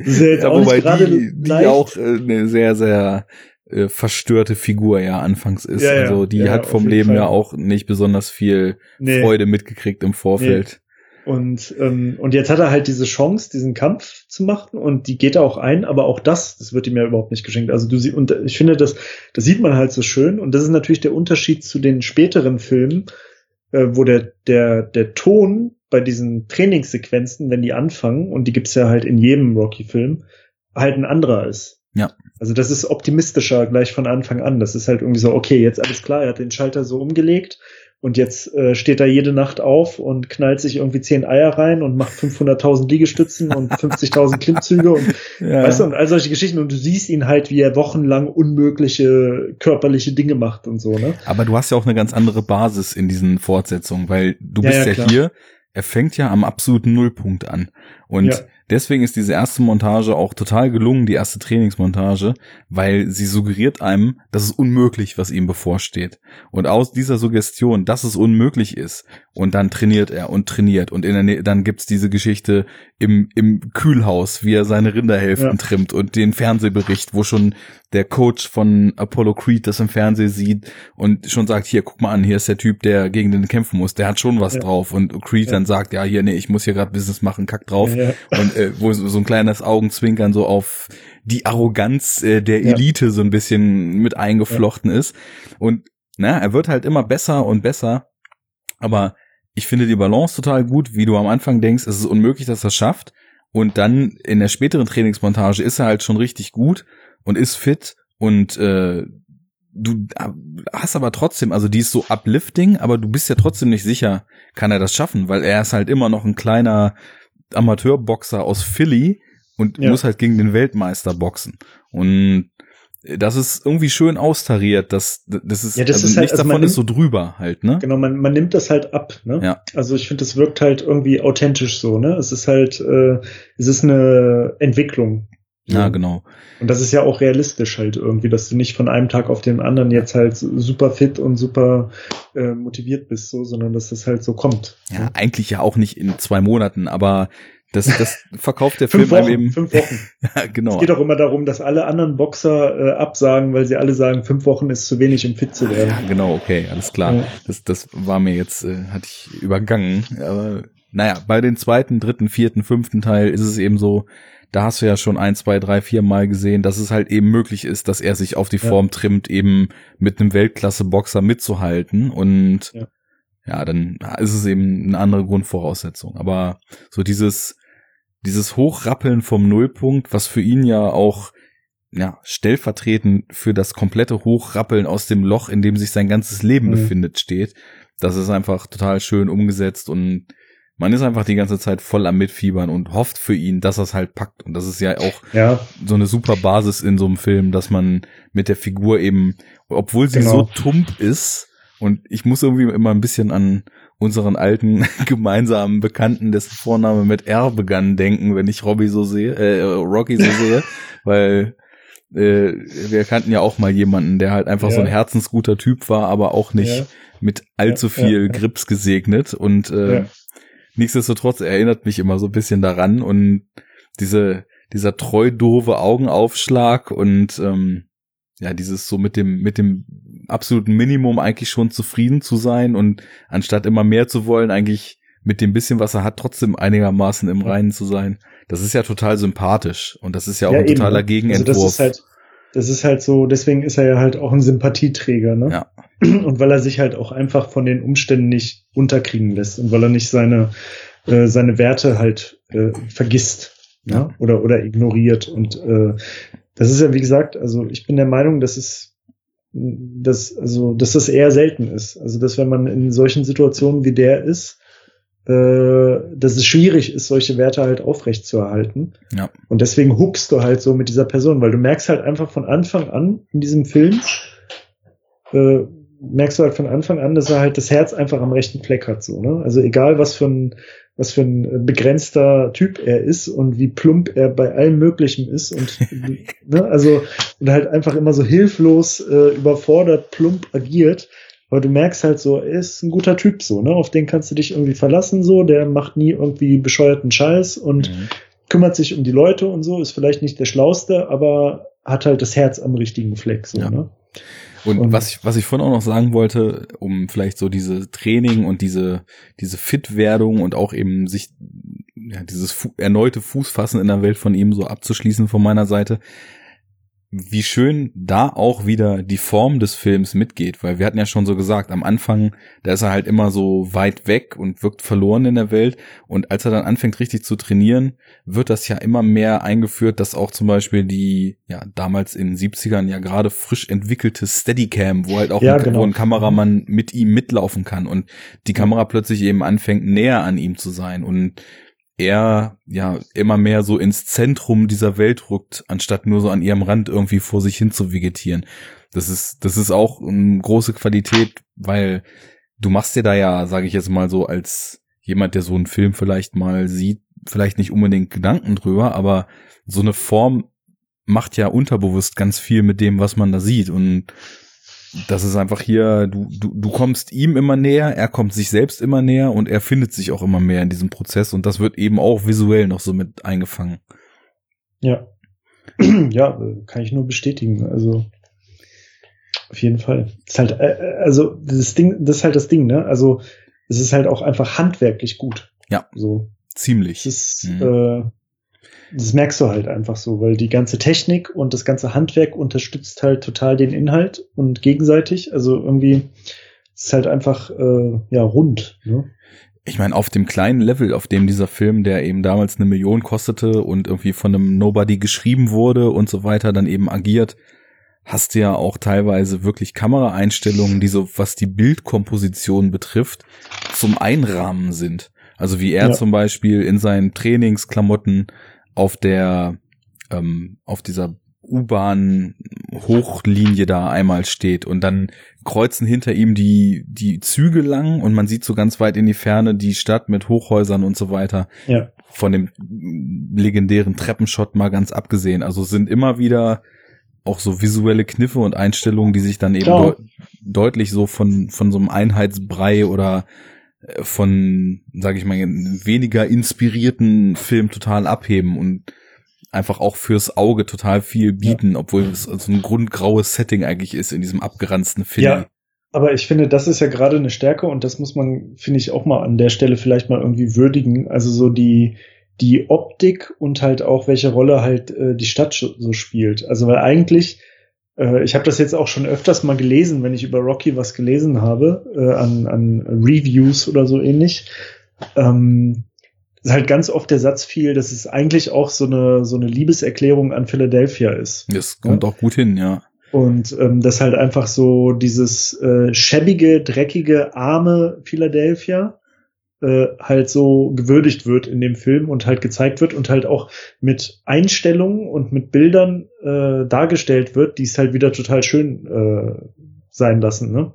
Das ist ja wobei die, die leicht. auch äh, eine sehr, sehr äh, verstörte Figur ja anfangs ist. Ja, ja. also die Ja, hat vom Leben Fall. ja auch nicht besonders viel Nee. Freude mitgekriegt im Vorfeld. Und, ähm, und jetzt hat er halt diese Chance, diesen Kampf zu machen und die geht er auch ein, aber auch das, das wird ihm ja überhaupt nicht geschenkt. Also du siehst, und ich finde, das, das sieht man halt so schön und das ist natürlich der Unterschied zu den späteren Filmen, äh, wo der, der, der Ton bei diesen Trainingssequenzen, wenn die anfangen, und die gibt's ja halt in jedem Rocky-Film, halt ein anderer ist. Ja. Also das ist optimistischer gleich von Anfang an. Das ist halt irgendwie so, okay, jetzt alles klar, er hat den Schalter so umgelegt und jetzt äh, steht er jede Nacht auf und knallt sich irgendwie zehn Eier rein und macht 500.000 Liegestützen und 50.000 Klimmzüge und ja. weißt du, und all solche Geschichten und du siehst ihn halt, wie er wochenlang unmögliche körperliche Dinge macht und so, ne? Aber du hast ja auch eine ganz andere Basis in diesen Fortsetzungen, weil du ja, bist ja, ja hier, er fängt ja am absoluten Nullpunkt an und Deswegen ist diese erste Montage auch total gelungen, die erste Trainingsmontage, weil sie suggeriert einem, dass es unmöglich, was ihm bevorsteht. Und aus dieser Suggestion, dass es unmöglich ist, und dann trainiert er und trainiert und in der Nähe, dann gibt's diese Geschichte im, im Kühlhaus, wie er seine Rinderhälften ja. trimmt und den Fernsehbericht, wo schon der Coach von Apollo Creed das im Fernsehen sieht und schon sagt, hier, guck mal an, hier ist der Typ, der gegen den kämpfen muss, der hat schon was ja. drauf und Creed ja. dann sagt, ja, hier, nee, ich muss hier gerade Business machen, kack drauf und äh, wo so ein kleines Augenzwinkern so auf die Arroganz äh, der Elite so ein bisschen mit eingeflochten ist. Und na, er wird halt immer besser und besser, aber ich finde die Balance total gut, wie du am Anfang denkst, es ist unmöglich, dass er es schafft. Und dann in der späteren Trainingsmontage ist er halt schon richtig gut und ist fit. Und äh, du hast aber trotzdem, also die ist so uplifting, aber du bist ja trotzdem nicht sicher, kann er das schaffen, weil er ist halt immer noch ein kleiner Amateurboxer aus Philly und ja. muss halt gegen den Weltmeister boxen. Und das ist irgendwie schön austariert, das, das ist, ja, das also ist halt, nichts also davon nimmt, ist so drüber halt, ne? Genau, man, man nimmt das halt ab, ne? Ja. Also ich finde, das wirkt halt irgendwie authentisch so, ne? Es ist halt, äh, es ist eine Entwicklung. Ja, ja, genau. Und das ist ja auch realistisch halt irgendwie, dass du nicht von einem Tag auf den anderen jetzt halt super fit und super äh, motiviert bist, so, sondern dass das halt so kommt. Ja, ne? eigentlich ja auch nicht in zwei Monaten, aber das, das verkauft der Film Wochen, eben. Fünf Wochen. ja, genau. Es geht auch immer darum, dass alle anderen Boxer äh, absagen, weil sie alle sagen, fünf Wochen ist zu wenig, um fit zu werden. Ja, genau, okay, alles klar. Ja. Das, das war mir jetzt, äh, hatte ich übergangen. Aber naja, bei den zweiten, dritten, vierten, fünften Teil ist es eben so, da hast du ja schon ein, zwei, drei, vier Mal gesehen, dass es halt eben möglich ist, dass er sich auf die Form ja. trimmt, eben mit einem Weltklasse-Boxer mitzuhalten. Und ja ja, dann ist es eben eine andere Grundvoraussetzung. Aber so dieses, dieses Hochrappeln vom Nullpunkt, was für ihn ja auch ja, stellvertretend für das komplette Hochrappeln aus dem Loch, in dem sich sein ganzes Leben mhm. befindet, steht. Das ist einfach total schön umgesetzt und man ist einfach die ganze Zeit voll am Mitfiebern und hofft für ihn, dass er es halt packt. Und das ist ja auch ja. so eine super Basis in so einem Film, dass man mit der Figur eben, obwohl sie genau. so tump ist, und ich muss irgendwie immer ein bisschen an unseren alten gemeinsamen Bekannten, dessen Vorname mit R begann, denken, wenn ich Robbie so sehe, äh, Rocky so sehe, weil äh, wir kannten ja auch mal jemanden, der halt einfach ja. so ein herzensguter Typ war, aber auch nicht ja. mit allzu viel Grips gesegnet und äh, nichtsdestotrotz erinnert mich immer so ein bisschen daran und diese dieser treu doofe Augenaufschlag und ähm, ja, dieses so mit dem, mit dem absoluten Minimum eigentlich schon zufrieden zu sein und anstatt immer mehr zu wollen, eigentlich mit dem bisschen, was er hat, trotzdem einigermaßen im Reinen zu sein. Das ist ja total sympathisch und das ist ja auch ja, ein eben. totaler Gegenentwurf. Also das ist halt, das ist halt so, deswegen ist er ja halt auch ein Sympathieträger, ne? Ja. Und weil er sich halt auch einfach von den Umständen nicht unterkriegen lässt und weil er nicht seine, äh, seine Werte halt äh, vergisst. Ne? Ja. Oder, oder ignoriert. Und äh, das ist ja, wie gesagt, also ich bin der Meinung, dass es dass, also, dass das eher selten ist. Also, dass wenn man in solchen Situationen wie der ist, äh, dass es schwierig ist, solche Werte halt aufrecht zu erhalten. Ja. Und deswegen huckst du halt so mit dieser Person, weil du merkst halt einfach von Anfang an in diesem Film, äh, merkst du halt von Anfang an, dass er halt das Herz einfach am rechten Fleck hat, so, ne? Also egal was für ein, was für ein begrenzter Typ er ist und wie plump er bei allem Möglichen ist und ne, also und halt einfach immer so hilflos äh, überfordert plump agiert. Aber du merkst halt so, er ist ein guter Typ so, ne? Auf den kannst du dich irgendwie verlassen so, der macht nie irgendwie bescheuerten Scheiß und mhm. kümmert sich um die Leute und so, ist vielleicht nicht der schlauste, aber hat halt das Herz am richtigen Fleck so, ja. ne? Und, und, was ich, was ich vorhin auch noch sagen wollte, um vielleicht so diese Training und diese, diese Fitwerdung und auch eben sich, ja, dieses fu erneute Fußfassen in der Welt von ihm so abzuschließen von meiner Seite, wie schön da auch wieder die Form des Films mitgeht, weil wir hatten ja schon so gesagt, am Anfang, da ist er halt immer so weit weg und wirkt verloren in der Welt und als er dann anfängt richtig zu trainieren, wird das ja immer mehr eingeführt, dass auch zum Beispiel die, ja, damals in den 70ern ja gerade frisch entwickelte Steadicam, wo halt auch ja, ein, genau. wo ein Kameramann mit ihm mitlaufen kann und die Kamera plötzlich eben anfängt näher an ihm zu sein und er ja immer mehr so ins Zentrum dieser Welt rückt, anstatt nur so an ihrem Rand irgendwie vor sich hin zu vegetieren. Das ist, das ist auch eine große Qualität, weil du machst dir da ja, sage ich jetzt mal so, als jemand, der so einen Film vielleicht mal sieht, vielleicht nicht unbedingt Gedanken drüber, aber so eine Form macht ja unterbewusst ganz viel mit dem, was man da sieht und das ist einfach hier, du, du, du kommst ihm immer näher, er kommt sich selbst immer näher und er findet sich auch immer mehr in diesem Prozess und das wird eben auch visuell noch so mit eingefangen. Ja. ja, kann ich nur bestätigen. Also auf jeden Fall. ist halt, äh, also das Ding, das ist halt das Ding, ne? Also es ist halt auch einfach handwerklich gut. Ja. So. Ziemlich. Es ist, mhm. äh, das merkst du halt einfach so, weil die ganze Technik und das ganze Handwerk unterstützt halt total den Inhalt und gegenseitig. Also irgendwie ist halt einfach äh, ja rund. Ne? Ich meine, auf dem kleinen Level, auf dem dieser Film, der eben damals eine Million kostete und irgendwie von einem Nobody geschrieben wurde und so weiter, dann eben agiert, hast du ja auch teilweise wirklich Kameraeinstellungen, die so, was die Bildkomposition betrifft, zum Einrahmen sind. Also wie er ja. zum Beispiel in seinen Trainingsklamotten auf der, ähm, auf dieser U-Bahn Hochlinie da einmal steht und dann kreuzen hinter ihm die, die Züge lang und man sieht so ganz weit in die Ferne die Stadt mit Hochhäusern und so weiter. Ja. Von dem legendären Treppenshot mal ganz abgesehen. Also sind immer wieder auch so visuelle Kniffe und Einstellungen, die sich dann eben de deutlich so von, von so einem Einheitsbrei oder von, sage ich mal, weniger inspirierten Film total abheben und einfach auch fürs Auge total viel bieten, ja. obwohl es so ein grundgraues Setting eigentlich ist in diesem abgeranzten Film. Ja, aber ich finde, das ist ja gerade eine Stärke und das muss man, finde ich, auch mal an der Stelle vielleicht mal irgendwie würdigen. Also so die, die Optik und halt auch welche Rolle halt äh, die Stadt so spielt. Also weil eigentlich äh, ich habe das jetzt auch schon öfters mal gelesen, wenn ich über Rocky was gelesen habe, äh, an, an Reviews oder so ähnlich. Ähm, ist halt ganz oft der Satz fiel, dass es eigentlich auch so eine, so eine Liebeserklärung an Philadelphia ist. Das kommt ja? auch gut hin, ja. Und ähm, das halt einfach so dieses äh, schäbige, dreckige, arme Philadelphia äh, halt so gewürdigt wird in dem Film und halt gezeigt wird und halt auch mit Einstellungen und mit Bildern äh, dargestellt wird, die es halt wieder total schön äh, sein lassen. Ne?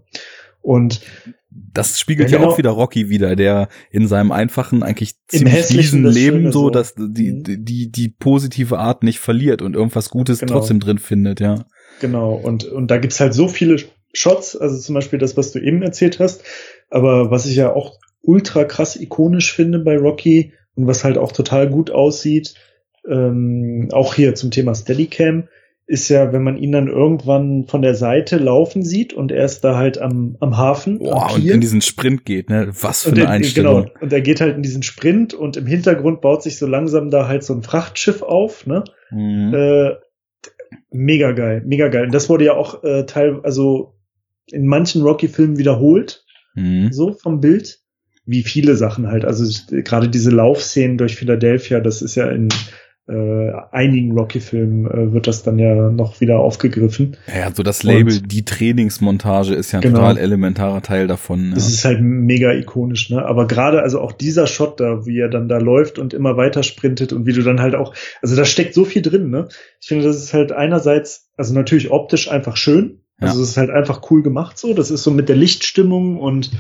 Und das spiegelt ja, genau, auch wieder Rocky wieder, der in seinem einfachen, eigentlich ziemlich miesen Leben so, dass die, mhm. die, die, die positive Art nicht verliert und irgendwas Gutes genau. trotzdem drin findet, ja. Genau, und, und da gibt's halt so viele Shots, also zum Beispiel das, was du eben erzählt hast, aber was ich ja auch ultra krass ikonisch finde bei Rocky und was halt auch total gut aussieht, ähm, auch hier zum Thema Steadicam, ist ja, wenn man ihn dann irgendwann von der Seite laufen sieht und er ist da halt am, am Hafen. Boah, am und in diesen Sprint geht, ne? Was für eine Einstellung. Genau, und er geht halt in diesen Sprint und im Hintergrund baut sich so langsam da halt so ein Frachtschiff auf, ne? Mhm. Äh, mega geil, mega geil. Und das wurde ja auch äh, teil, also in manchen Rocky-Filmen wiederholt, mhm. so vom Bild wie viele Sachen halt. Also gerade diese Laufszenen durch Philadelphia, das ist ja in äh, einigen Rocky-Filmen äh, wird das dann ja noch wieder aufgegriffen. Ja, so das Label, Und, die Trainingsmontage ist ja ein genau, total elementarer Teil davon. Ja. Das ist halt mega ikonisch, ne? Aber gerade also auch dieser Shot da, wie er dann da läuft und immer weiter sprintet und wie du dann halt auch, also da steckt so viel drin, ne? Ich finde, das ist halt einerseits, also natürlich optisch einfach schön. Also es ist halt einfach cool gemacht so. Das ist so mit der Lichtstimmung und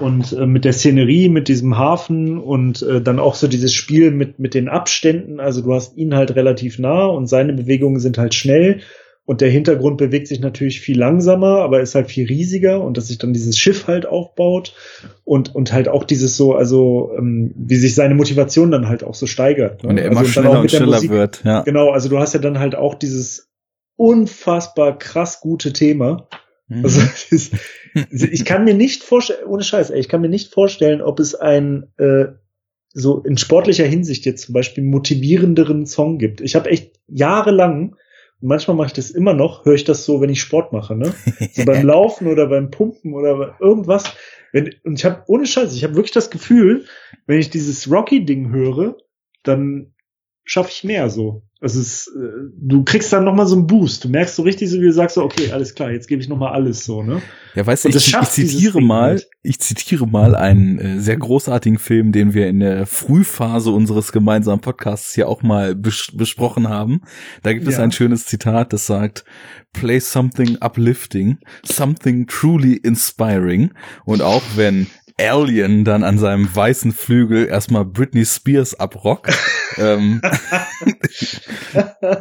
und äh, mit der Szenerie, mit diesem Hafen und äh, dann auch so dieses Spiel mit, mit den Abständen. Also du hast ihn halt relativ nah und seine Bewegungen sind halt schnell und der Hintergrund bewegt sich natürlich viel langsamer, aber ist halt viel riesiger und dass sich dann dieses Schiff halt aufbaut und, und halt auch dieses so, also ähm, wie sich seine Motivation dann halt auch so steigert. Ne? Und er immer also schneller und schneller wird, ja. Genau, also du hast ja dann halt auch dieses unfassbar krass gute Thema. Mhm. Also ist, ich kann mir nicht vorstellen, ohne Scheiß, ey, ich kann mir nicht vorstellen, ob es ein äh, so in sportlicher Hinsicht jetzt zum Beispiel motivierenderen Song gibt. Ich habe echt jahrelang und manchmal mache ich das immer noch, höre ich das so, wenn ich Sport mache, ne? So beim Laufen oder beim Pumpen oder irgendwas. Wenn, und ich habe ohne Scheiß, ich habe wirklich das Gefühl, wenn ich dieses Rocky-Ding höre, dann schaffe ich mehr so. Also es, äh, du kriegst dann nochmal so einen Boost. Du merkst so richtig, so wie du sagst, so, okay, alles klar, jetzt gebe ich nochmal alles so, ne? Ja, weißt du, ich, ich, zitiere mal, ich zitiere mal einen äh, sehr großartigen Film, den wir in der Frühphase unseres gemeinsamen Podcasts hier auch mal bes besprochen haben. Da gibt es ein schönes Zitat, das sagt, play something uplifting, something truly inspiring. Und auch wenn Alien dann an seinem weißen Flügel erstmal Britney Spears abrockt, ähm,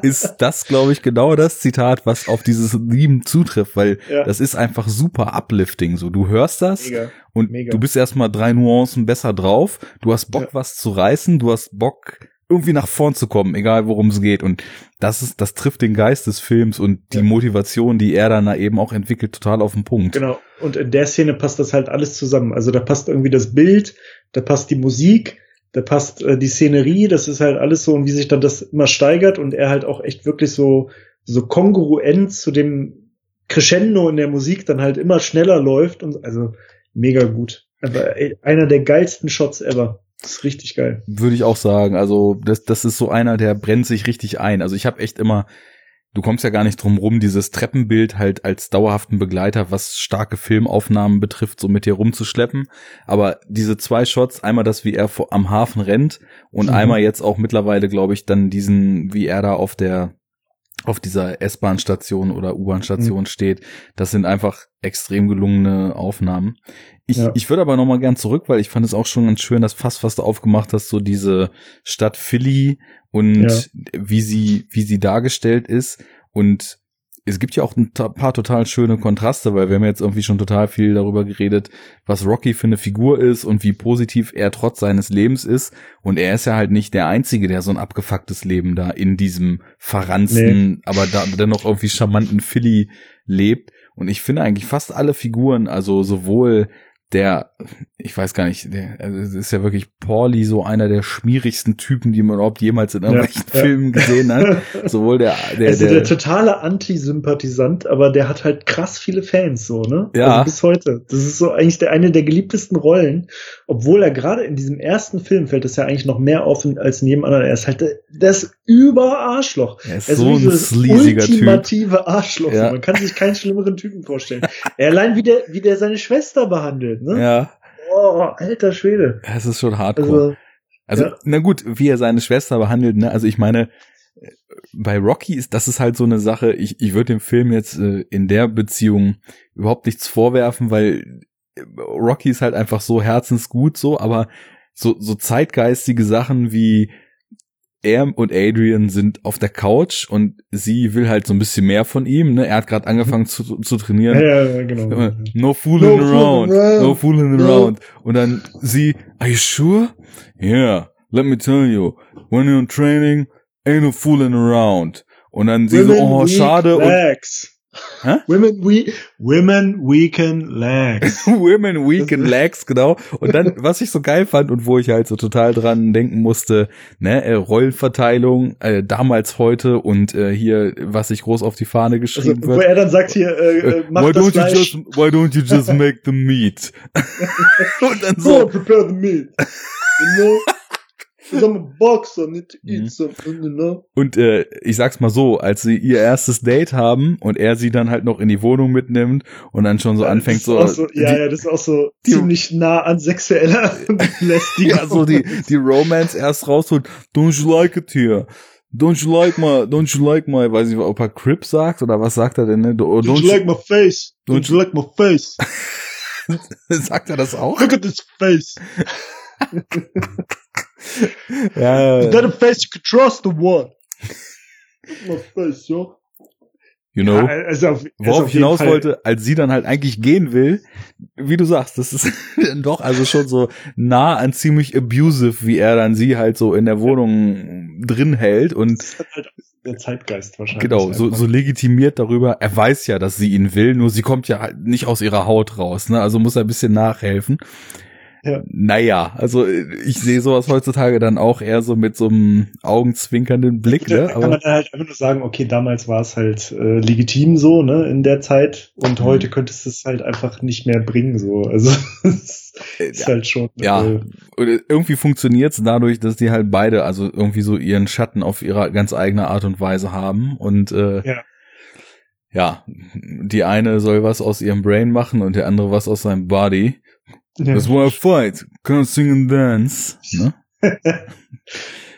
ist das, glaube ich, genau das Zitat, was auf dieses Lieben zutrifft, weil ja. das ist einfach super uplifting. So, du hörst das Mega. und Mega. du bist erstmal drei Nuancen besser drauf, du hast Bock, ja. was zu reißen, du hast Bock, irgendwie nach vorn zu kommen, egal worum es geht. Und das ist, das trifft den Geist des Films und die ja. Motivation, die er dann eben auch entwickelt, total auf den Punkt. Genau. Und in der Szene passt das halt alles zusammen. Also da passt irgendwie das Bild, da passt die Musik, da passt äh, die Szenerie, das ist halt alles so und wie sich dann das immer steigert und er halt auch echt wirklich so, so kongruent zu dem Crescendo in der Musik dann halt immer schneller läuft und also mega gut. Aber ey, einer der geilsten Shots ever. Das ist richtig geil. Würde ich auch sagen. Also das, das ist so einer, der brennt sich richtig ein. Also ich habe echt immer, du kommst ja gar nicht drum rum, dieses Treppenbild halt als dauerhaften Begleiter, was starke Filmaufnahmen betrifft, so mit dir rumzuschleppen. Aber diese zwei Shots, einmal das, wie er vor, am Hafen rennt und mhm. einmal jetzt auch mittlerweile, glaube ich, dann diesen, wie er da auf der auf dieser S-Bahn-Station oder U-Bahn-Station mhm. steht. Das sind einfach extrem gelungene Aufnahmen. Ich, ja. ich würde aber noch mal gern zurück, weil ich fand es auch schon ganz schön, dass fast was du aufgemacht hast, so diese Stadt Philly und ja. wie sie, wie sie dargestellt ist. Und es gibt ja auch ein paar total schöne Kontraste, weil wir haben jetzt irgendwie schon total viel darüber geredet, was Rocky für eine Figur ist und wie positiv er trotz seines Lebens ist. Und er ist ja halt nicht der Einzige, der so ein abgefucktes Leben da in diesem verranzten, nee. aber da dennoch irgendwie charmanten Philly lebt. Und ich finde eigentlich fast alle Figuren, also sowohl der, ich weiß gar nicht, der, also ist ja wirklich Pauli so einer der schmierigsten Typen, die man überhaupt jemals in irgendwelchen ja, Filmen ja. gesehen hat. Sowohl der, der, also der, der totale Antisympathisant, aber der hat halt krass viele Fans, so, ne? Ja. Also bis heute. Das ist so eigentlich der, eine der geliebtesten Rollen, obwohl er gerade in diesem ersten Film fällt es ja eigentlich noch mehr auf als in jedem anderen. Er ist halt das Überarschloch. Er ist, er ist so ein sleasiger ultimative Typ. Arschloch. Ja. Man kann sich keinen schlimmeren Typen vorstellen. er allein wie der, wie der seine Schwester behandelt ne? Ja. Oh, alter Schwede. Es ist schon hardcore. Also, also ja. na gut, wie er seine Schwester behandelt, ne? Also ich meine, bei Rocky ist das ist halt so eine Sache, ich, ich würde dem Film jetzt äh, in der Beziehung überhaupt nichts vorwerfen, weil Rocky ist halt einfach so herzensgut so, aber so, so zeitgeistige Sachen wie er und Adrian sind auf der Couch und sie will halt so ein bisschen mehr von ihm. Ne? Er hat gerade angefangen zu, zu trainieren. Ja, ja, genau. No fooling no around. around. No fooling around. Und dann sie, are you sure? Yeah, let me tell you, when you're in training, ain't no fooling around. Und dann sie Women so, oh, schade. Legs. Hä? Women, we, women weaken legs. women weaken legs, genau. Und dann, was ich so geil fand und wo ich halt so total dran denken musste, ne, äh, Rollenverteilung, äh, damals, heute und äh, hier, was sich groß auf die Fahne geschrieben also, wird. Wo er dann sagt hier, äh, äh, mach why das don't Fleisch. You just, why don't you just make the meat? und dann so. Go prepare the meat. You know? Need to eat mhm. you know? Und äh, ich sag's mal so, als sie ihr erstes Date haben und er sie dann halt noch in die Wohnung mitnimmt und dann schon so ja, anfängt so, so, Ja, die, ja, das ist auch so die, ziemlich nah an sexueller Belästigung. ja, so die, die Romance erst rausholt. Don't you like it here? Don't you like my, don't you like my, weiß ich, ob er Crip sagt oder was sagt er denn, ne? Don't, don't you like my face? Don't, don't you like my face? sagt er das auch? Look at this face. ja. Is that a face you could trust or what? My face, yo. You know? Ja, also auf, Worauf ich hinaus wollte, als sie dann halt eigentlich gehen will, wie du sagst, das ist dann doch also schon so nah an ziemlich abusive, wie er dann sie halt so in der Wohnung drin hält und das ist halt der Zeitgeist wahrscheinlich. genau, so, so legitimiert darüber. Er weiß ja, dass sie ihn will, nur sie kommt ja halt nicht aus ihrer Haut raus, ne? Also muss er ein bisschen nachhelfen. Ja. Naja, also ich sehe sowas heutzutage dann auch eher so mit so einem augenzwinkernden Blick, Da ne? kann man dann halt einfach nur sagen, okay, damals war es halt äh, legitim so, ne, in der Zeit und Mhm. heute könntest du es halt einfach nicht mehr bringen, so. Also es ist halt schon. Ja, Äh, und irgendwie funktioniert's dadurch, dass die halt beide also irgendwie so ihren Schatten auf ihre ganz eigene Art und Weise haben und äh, Ja. ja, die eine soll was aus ihrem Brain machen und der andere was aus seinem Body. Ja. Das war a fight, can't sing and dance. Ne?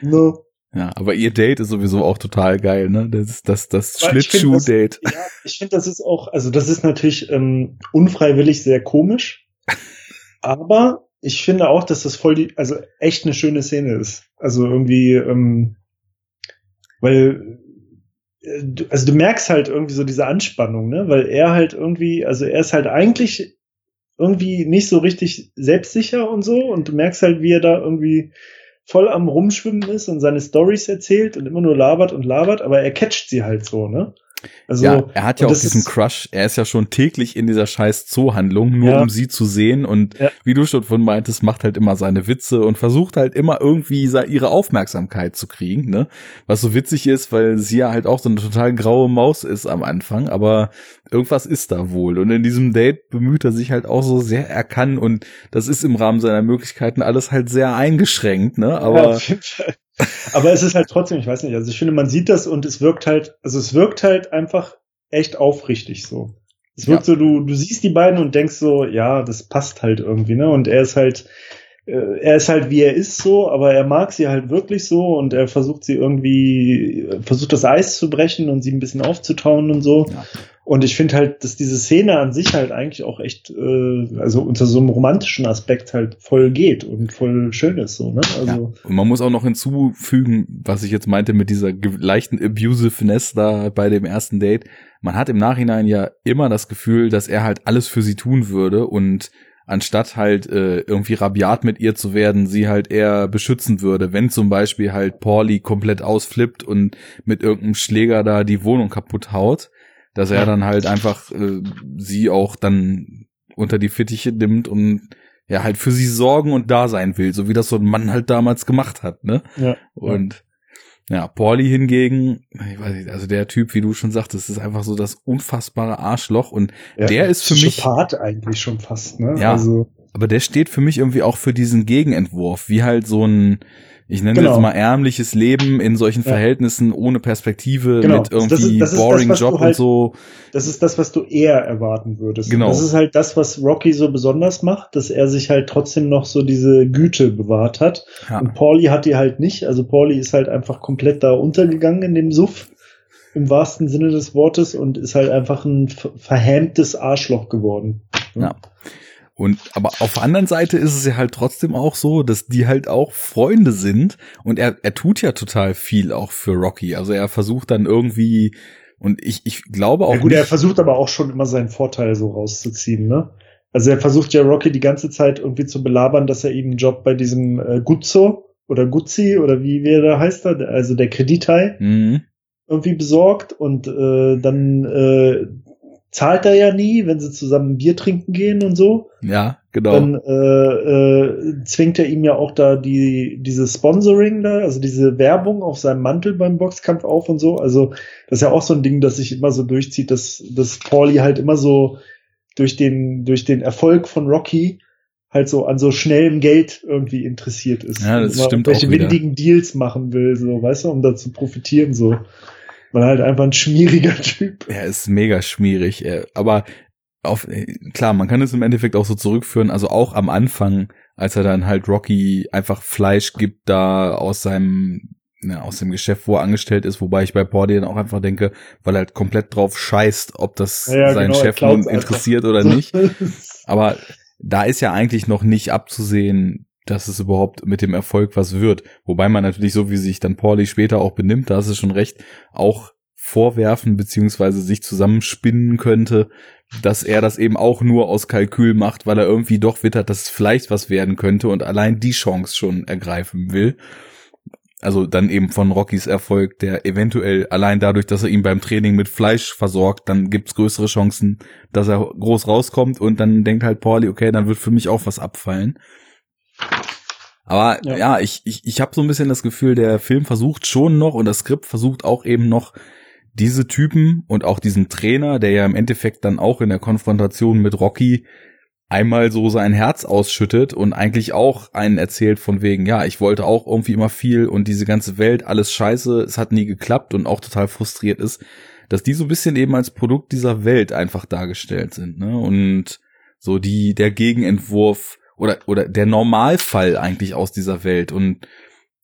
no. Ja, aber ihr Date ist sowieso auch total geil, ne? Das ist das, das Schlittschuh-Date. Ja, ich finde, das ist auch, also das ist natürlich ähm, unfreiwillig sehr komisch, aber ich finde auch, dass das voll die, also echt eine schöne Szene ist. Also irgendwie, ähm, weil, äh, du- also du merkst halt irgendwie so diese Anspannung, ne? Weil er halt irgendwie, also er ist halt eigentlich irgendwie nicht so richtig selbstsicher und so und du merkst halt, wie er da irgendwie voll am Rumschwimmen ist und seine Stories erzählt und immer nur labert und labert, aber er catcht sie halt so, ne? Also, ja, er hat ja auch diesen Crush. Er ist ja schon täglich in dieser scheiß Zoohandlung, nur Ja. um sie zu sehen. Und Ja. wie du schon von meintest, macht halt immer seine Witze und versucht halt immer irgendwie ihre Aufmerksamkeit zu kriegen, ne? Was so witzig ist, weil sie ja halt auch so eine total graue Maus ist am Anfang, aber irgendwas ist da wohl. Und in diesem Date bemüht er sich halt auch so sehr er kann und das ist im Rahmen seiner Möglichkeiten alles halt sehr eingeschränkt, ne? Ja, Aber Fall. Aber es ist halt trotzdem, ich weiß nicht, also ich finde, man sieht das und es wirkt halt, also es wirkt halt einfach echt aufrichtig so. Es wirkt so, du, du siehst die beiden und denkst so, ja, das passt halt irgendwie, ne? Und er ist halt, äh, er ist halt wie er ist so, aber er mag sie halt wirklich so und er versucht sie irgendwie, versucht das Eis zu brechen und sie ein bisschen aufzutauen und so. Ja. Und ich finde halt, dass diese Szene an sich halt eigentlich auch echt, äh, also unter so einem romantischen Aspekt halt voll geht und voll schön ist so, ne? Ja. Also, Und man muss auch noch hinzufügen, was ich jetzt meinte mit dieser leichten Abusiveness da bei dem ersten Date. Man hat im Nachhinein ja immer das Gefühl, dass er halt alles für sie tun würde und anstatt halt äh, irgendwie rabiat mit ihr zu werden, sie halt eher beschützen würde, wenn zum Beispiel halt Pauli komplett ausflippt und mit irgendeinem Schläger da die Wohnung kaputt haut, dass er dann halt einfach äh, sie auch dann unter die Fittiche nimmt und ja halt für sie sorgen und da sein will, so wie das so ein Mann halt damals gemacht hat, ne? ja. Und ja, Pauli hingegen, ich weiß nicht, also der Typ, wie du schon sagtest, ist einfach so das unfassbare Arschloch und Ja, der ist für mich- Psychopath eigentlich schon fast, ne? Ja. Also, aber der steht für mich irgendwie auch für diesen Gegenentwurf, wie halt so ein ich nenne Genau. jetzt mal ärmliches Leben in solchen Ja. Verhältnissen ohne Perspektive Genau. mit Das ist- irgendwie das ist das, boring was du Job und halt- so. das ist das, was du eher erwarten würdest. Genau. Und Das ist halt das, was Rocky so besonders macht, dass er sich halt trotzdem noch so diese Güte bewahrt hat. Ja. Und Pauli hat die halt nicht. Also Pauli ist halt einfach komplett da untergegangen in dem Suff. Im wahrsten Sinne des Wortes und ist halt einfach ein ver- verhämtes Arschloch geworden. Ja. Und aber auf der anderen Seite ist es ja halt trotzdem auch so, dass die halt auch Freunde sind und er, er tut ja total viel auch für Rocky. Also er versucht dann irgendwie und ich, ich glaube auch Ja, gut, er versucht aber auch schon immer seinen Vorteil so rauszuziehen, ne? Also er versucht ja Rocky die ganze Zeit irgendwie zu belabern, dass er ihm einen Job bei diesem äh, Guzzo oder Guzzi oder wie, wie er da heißt, da, also der Kredithai Mhm. irgendwie besorgt und äh, dann äh, zahlt er ja nie, wenn sie zusammen Bier trinken gehen und so. ja, genau. Dann äh, äh, zwingt er ihm ja auch da die diese Sponsoring da, also diese Werbung auf seinem Mantel beim Boxkampf auf und so. Also das ist ja auch so ein Ding, das sich immer so durchzieht, dass dass Pauli halt immer so durch den durch den Erfolg von Rocky halt so an so schnellem Geld irgendwie interessiert ist. Ja, das stimmt welche auch wieder. windigen Deals machen will, so weißt du, um da zu profitieren so. Weil halt einfach ein schmieriger Typ. Er ist mega schmierig, aber auf, äh, klar, man kann es im Endeffekt auch so zurückführen, also auch am Anfang, als er dann halt Rocky einfach Fleisch gibt da aus seinem, ja, aus dem Geschäft, wo er angestellt ist, wobei ich bei Pordy dann auch einfach denke, weil er halt komplett drauf scheißt, ob das Ja, ja, seinen genau, Chef nun einfach. interessiert oder nicht. Aber da ist ja eigentlich noch nicht abzusehen, dass es überhaupt mit dem Erfolg was wird. Wobei man natürlich so, wie sich dann Pauli später auch benimmt, da ist es schon recht, auch vorwerfen beziehungsweise sich zusammenspinnen könnte, dass er das eben auch nur aus Kalkül macht, weil er irgendwie doch wittert, dass es vielleicht was werden könnte und allein die Chance schon ergreifen will. Also dann eben von Rockys Erfolg, der eventuell allein dadurch, dass er ihn beim Training mit Fleisch versorgt, dann gibt's größere Chancen, dass er groß rauskommt und dann denkt halt Pauli, okay, dann wird für mich auch was abfallen. Aber ja, ja ich, ich, ich habe so ein bisschen das Gefühl, der Film versucht schon noch und das Skript versucht auch eben noch diese Typen und auch diesen Trainer, der ja im Endeffekt dann auch in der Konfrontation mit Rocky einmal so sein Herz ausschüttet und eigentlich auch einen erzählt von wegen, ja, ich wollte auch irgendwie immer viel und diese ganze Welt, alles scheiße, es hat nie geklappt und auch total frustriert ist, dass die so ein bisschen eben als Produkt dieser Welt einfach dargestellt sind, ne? Und so die, der Gegenentwurf oder, oder der Normalfall eigentlich aus dieser Welt. Und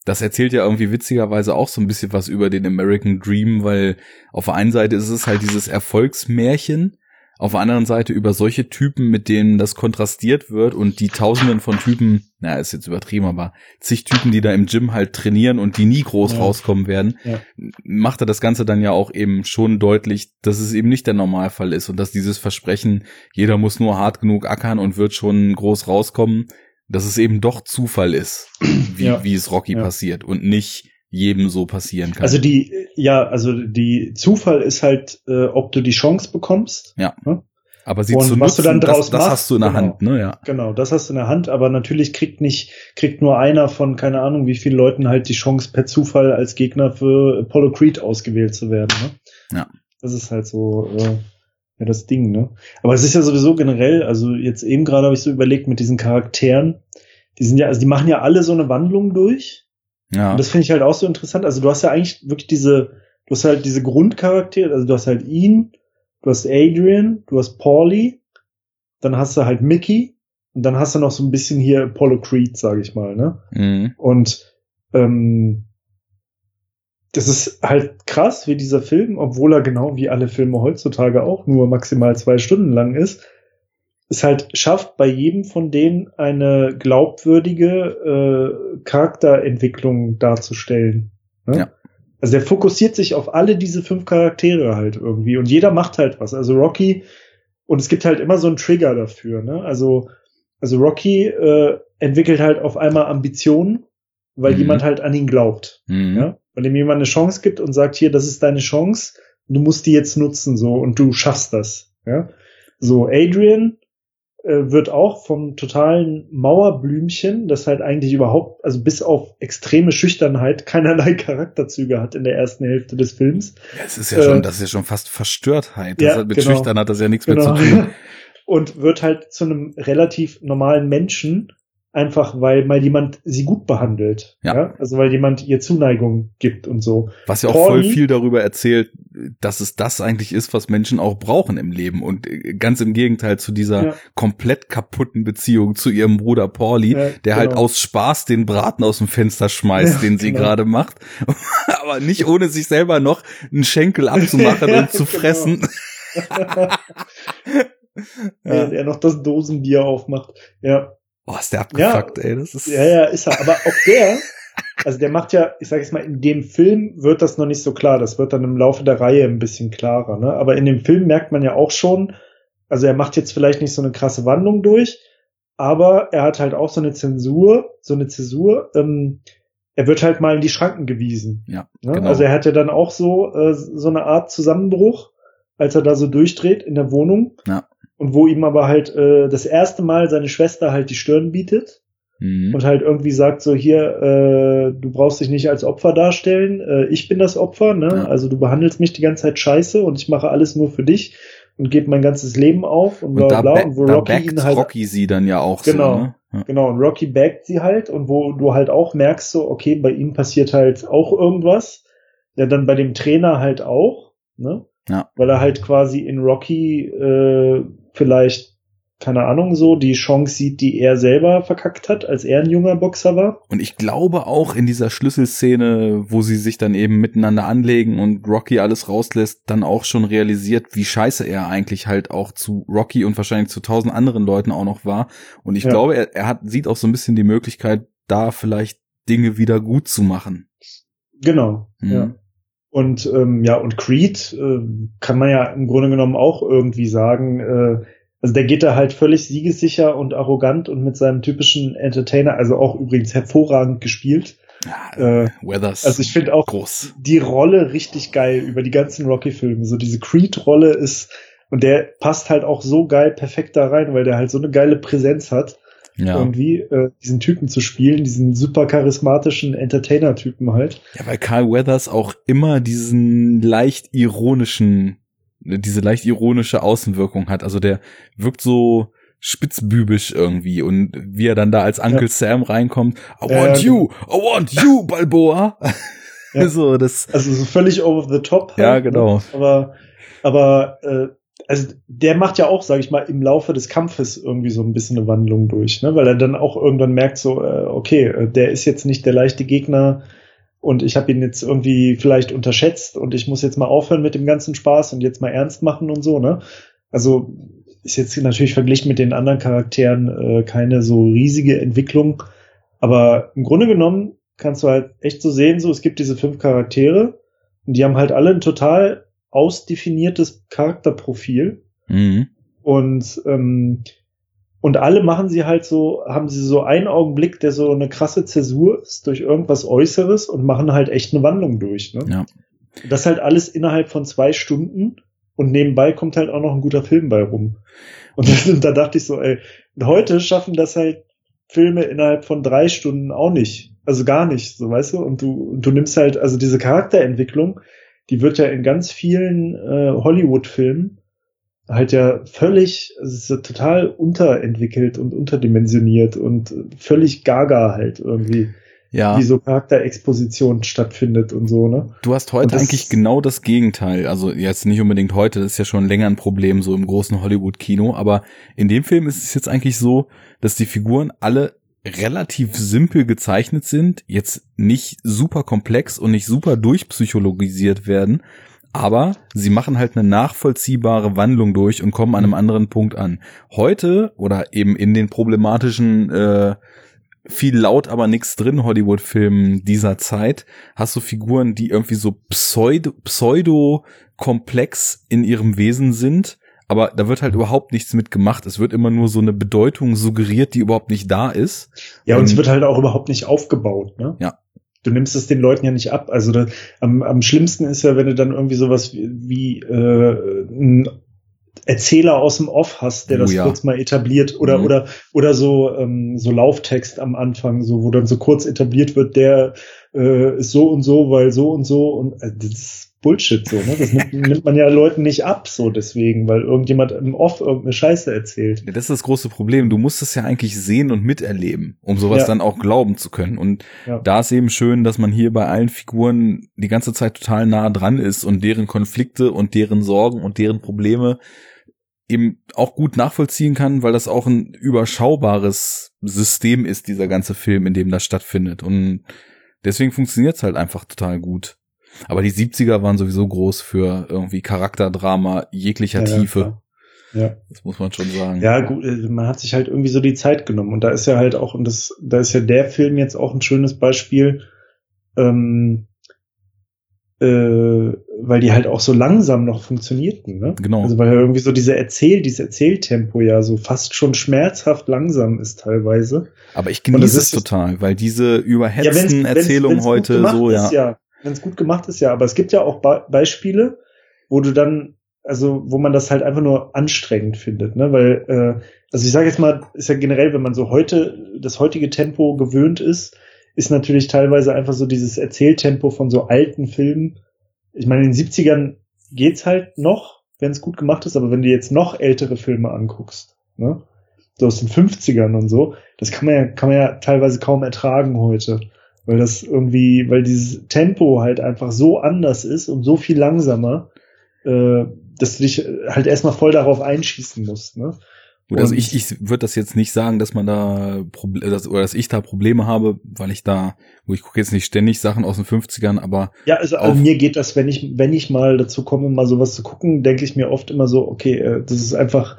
das erzählt ja irgendwie witzigerweise auch so ein bisschen was über den American Dream, weil auf der einen Seite ist es halt dieses Erfolgsmärchen, auf der anderen Seite über solche Typen, mit denen das kontrastiert wird und die Tausenden von Typen, na, ist jetzt übertrieben, aber zig Typen, die da im Gym halt trainieren und die nie groß ja. rauskommen werden, ja. macht er das Ganze dann ja auch eben schon deutlich, dass es eben nicht der Normalfall ist und dass dieses Versprechen, jeder muss nur hart genug ackern und wird schon groß rauskommen, dass es eben doch Zufall ist, wie, ja. wie es Rocky passiert und nicht jedem so passieren kann. Also die, ja, also die Zufall ist halt, äh, ob du die Chance bekommst. Ja. Ne? Aber sie und zu was nutzen, du dann draus das, das hast du in der genau, Hand, ne? Ja. Genau, das hast du in der Hand, aber natürlich kriegt nicht, kriegt nur einer von, keine Ahnung, wie vielen Leuten halt die Chance per Zufall als Gegner für Apollo Creed ausgewählt zu werden, ne? Ja. Das ist halt so, äh, ja, das Ding, ne? Aber es ist ja sowieso generell, also jetzt eben gerade habe ich so überlegt mit diesen Charakteren, die sind ja, also die machen ja alle so eine Wandlung durch. Ja. Und das finde ich halt auch so interessant. Also du hast ja eigentlich wirklich diese, du hast halt diese Grundcharaktere, also du hast halt ihn, du hast Adrian, du hast Paulie, dann hast du halt Mickey und dann hast du noch so ein bisschen hier Apollo Creed, sage ich mal, ne? Mhm. Und ähm, das ist halt krass, wie dieser Film, obwohl er genau wie alle Filme heutzutage auch nur maximal zwei Stunden lang ist, es halt schafft, bei jedem von denen eine glaubwürdige äh, Charakterentwicklung darzustellen. Ne? Ja. Also der fokussiert sich auf alle diese fünf Charaktere halt irgendwie und jeder macht halt was. Also Rocky und es gibt halt immer so einen Trigger dafür. Ne? Also also Rocky äh, entwickelt halt auf einmal Ambitionen, weil mhm. jemand halt an ihn glaubt. Mhm. Ja? Weil ihm jemand eine Chance gibt und sagt hier, das ist deine Chance, du musst die jetzt nutzen so und du schaffst das. Ja? So Adrian wird auch vom totalen Mauerblümchen, das halt eigentlich überhaupt, also bis auf extreme Schüchternheit keinerlei Charakterzüge hat in der ersten Hälfte des Films. Ja, es ist ja äh, schon, das ist ja schon fast Verstörtheit. Das ja, mit genau, Schüchtern hat das ja nichts genau. mehr zu tun. Und wird halt zu einem relativ normalen Menschen, einfach weil mal jemand sie gut behandelt. Ja. ja. Also weil jemand ihr Zuneigung gibt und so. Was ja auch Pauli, voll viel darüber erzählt, dass es das eigentlich ist, was Menschen auch brauchen im Leben. Und äh, ganz im Gegenteil zu dieser ja. komplett kaputten Beziehung zu ihrem Bruder Pauli, ja, der halt genau. halt aus Spaß den Braten aus dem Fenster schmeißt, den sie genau. gerade macht. Aber nicht ohne sich selber noch einen Schenkel abzumachen und zu genau. fressen. ja. er noch das Dosenbier aufmacht. Ja. Oh, ist der abgefuckt, ja, ey. Das ist ja, ja, ist er. Aber auch der, also der macht ja, ich sag jetzt mal, in dem Film wird das noch nicht so klar. Das wird dann im Laufe der Reihe ein bisschen klarer. Ne? Aber in dem Film merkt man ja auch schon, also er macht jetzt vielleicht nicht so eine krasse Wandlung durch, aber er hat halt auch so eine Zensur, so eine Zäsur. Ähm, er wird halt mal in die Schranken gewiesen. Ja, ne? genau. Also er hat ja dann auch so äh, so eine Art Zusammenbruch, als er da so durchdreht in der Wohnung. Ja und wo ihm aber halt äh, das erste Mal seine Schwester halt die Stirn bietet mhm. und halt irgendwie sagt so hier, äh, du brauchst dich nicht als Opfer darstellen, äh, ich bin das Opfer, ne? Ja. Also du behandelst mich die ganze Zeit scheiße und ich mache alles nur für dich und gebe mein ganzes Leben auf und bla bla. Und wo Rocky ihn halt Rocky sie dann ja auch genau, so, ne? ja. Genau, und Rocky backt sie halt und wo du halt auch merkst so, okay, bei ihm passiert halt auch irgendwas. Ja, dann bei dem Trainer halt auch, ne? Ja. Weil er halt quasi in Rocky äh, vielleicht, keine Ahnung, so die Chance sieht, die er selber verkackt hat, als er ein junger Boxer war. Und ich glaube auch in dieser Schlüsselszene, wo sie sich dann eben miteinander anlegen und Rocky alles rauslässt, dann auch schon realisiert, wie scheiße er eigentlich halt auch zu Rocky und wahrscheinlich zu tausend anderen Leuten auch noch war. Und ich ja. glaube, er, er hat, sieht auch so ein bisschen die Möglichkeit, da vielleicht Dinge wieder gut zu machen. Genau, mhm. ja. Und ähm, ja, und Creed äh, kann man ja im Grunde genommen auch irgendwie sagen, äh, also der geht da halt völlig siegessicher und arrogant und mit seinem typischen Entertainer, also auch übrigens hervorragend gespielt. Ja, äh, Weathers. Also ich finde auch groß. die Rolle richtig geil über die ganzen Rocky-Filme. So diese Creed-Rolle ist, und der passt halt auch so geil perfekt da rein, weil der halt so eine geile Präsenz hat. Ja. Irgendwie äh, diesen Typen zu spielen, diesen super charismatischen Entertainer-Typen halt. Ja, weil Carl Weathers auch immer diesen leicht ironischen, diese leicht ironische Außenwirkung hat. Also der wirkt so spitzbübisch irgendwie und wie er dann da als Uncle ja. Sam reinkommt, I want äh, you, I want you, Balboa. Ja. so, das. Also so völlig over the top. Halt, ja, ne? genau. Ne? Aber, aber äh, also der macht ja auch, sage ich mal, im Laufe des Kampfes irgendwie so ein bisschen eine Wandlung durch, ne? weil er dann auch irgendwann merkt, so, äh, okay, äh, der ist jetzt nicht der leichte Gegner und ich habe ihn jetzt irgendwie vielleicht unterschätzt und ich muss jetzt mal aufhören mit dem ganzen Spaß und jetzt mal ernst machen und so, ne? Also ist jetzt natürlich verglichen mit den anderen Charakteren äh, keine so riesige Entwicklung, aber im Grunde genommen kannst du halt echt so sehen, so es gibt diese fünf Charaktere und die haben halt alle ein total ausdefiniertes Charakterprofil. Mhm. Und, ähm, und alle machen sie halt so, haben sie so einen Augenblick, der so eine krasse Zäsur ist durch irgendwas Äußeres und machen halt echt eine Wandlung durch. Ne? Ja. Das halt alles innerhalb von zwei Stunden und nebenbei kommt halt auch noch ein guter Film bei rum. Und, da dachte ich so, ey, heute schaffen das halt Filme innerhalb von drei Stunden auch nicht. Also gar nicht, so weißt du? Und du, du nimmst halt, also diese Charakterentwicklung, die wird ja in ganz vielen äh, Hollywood-Filmen halt ja völlig, also ja total unterentwickelt und unterdimensioniert und völlig gaga halt irgendwie. Ja. Wie so Charakterexposition stattfindet und so, ne? Du hast heute eigentlich genau das Gegenteil. Also jetzt nicht unbedingt heute, das ist ja schon länger ein Problem so im großen Hollywood-Kino, aber in dem Film ist es jetzt eigentlich so, dass die Figuren alle relativ simpel gezeichnet sind, jetzt nicht super komplex und nicht super durchpsychologisiert werden, aber sie machen halt eine nachvollziehbare Wandlung durch und kommen an einem anderen Punkt an. Heute oder eben in den problematischen äh, viel laut, aber nichts drin Hollywood-Filmen dieser Zeit hast du Figuren, die irgendwie so pseudo, pseudo komplex in ihrem Wesen sind aber da wird halt überhaupt nichts mit gemacht. Es wird immer nur so eine Bedeutung suggeriert, die überhaupt nicht da ist. Ja, und, und es wird halt auch überhaupt nicht aufgebaut, ne? Ja. Du nimmst es den Leuten ja nicht ab. Also da, am, am schlimmsten ist ja, wenn du dann irgendwie sowas wie, wie äh, ein Erzähler aus dem Off hast, der oh, das ja. kurz mal etabliert oder mhm. oder oder so ähm, so Lauftext am Anfang, so wo dann so kurz etabliert wird, der äh, ist so und so, weil so und so und äh, das Bullshit so, ne? Das nimmt, nimmt, man ja Leuten nicht ab, so deswegen, weil irgendjemand im Off irgendeine Scheiße erzählt. Ja, das ist das große Problem. Du musst es ja eigentlich sehen und miterleben, um sowas ja. dann auch glauben zu können. Und ja. da ist eben schön, dass man hier bei allen Figuren die ganze Zeit total nah dran ist und deren Konflikte und deren Sorgen und deren Probleme eben auch gut nachvollziehen kann, weil das auch ein überschaubares System ist, dieser ganze Film, in dem das stattfindet. Und deswegen funktioniert es halt einfach total gut. Aber die 70er waren sowieso groß für irgendwie Charakterdrama jeglicher ja, Tiefe. Ja, ja. Das muss man schon sagen. Ja, gut, äh, man hat sich halt irgendwie so die Zeit genommen. Und da ist ja halt auch, und das, da ist ja der Film jetzt auch ein schönes Beispiel, ähm, äh, weil die halt auch so langsam noch funktionierten, ne? Genau. Also weil ja irgendwie so diese Erzähl, dieses Erzähltempo ja so fast schon schmerzhaft langsam ist teilweise. Aber ich genieße es total, weil diese überhetzten ja, Erzählungen heute so, ja. Ist, ja wenn es gut gemacht ist, ja. Aber es gibt ja auch Be Beispiele, wo du dann, also wo man das halt einfach nur anstrengend findet, ne? Weil, äh, also ich sage jetzt mal, ist ja generell, wenn man so heute das heutige Tempo gewöhnt ist, ist natürlich teilweise einfach so dieses Erzähltempo von so alten Filmen. Ich meine, in den 70ern geht's halt noch, wenn es gut gemacht ist, aber wenn du jetzt noch ältere Filme anguckst, ne? So aus den 50ern und so, das kann man ja, kann man ja teilweise kaum ertragen heute weil das irgendwie, weil dieses Tempo halt einfach so anders ist und so viel langsamer, äh, dass du dich halt erstmal voll darauf einschießen musst. Ne? Gut, also ich, ich würde das jetzt nicht sagen, dass man da Proble dass, oder dass ich da Probleme habe, weil ich da, wo ich gucke jetzt nicht ständig Sachen aus den 50ern, aber. Ja, also auch mir geht das, wenn ich, wenn ich mal dazu komme, mal sowas zu gucken, denke ich mir oft immer so, okay, äh, das ist einfach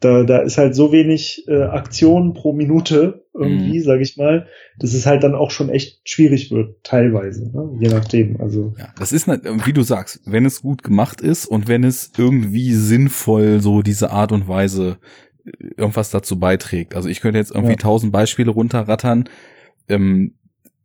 Da, da ist halt so wenig äh, Aktion pro Minute irgendwie, mhm. sage ich mal, dass es halt dann auch schon echt schwierig wird, teilweise, ne? je nachdem. Also ja, das ist wie du sagst, wenn es gut gemacht ist und wenn es irgendwie sinnvoll so diese Art und Weise äh, irgendwas dazu beiträgt. Also ich könnte jetzt irgendwie tausend ja. Beispiele runterrattern. Ähm,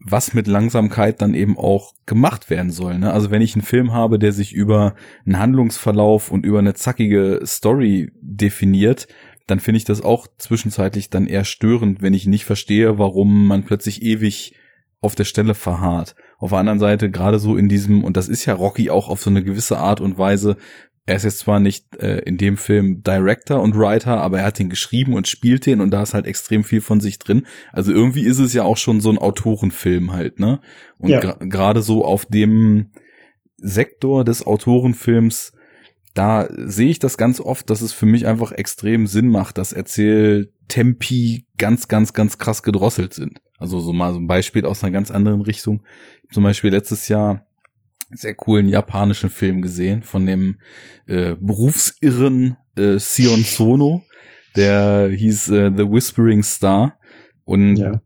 was mit Langsamkeit dann eben auch gemacht werden soll. Ne? Also wenn ich einen Film habe, der sich über einen Handlungsverlauf und über eine zackige Story definiert, dann finde ich das auch zwischenzeitlich dann eher störend, wenn ich nicht verstehe, warum man plötzlich ewig auf der Stelle verharrt. Auf der anderen Seite, gerade so in diesem, und das ist ja Rocky auch auf so eine gewisse Art und Weise, er ist jetzt zwar nicht äh, in dem Film Director und Writer, aber er hat den geschrieben und spielt den und da ist halt extrem viel von sich drin. Also irgendwie ist es ja auch schon so ein Autorenfilm halt, ne? Und ja. gerade so auf dem Sektor des Autorenfilms, da sehe ich das ganz oft, dass es für mich einfach extrem Sinn macht, dass Erzähltempi ganz, ganz, ganz krass gedrosselt sind. Also so mal so ein Beispiel aus einer ganz anderen Richtung. Zum Beispiel letztes Jahr sehr coolen japanischen Film gesehen von dem äh, berufsirren äh, Sion Sono. Der hieß äh, The Whispering Star. Und ja.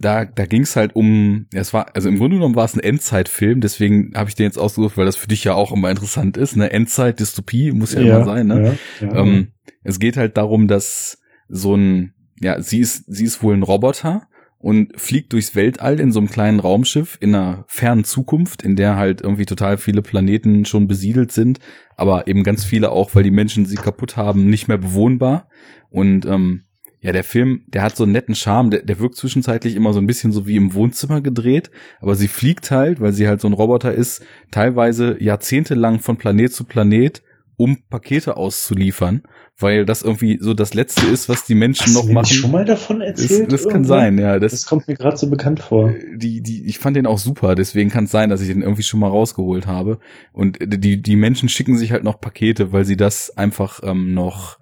da, da ging es halt um, es war, also im Grunde genommen war es ein Endzeitfilm, deswegen habe ich den jetzt ausgesucht, weil das für dich ja auch immer interessant ist. Eine Endzeit-Dystopie muss ja, ja, immer sein, ne? Ja, ähm, es geht halt darum, dass so ein, ja, sie ist, sie ist wohl ein Roboter und fliegt durchs Weltall in so einem kleinen Raumschiff in einer fernen Zukunft, in der halt irgendwie total viele Planeten schon besiedelt sind, aber eben ganz viele auch, weil die Menschen sie kaputt haben, nicht mehr bewohnbar. Und ähm, ja, der Film, der hat so einen netten Charme, der, der wirkt zwischenzeitlich immer so ein bisschen so wie im Wohnzimmer gedreht, aber sie fliegt halt, weil sie halt so ein Roboter ist, teilweise jahrzehntelang von Planet zu Planet, um Pakete auszuliefern weil das irgendwie so das Letzte ist, was die Menschen Hast noch du machen. schon mal davon erzählt? Das, das kann sein, ja. Das, das kommt mir gerade so bekannt vor. Äh, die, die, ich fand den auch super, deswegen kann es sein, dass ich den irgendwie schon mal rausgeholt habe. Und die, die Menschen schicken sich halt noch Pakete, weil sie das einfach ähm, noch,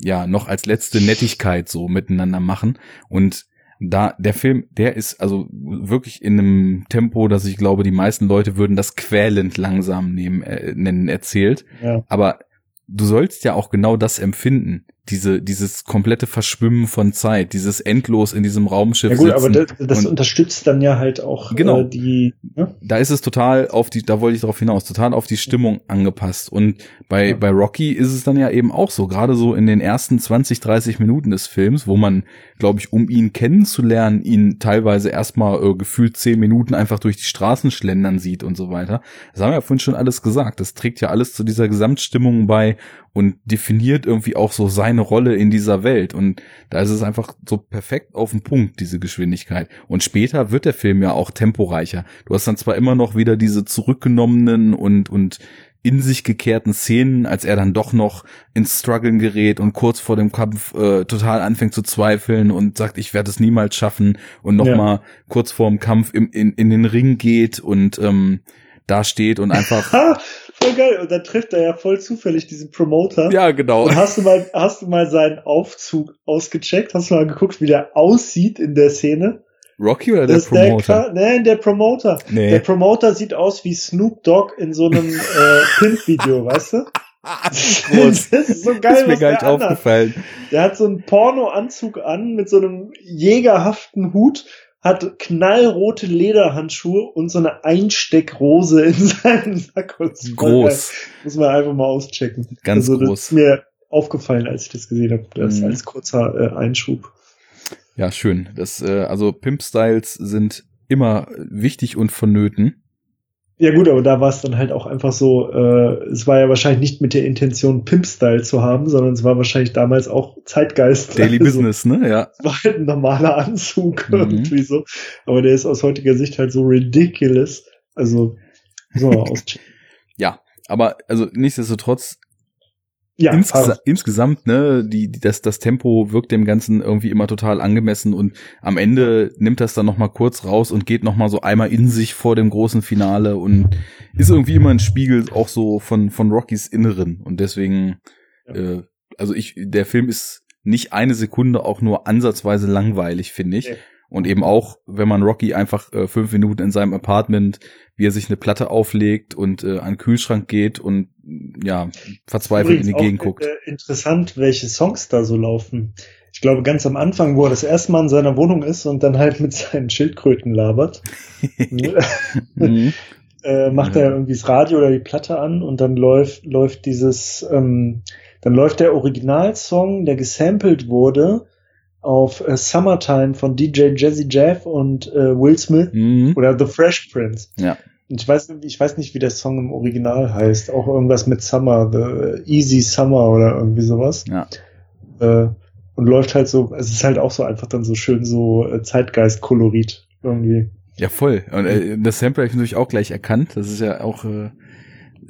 ja, noch als letzte Nettigkeit so miteinander machen. Und da der Film, der ist also wirklich in einem Tempo, dass ich glaube, die meisten Leute würden das quälend langsam nehmen, äh, nennen erzählt. Ja. Aber du sollst ja auch genau das empfinden diese, dieses komplette Verschwimmen von Zeit, dieses endlos in diesem Raumschiff. Ja gut, aber das, das unterstützt dann ja halt auch genau, äh, die. Ne? Da ist es total auf die, da wollte ich darauf hinaus, total auf die Stimmung angepasst. Und bei, ja. bei Rocky ist es dann ja eben auch so, gerade so in den ersten 20, 30 Minuten des Films, wo man, glaube ich, um ihn kennenzulernen, ihn teilweise erstmal äh, gefühlt zehn Minuten einfach durch die Straßen schlendern sieht und so weiter. Das haben wir ja vorhin schon alles gesagt. Das trägt ja alles zu dieser Gesamtstimmung bei und definiert irgendwie auch so seine Rolle in dieser Welt. Und da ist es einfach so perfekt auf den Punkt, diese Geschwindigkeit. Und später wird der Film ja auch temporeicher. Du hast dann zwar immer noch wieder diese zurückgenommenen und, und in sich gekehrten Szenen, als er dann doch noch ins Struggeln gerät und kurz vor dem Kampf äh, total anfängt zu zweifeln und sagt, ich werde es niemals schaffen und nochmal ja. kurz vor dem Kampf im, in, in den Ring geht und ähm, da steht und einfach. voll geil. Und dann trifft er ja voll zufällig diesen Promoter. Ja, genau. Und hast du mal, hast du mal seinen Aufzug ausgecheckt? Hast du mal geguckt, wie der aussieht in der Szene? Rocky oder der das Promoter? Der, nein, der Promoter. Nee. Der Promoter sieht aus wie Snoop Dogg in so einem äh, Pimp-Video, weißt du? das ist so geil. Ist mir gar nicht aufgefallen. Der hat so einen Porno-Anzug an mit so einem jägerhaften Hut hat knallrote Lederhandschuhe und so eine Einsteckrose in seinem Sack. Groß. Muss man einfach mal auschecken. Ganz also, groß. Das ist mir aufgefallen, als ich das gesehen habe. Das mhm. als kurzer äh, Einschub. Ja, schön. Das, äh, also Pimp-Styles sind immer wichtig und vonnöten. Ja gut, aber da war es dann halt auch einfach so, äh, es war ja wahrscheinlich nicht mit der Intention, Pimp-Style zu haben, sondern es war wahrscheinlich damals auch Zeitgeist. Daily also, Business, ne? Ja. Es war halt ein normaler Anzug mhm. irgendwie so. Aber der ist aus heutiger Sicht halt so ridiculous. Also, so auschecken. ja, aber also nichtsdestotrotz ja, Insges insgesamt, ne, die, die, das, das Tempo wirkt dem Ganzen irgendwie immer total angemessen und am Ende nimmt das dann nochmal kurz raus und geht nochmal so einmal in sich vor dem großen Finale und ist irgendwie immer ein Spiegel auch so von, von Rockys Inneren und deswegen, ja. äh, also ich, der Film ist nicht eine Sekunde auch nur ansatzweise langweilig, finde ich. Ja. Und eben auch, wenn man Rocky einfach äh, fünf Minuten in seinem Apartment, wie er sich eine Platte auflegt und äh, an den Kühlschrank geht und ja verzweifelt Übrigens in die auch, Gegend guckt. Äh, interessant, welche Songs da so laufen. Ich glaube, ganz am Anfang, wo er das erste Mal in seiner Wohnung ist und dann halt mit seinen Schildkröten labert, Mhm. äh, macht er irgendwie das Radio oder die Platte an und dann läuft, läuft dieses, ähm, dann läuft der Originalsong, der gesampelt wurde, auf äh, Summertime von DJ Jazzy Jeff und äh, Will Smith Mhm. oder The Fresh Prince. Ja. Ich weiß, ich weiß nicht, wie der Song im Original heißt. Auch irgendwas mit Summer, The Easy Summer oder irgendwie sowas. Ja. Äh, und läuft halt so, es ist halt auch so einfach dann so schön so äh, Zeitgeist-Kolorit irgendwie. Ja, voll. Und äh, das Sample habe ich natürlich auch gleich erkannt. Das ist ja auch, äh,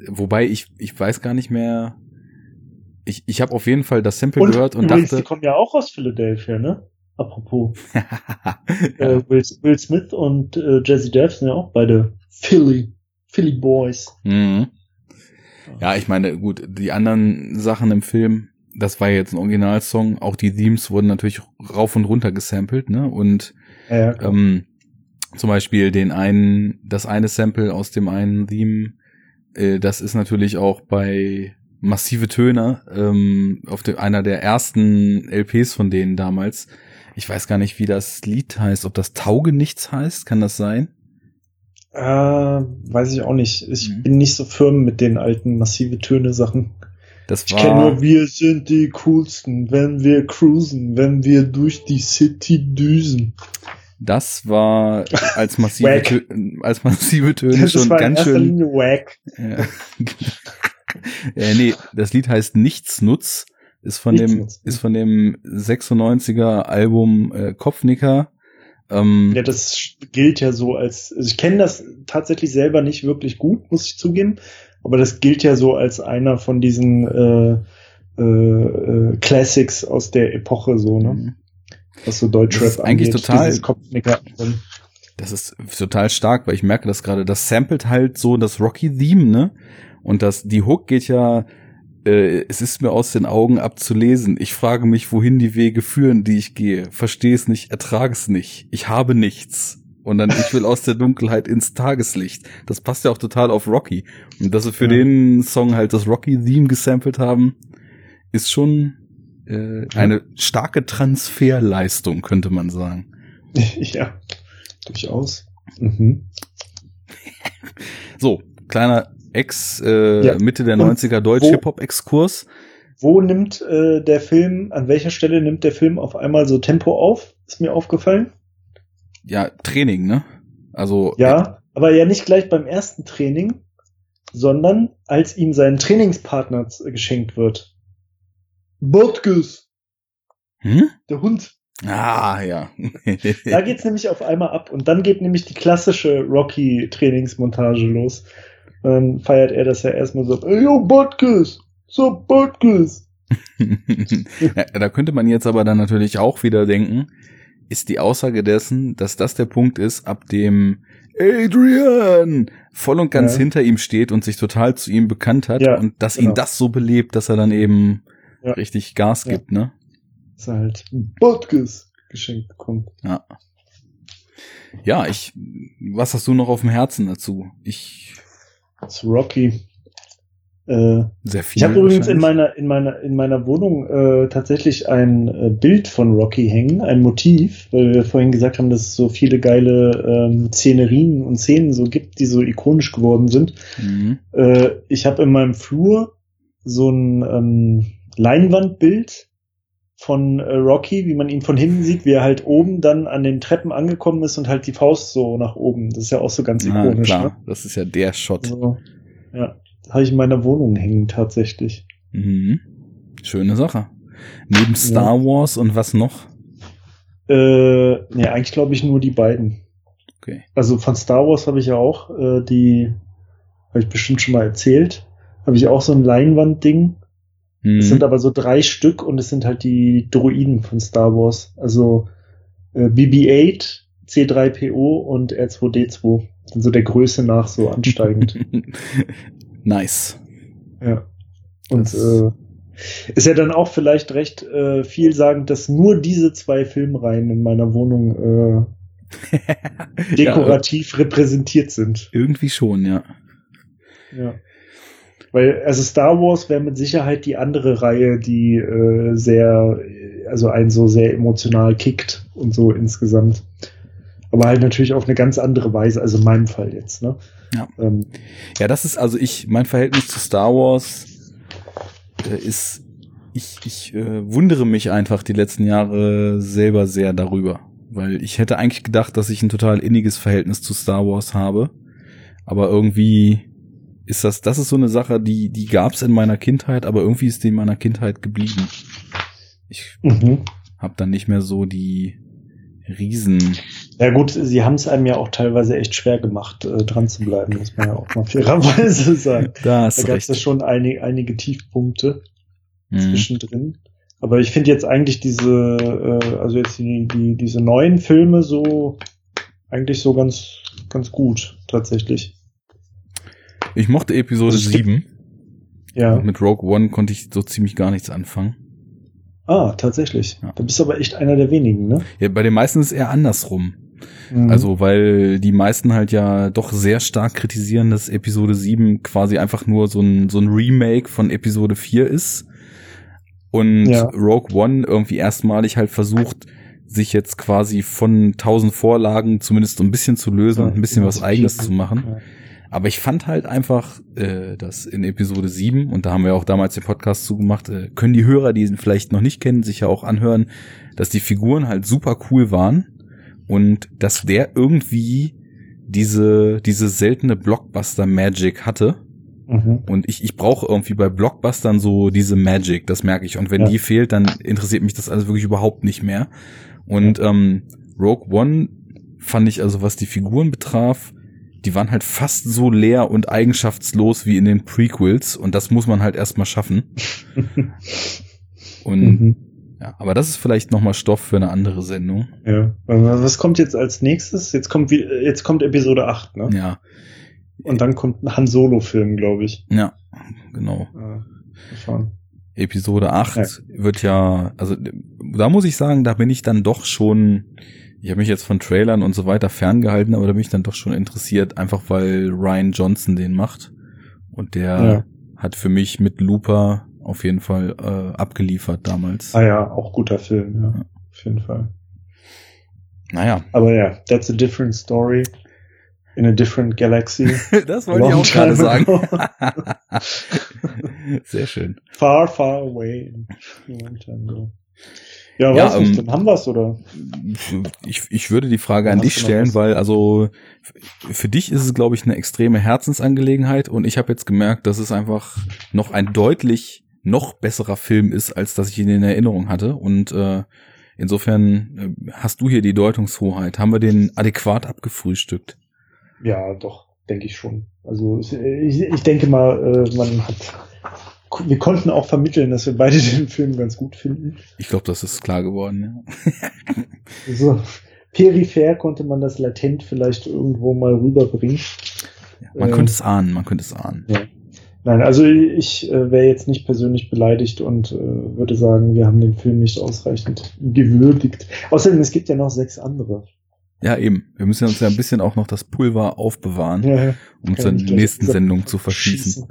wobei ich, ich weiß gar nicht mehr. Ich, ich habe auf jeden Fall das Sample Und gehört und übrigens, die dachte, kommen ja auch aus Philadelphia, ne? Apropos. ja, Äh, Will, Will Smith und äh, Jazzy Jeff sind ja auch beide Philly, Philly Boys. mhm. ja, ich meine, gut, die anderen Sachen im Film, das war jetzt ein Originalsong. Auch die Themes wurden natürlich rauf und runter gesampelt, ne? Und Ja, ähm, zum Beispiel den einen, das eine Sample aus dem einen Theme, äh, das ist natürlich auch bei massive Töne ähm, auf de, einer der ersten LPs von denen damals. Ich weiß gar nicht, wie das Lied heißt, ob das Tauge nichts heißt, kann das sein? Äh, weiß ich auch nicht. Ich Mhm. bin nicht so firm mit den alten massive Töne Sachen. Das Ich kenne war nur, wir sind die coolsten, wenn wir cruisen, wenn wir durch die City düsen. das war als massive. Tö als massive Töne Das schon war in ganz erster schön Linie wack. Ja. äh, nee, das Lied heißt Nichtsnutz, ist von dem, Nichtsnutz. ist von dem 96er Album äh, Kopfnicker. Ähm, Ja, das gilt ja so als, also ich kenne das tatsächlich selber nicht wirklich gut, muss ich zugeben, aber das gilt ja so als einer von diesen äh, äh, äh, Classics aus der Epoche so, ne? Was so Deutschrap Das ist eigentlich angeht, total-. Das ist total stark, weil ich merke das gerade. Das samplet halt so das Rocky-Theme, ne? Und das, die Hook geht ja, äh, es ist mir aus den Augen abzulesen. Ich frage mich, wohin die Wege führen, die ich gehe. Verstehe es nicht, ertrage es nicht. Ich habe nichts. Und dann, ich will aus der Dunkelheit ins Tageslicht. Das passt ja auch total auf Rocky. Und dass sie für Ja. den Song halt das Rocky-Theme gesampelt haben, ist schon äh, eine starke Transferleistung, könnte man sagen. ja, durchaus. Mhm. So, kleiner Ex, äh, Ja. Mitte der Und 90er Deutsch-Hip-Hop-Exkurs. Wo nimmt äh, der Film, an welcher Stelle nimmt der Film auf einmal so Tempo auf? Ist mir aufgefallen. Ja, Training, ne? Also, Ja, aber ja nicht gleich beim ersten Training, sondern als ihm sein Trainingspartner z- geschenkt wird. Botkus, Hm? der Hund. Ah, ja. Da geht's nämlich auf einmal ab und dann geht nämlich die klassische Rocky-Trainingsmontage los. Dann feiert er das ja erstmal so, ey, yo, Botkus, so Botkus. ja, da könnte man jetzt aber dann natürlich auch wieder denken, ist die Aussage dessen, dass das der Punkt ist, ab dem Adrian voll und ganz Ja. hinter ihm steht und sich total zu ihm bekannt hat Ja, und dass genau. ihn das so belebt, dass er dann eben Ja. richtig Gas gibt, ne? Dass er halt Botkus geschenkt bekommt. Ja. Ja, ich, was hast du noch auf dem Herzen dazu? Ich, Zu Rocky. Äh, sehr viel. Ich habe übrigens in meiner in meiner in meiner Wohnung äh, tatsächlich ein äh, Bild von Rocky hängen, ein Motiv, weil wir vorhin gesagt haben, dass es so viele geile ähm, Szenerien und Szenen so gibt, die so ikonisch geworden sind. Mhm. Äh, ich habe in meinem Flur so ein ähm, Leinwandbild von äh, Rocky, wie man ihn von hinten sieht, wie er halt oben dann an den Treppen angekommen ist und halt die Faust so nach oben. Das ist ja auch so ganz Ah, ikonisch. klar, Ne? das ist ja der Shot. Also, ja, habe ich in meiner Wohnung hängen tatsächlich. Mhm. Schöne Sache. Neben Star Wars und was noch? Äh, nee, eigentlich glaube ich nur die beiden. Okay. Also von Star Wars habe ich ja auch äh, die, habe ich bestimmt schon mal erzählt, habe ich auch so ein Leinwandding. Mhm. Es sind aber so drei Stück und es sind halt die Droiden von Star Wars. Also äh, BB-8, C3PO und R2D2. Sind so der Größe nach so ansteigend. nice. ja. Und Das- äh, ist ja dann auch vielleicht recht äh, vielsagend, dass nur diese zwei Filmreihen in meiner Wohnung äh, ja, dekorativ repräsentiert sind. irgendwie schon, ja. Ja. Weil, also Star Wars wäre mit Sicherheit die andere Reihe, die äh, sehr, also einen so sehr emotional kickt und so insgesamt. Aber halt natürlich auf eine ganz andere Weise, also in meinem Fall jetzt, ne? Ja. Ähm, ja, das ist also ich, mein Verhältnis zu Star Wars äh, ist, ich, ich äh, wundere mich einfach die letzten Jahre selber sehr darüber. Weil ich hätte eigentlich gedacht, dass ich ein total inniges Verhältnis zu Star Wars habe. Aber irgendwie ist das, das ist so eine Sache, die, die gab's in meiner Kindheit, aber irgendwie ist die in meiner Kindheit geblieben. Ich mhm. habe dann nicht mehr so die Riesen. Ja gut, sie haben es einem ja auch teilweise echt schwer gemacht, äh, dran zu bleiben, muss man ja auch mal fairerweise sagen. Da, da gab es ja schon einige, einige Tiefpunkte mhm. zwischendrin. Aber ich finde jetzt eigentlich diese, äh, also jetzt die, die, diese neuen Filme so eigentlich so ganz, ganz gut, tatsächlich. Ich mochte Episode also 7. Ja. Mit Rogue One konnte ich so ziemlich gar nichts anfangen. Ah, tatsächlich. Ja. Da bist du aber echt einer der wenigen, ne? Ja, bei den meisten ist es eher andersrum. Mhm. Also, weil die meisten halt ja doch sehr stark kritisieren, dass Episode 7 quasi einfach nur so ein, so ein Remake von Episode 4 ist. Und ja. Rogue One irgendwie erstmalig halt versucht, sich jetzt quasi von tausend Vorlagen zumindest so ein bisschen zu lösen ja, und ein bisschen was eigenes zu machen. Aber ich fand halt einfach, äh, dass in Episode 7, und da haben wir auch damals den Podcast zugemacht, äh, können die Hörer, die ihn vielleicht noch nicht kennen, sich ja auch anhören, dass die Figuren halt super cool waren und dass der irgendwie diese, diese seltene Blockbuster-Magic hatte. Mhm. Und ich, ich brauche irgendwie bei Blockbustern so diese Magic, das merke ich. Und wenn ja. die fehlt, dann interessiert mich das alles wirklich überhaupt nicht mehr. Und ähm, Rogue One fand ich also, was die Figuren betraf, die waren halt fast so leer und eigenschaftslos wie in den Prequels und das muss man halt erstmal schaffen. und mhm. ja, aber das ist vielleicht nochmal Stoff für eine andere Sendung. Ja. Was kommt jetzt als nächstes? Jetzt kommt wie, jetzt kommt Episode 8, ne? Ja. Und dann kommt ein Han Solo Film, glaube ich. Ja, genau. Ja, Episode 8 ja. wird ja, also da muss ich sagen, da bin ich dann doch schon ich habe mich jetzt von Trailern und so weiter ferngehalten, aber da bin ich dann doch schon interessiert, einfach weil Ryan Johnson den macht. Und der ja. hat für mich mit Looper auf jeden Fall äh, abgeliefert damals. Ah ja, auch guter Film, ja. ja. Auf jeden Fall. Naja. Aber ja, that's a different story. In a different galaxy. das wollte ich auch gerade sagen. Sehr schön. Far, far away. Long time ago. Ja, ja weiß ähm, nicht, dann haben wir's, oder? Ich, ich würde die Frage an dich stellen, weil also für dich ist es, glaube ich, eine extreme Herzensangelegenheit und ich habe jetzt gemerkt, dass es einfach noch ein deutlich noch besserer Film ist, als dass ich ihn in Erinnerung hatte. Und äh, insofern äh, hast du hier die Deutungshoheit. Haben wir den adäquat abgefrühstückt? Ja, doch, denke ich schon. Also ich, ich denke mal, äh, man hat wir konnten auch vermitteln, dass wir beide den Film ganz gut finden. Ich glaube, das ist klar geworden, ja. so, peripher konnte man das latent vielleicht irgendwo mal rüberbringen. Ja, man äh, könnte es ahnen, man könnte es ahnen. Ja. Nein, also ich äh, wäre jetzt nicht persönlich beleidigt und äh, würde sagen, wir haben den Film nicht ausreichend gewürdigt. Außerdem, es gibt ja noch sechs andere. Ja, eben. Wir müssen uns ja ein bisschen auch noch das Pulver aufbewahren, ja, um zur nächsten Sendung zu verschießen.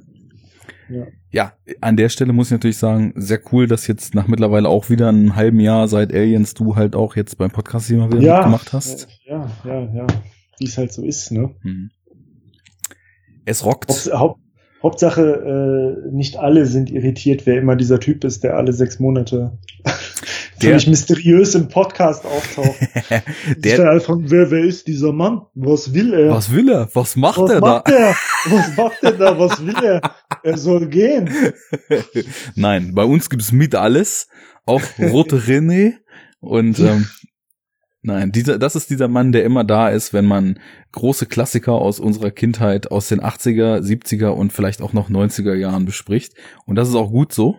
Ja. ja, an der Stelle muss ich natürlich sagen, sehr cool, dass jetzt nach mittlerweile auch wieder einem halben Jahr seit Aliens du halt auch jetzt beim Podcast hier mal wieder ja, mitgemacht hast. Ja, ja, ja. Wie es halt so ist, ne? Mhm. Es rockt. Haupt, Haupt, Hauptsache, äh, nicht alle sind irritiert, wer immer dieser Typ ist, der alle sechs Monate völlig mysteriös im Podcast auftaucht. der von, wer, wer ist dieser Mann? Was will er? Was will er? Was macht was er macht da? Er? Was macht er da? Was will er? Er soll gehen. Nein, bei uns gibt's mit alles. Auch rote René und ähm, Nein, dieser, das ist dieser Mann, der immer da ist, wenn man große Klassiker aus unserer Kindheit, aus den 80er, 70er und vielleicht auch noch 90er Jahren bespricht. Und das ist auch gut so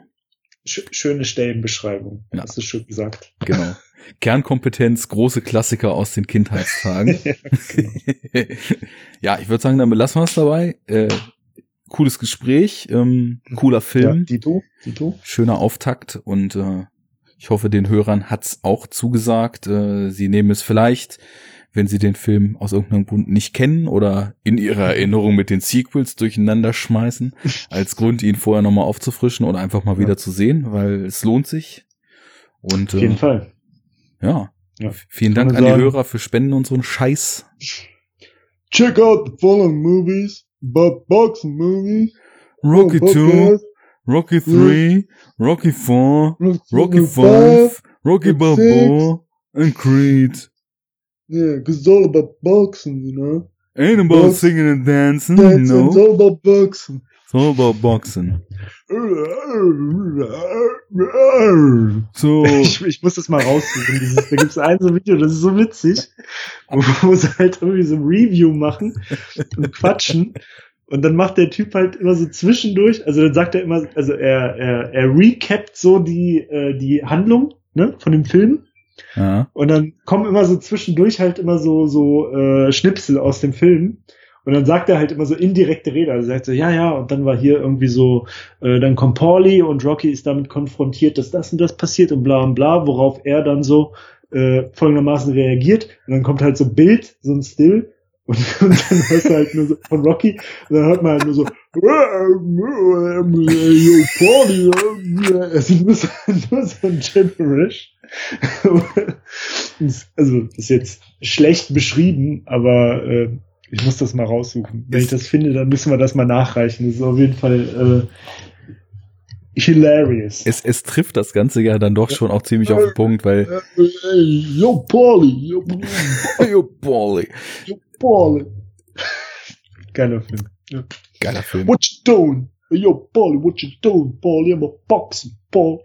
schöne Stellenbeschreibung. Ja. Hast du schön gesagt. Genau. Kernkompetenz, große Klassiker aus den Kindheitstagen. ja, genau. ja, ich würde sagen, dann belassen wir es dabei. Äh, cooles Gespräch, ähm, cooler Film. Ja, Dito, Dito. Schöner Auftakt und äh, ich hoffe, den Hörern hat's auch zugesagt. Äh, sie nehmen es vielleicht wenn sie den Film aus irgendeinem Grund nicht kennen oder in ihrer Erinnerung mit den Sequels durcheinander schmeißen, als Grund, ihn vorher nochmal aufzufrischen oder einfach mal wieder zu sehen, weil es lohnt sich. Und, Auf jeden äh, Fall. Ja. Ja. Vielen Dank an die. Hörer für Spenden und so einen Scheiß. Check out the following movies, but boxing movies. Rocky Oh, 2, podcast, Rocky 3, Rocky 4, Rocky 5, Rocky Balboa, and Creed. Yeah, 'cause it's all about boxing, you know. Ain't about Box- singing and dancing, it's no. all about boxing. It's all about boxing. So, Ich, ich muss das mal raussuchen. Da gibt es ein so Video, das ist so witzig, wo sie halt irgendwie so ein Review machen und quatschen. Und dann macht der Typ halt immer so zwischendurch, also dann sagt er immer, also er, er, er recapt so die, äh, die Handlung ne, von dem Film. Und dann kommen immer so zwischendurch halt immer so, so äh, Schnipsel aus dem Film. Und dann sagt er halt immer so indirekte Rede. Also sagt so, ja, ja, und dann war hier irgendwie so, äh, dann kommt Pauli und Rocky ist damit konfrontiert, dass das und das passiert und bla und bla, worauf er dann so äh, folgendermaßen reagiert. Und dann kommt halt so ein Bild, so ein Still. Und, und dann hörst du halt nur so von Rocky, und dann hört man halt nur so, yo, Pauli, also nur so, nur so ein Gibberish. also, das ist jetzt schlecht beschrieben, aber äh, ich muss das mal raussuchen. Wenn ich das finde, dann müssen wir das mal nachreichen. Das ist auf jeden Fall äh, hilarious. Es, es trifft das Ganze ja dann doch schon auch ziemlich auf den Punkt, weil, Yo, Pauli, yo, Bolly. yo, Pauli. Geiler Film. Ja. Geiler Film. What you doing? Yo, Pauli, what you doing, Pauli? I'm a boxing, Paul.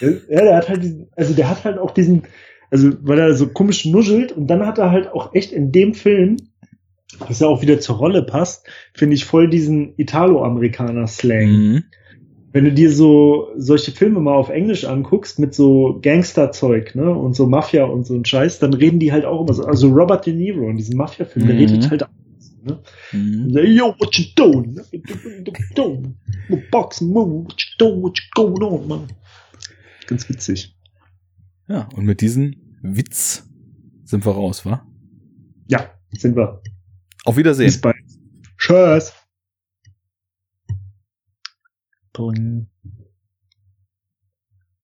ja, der hat halt diesen, also der hat halt auch diesen, also weil er so komisch nuschelt und dann hat er halt auch echt in dem Film, was ja auch wieder zur Rolle passt, finde ich voll diesen Italo-Amerikaner-Slang. Mhm. Wenn du dir so solche Filme mal auf Englisch anguckst mit so Gangster-Zeug, ne, und so Mafia und so ein Scheiß, dann reden die halt auch immer so, also Robert De Niro in diesem Mafia-Film, der Mhm. redet halt auch ne? Mhm. Hey, yo, what you doing? What you doing? Boxing move, what you doing? What you going on, man? Ganz witzig. Ja, und mit diesem Witz sind wir raus, wa? Ja, sind wir. Auf Wiedersehen. Bis bald. Tschüss. Boing.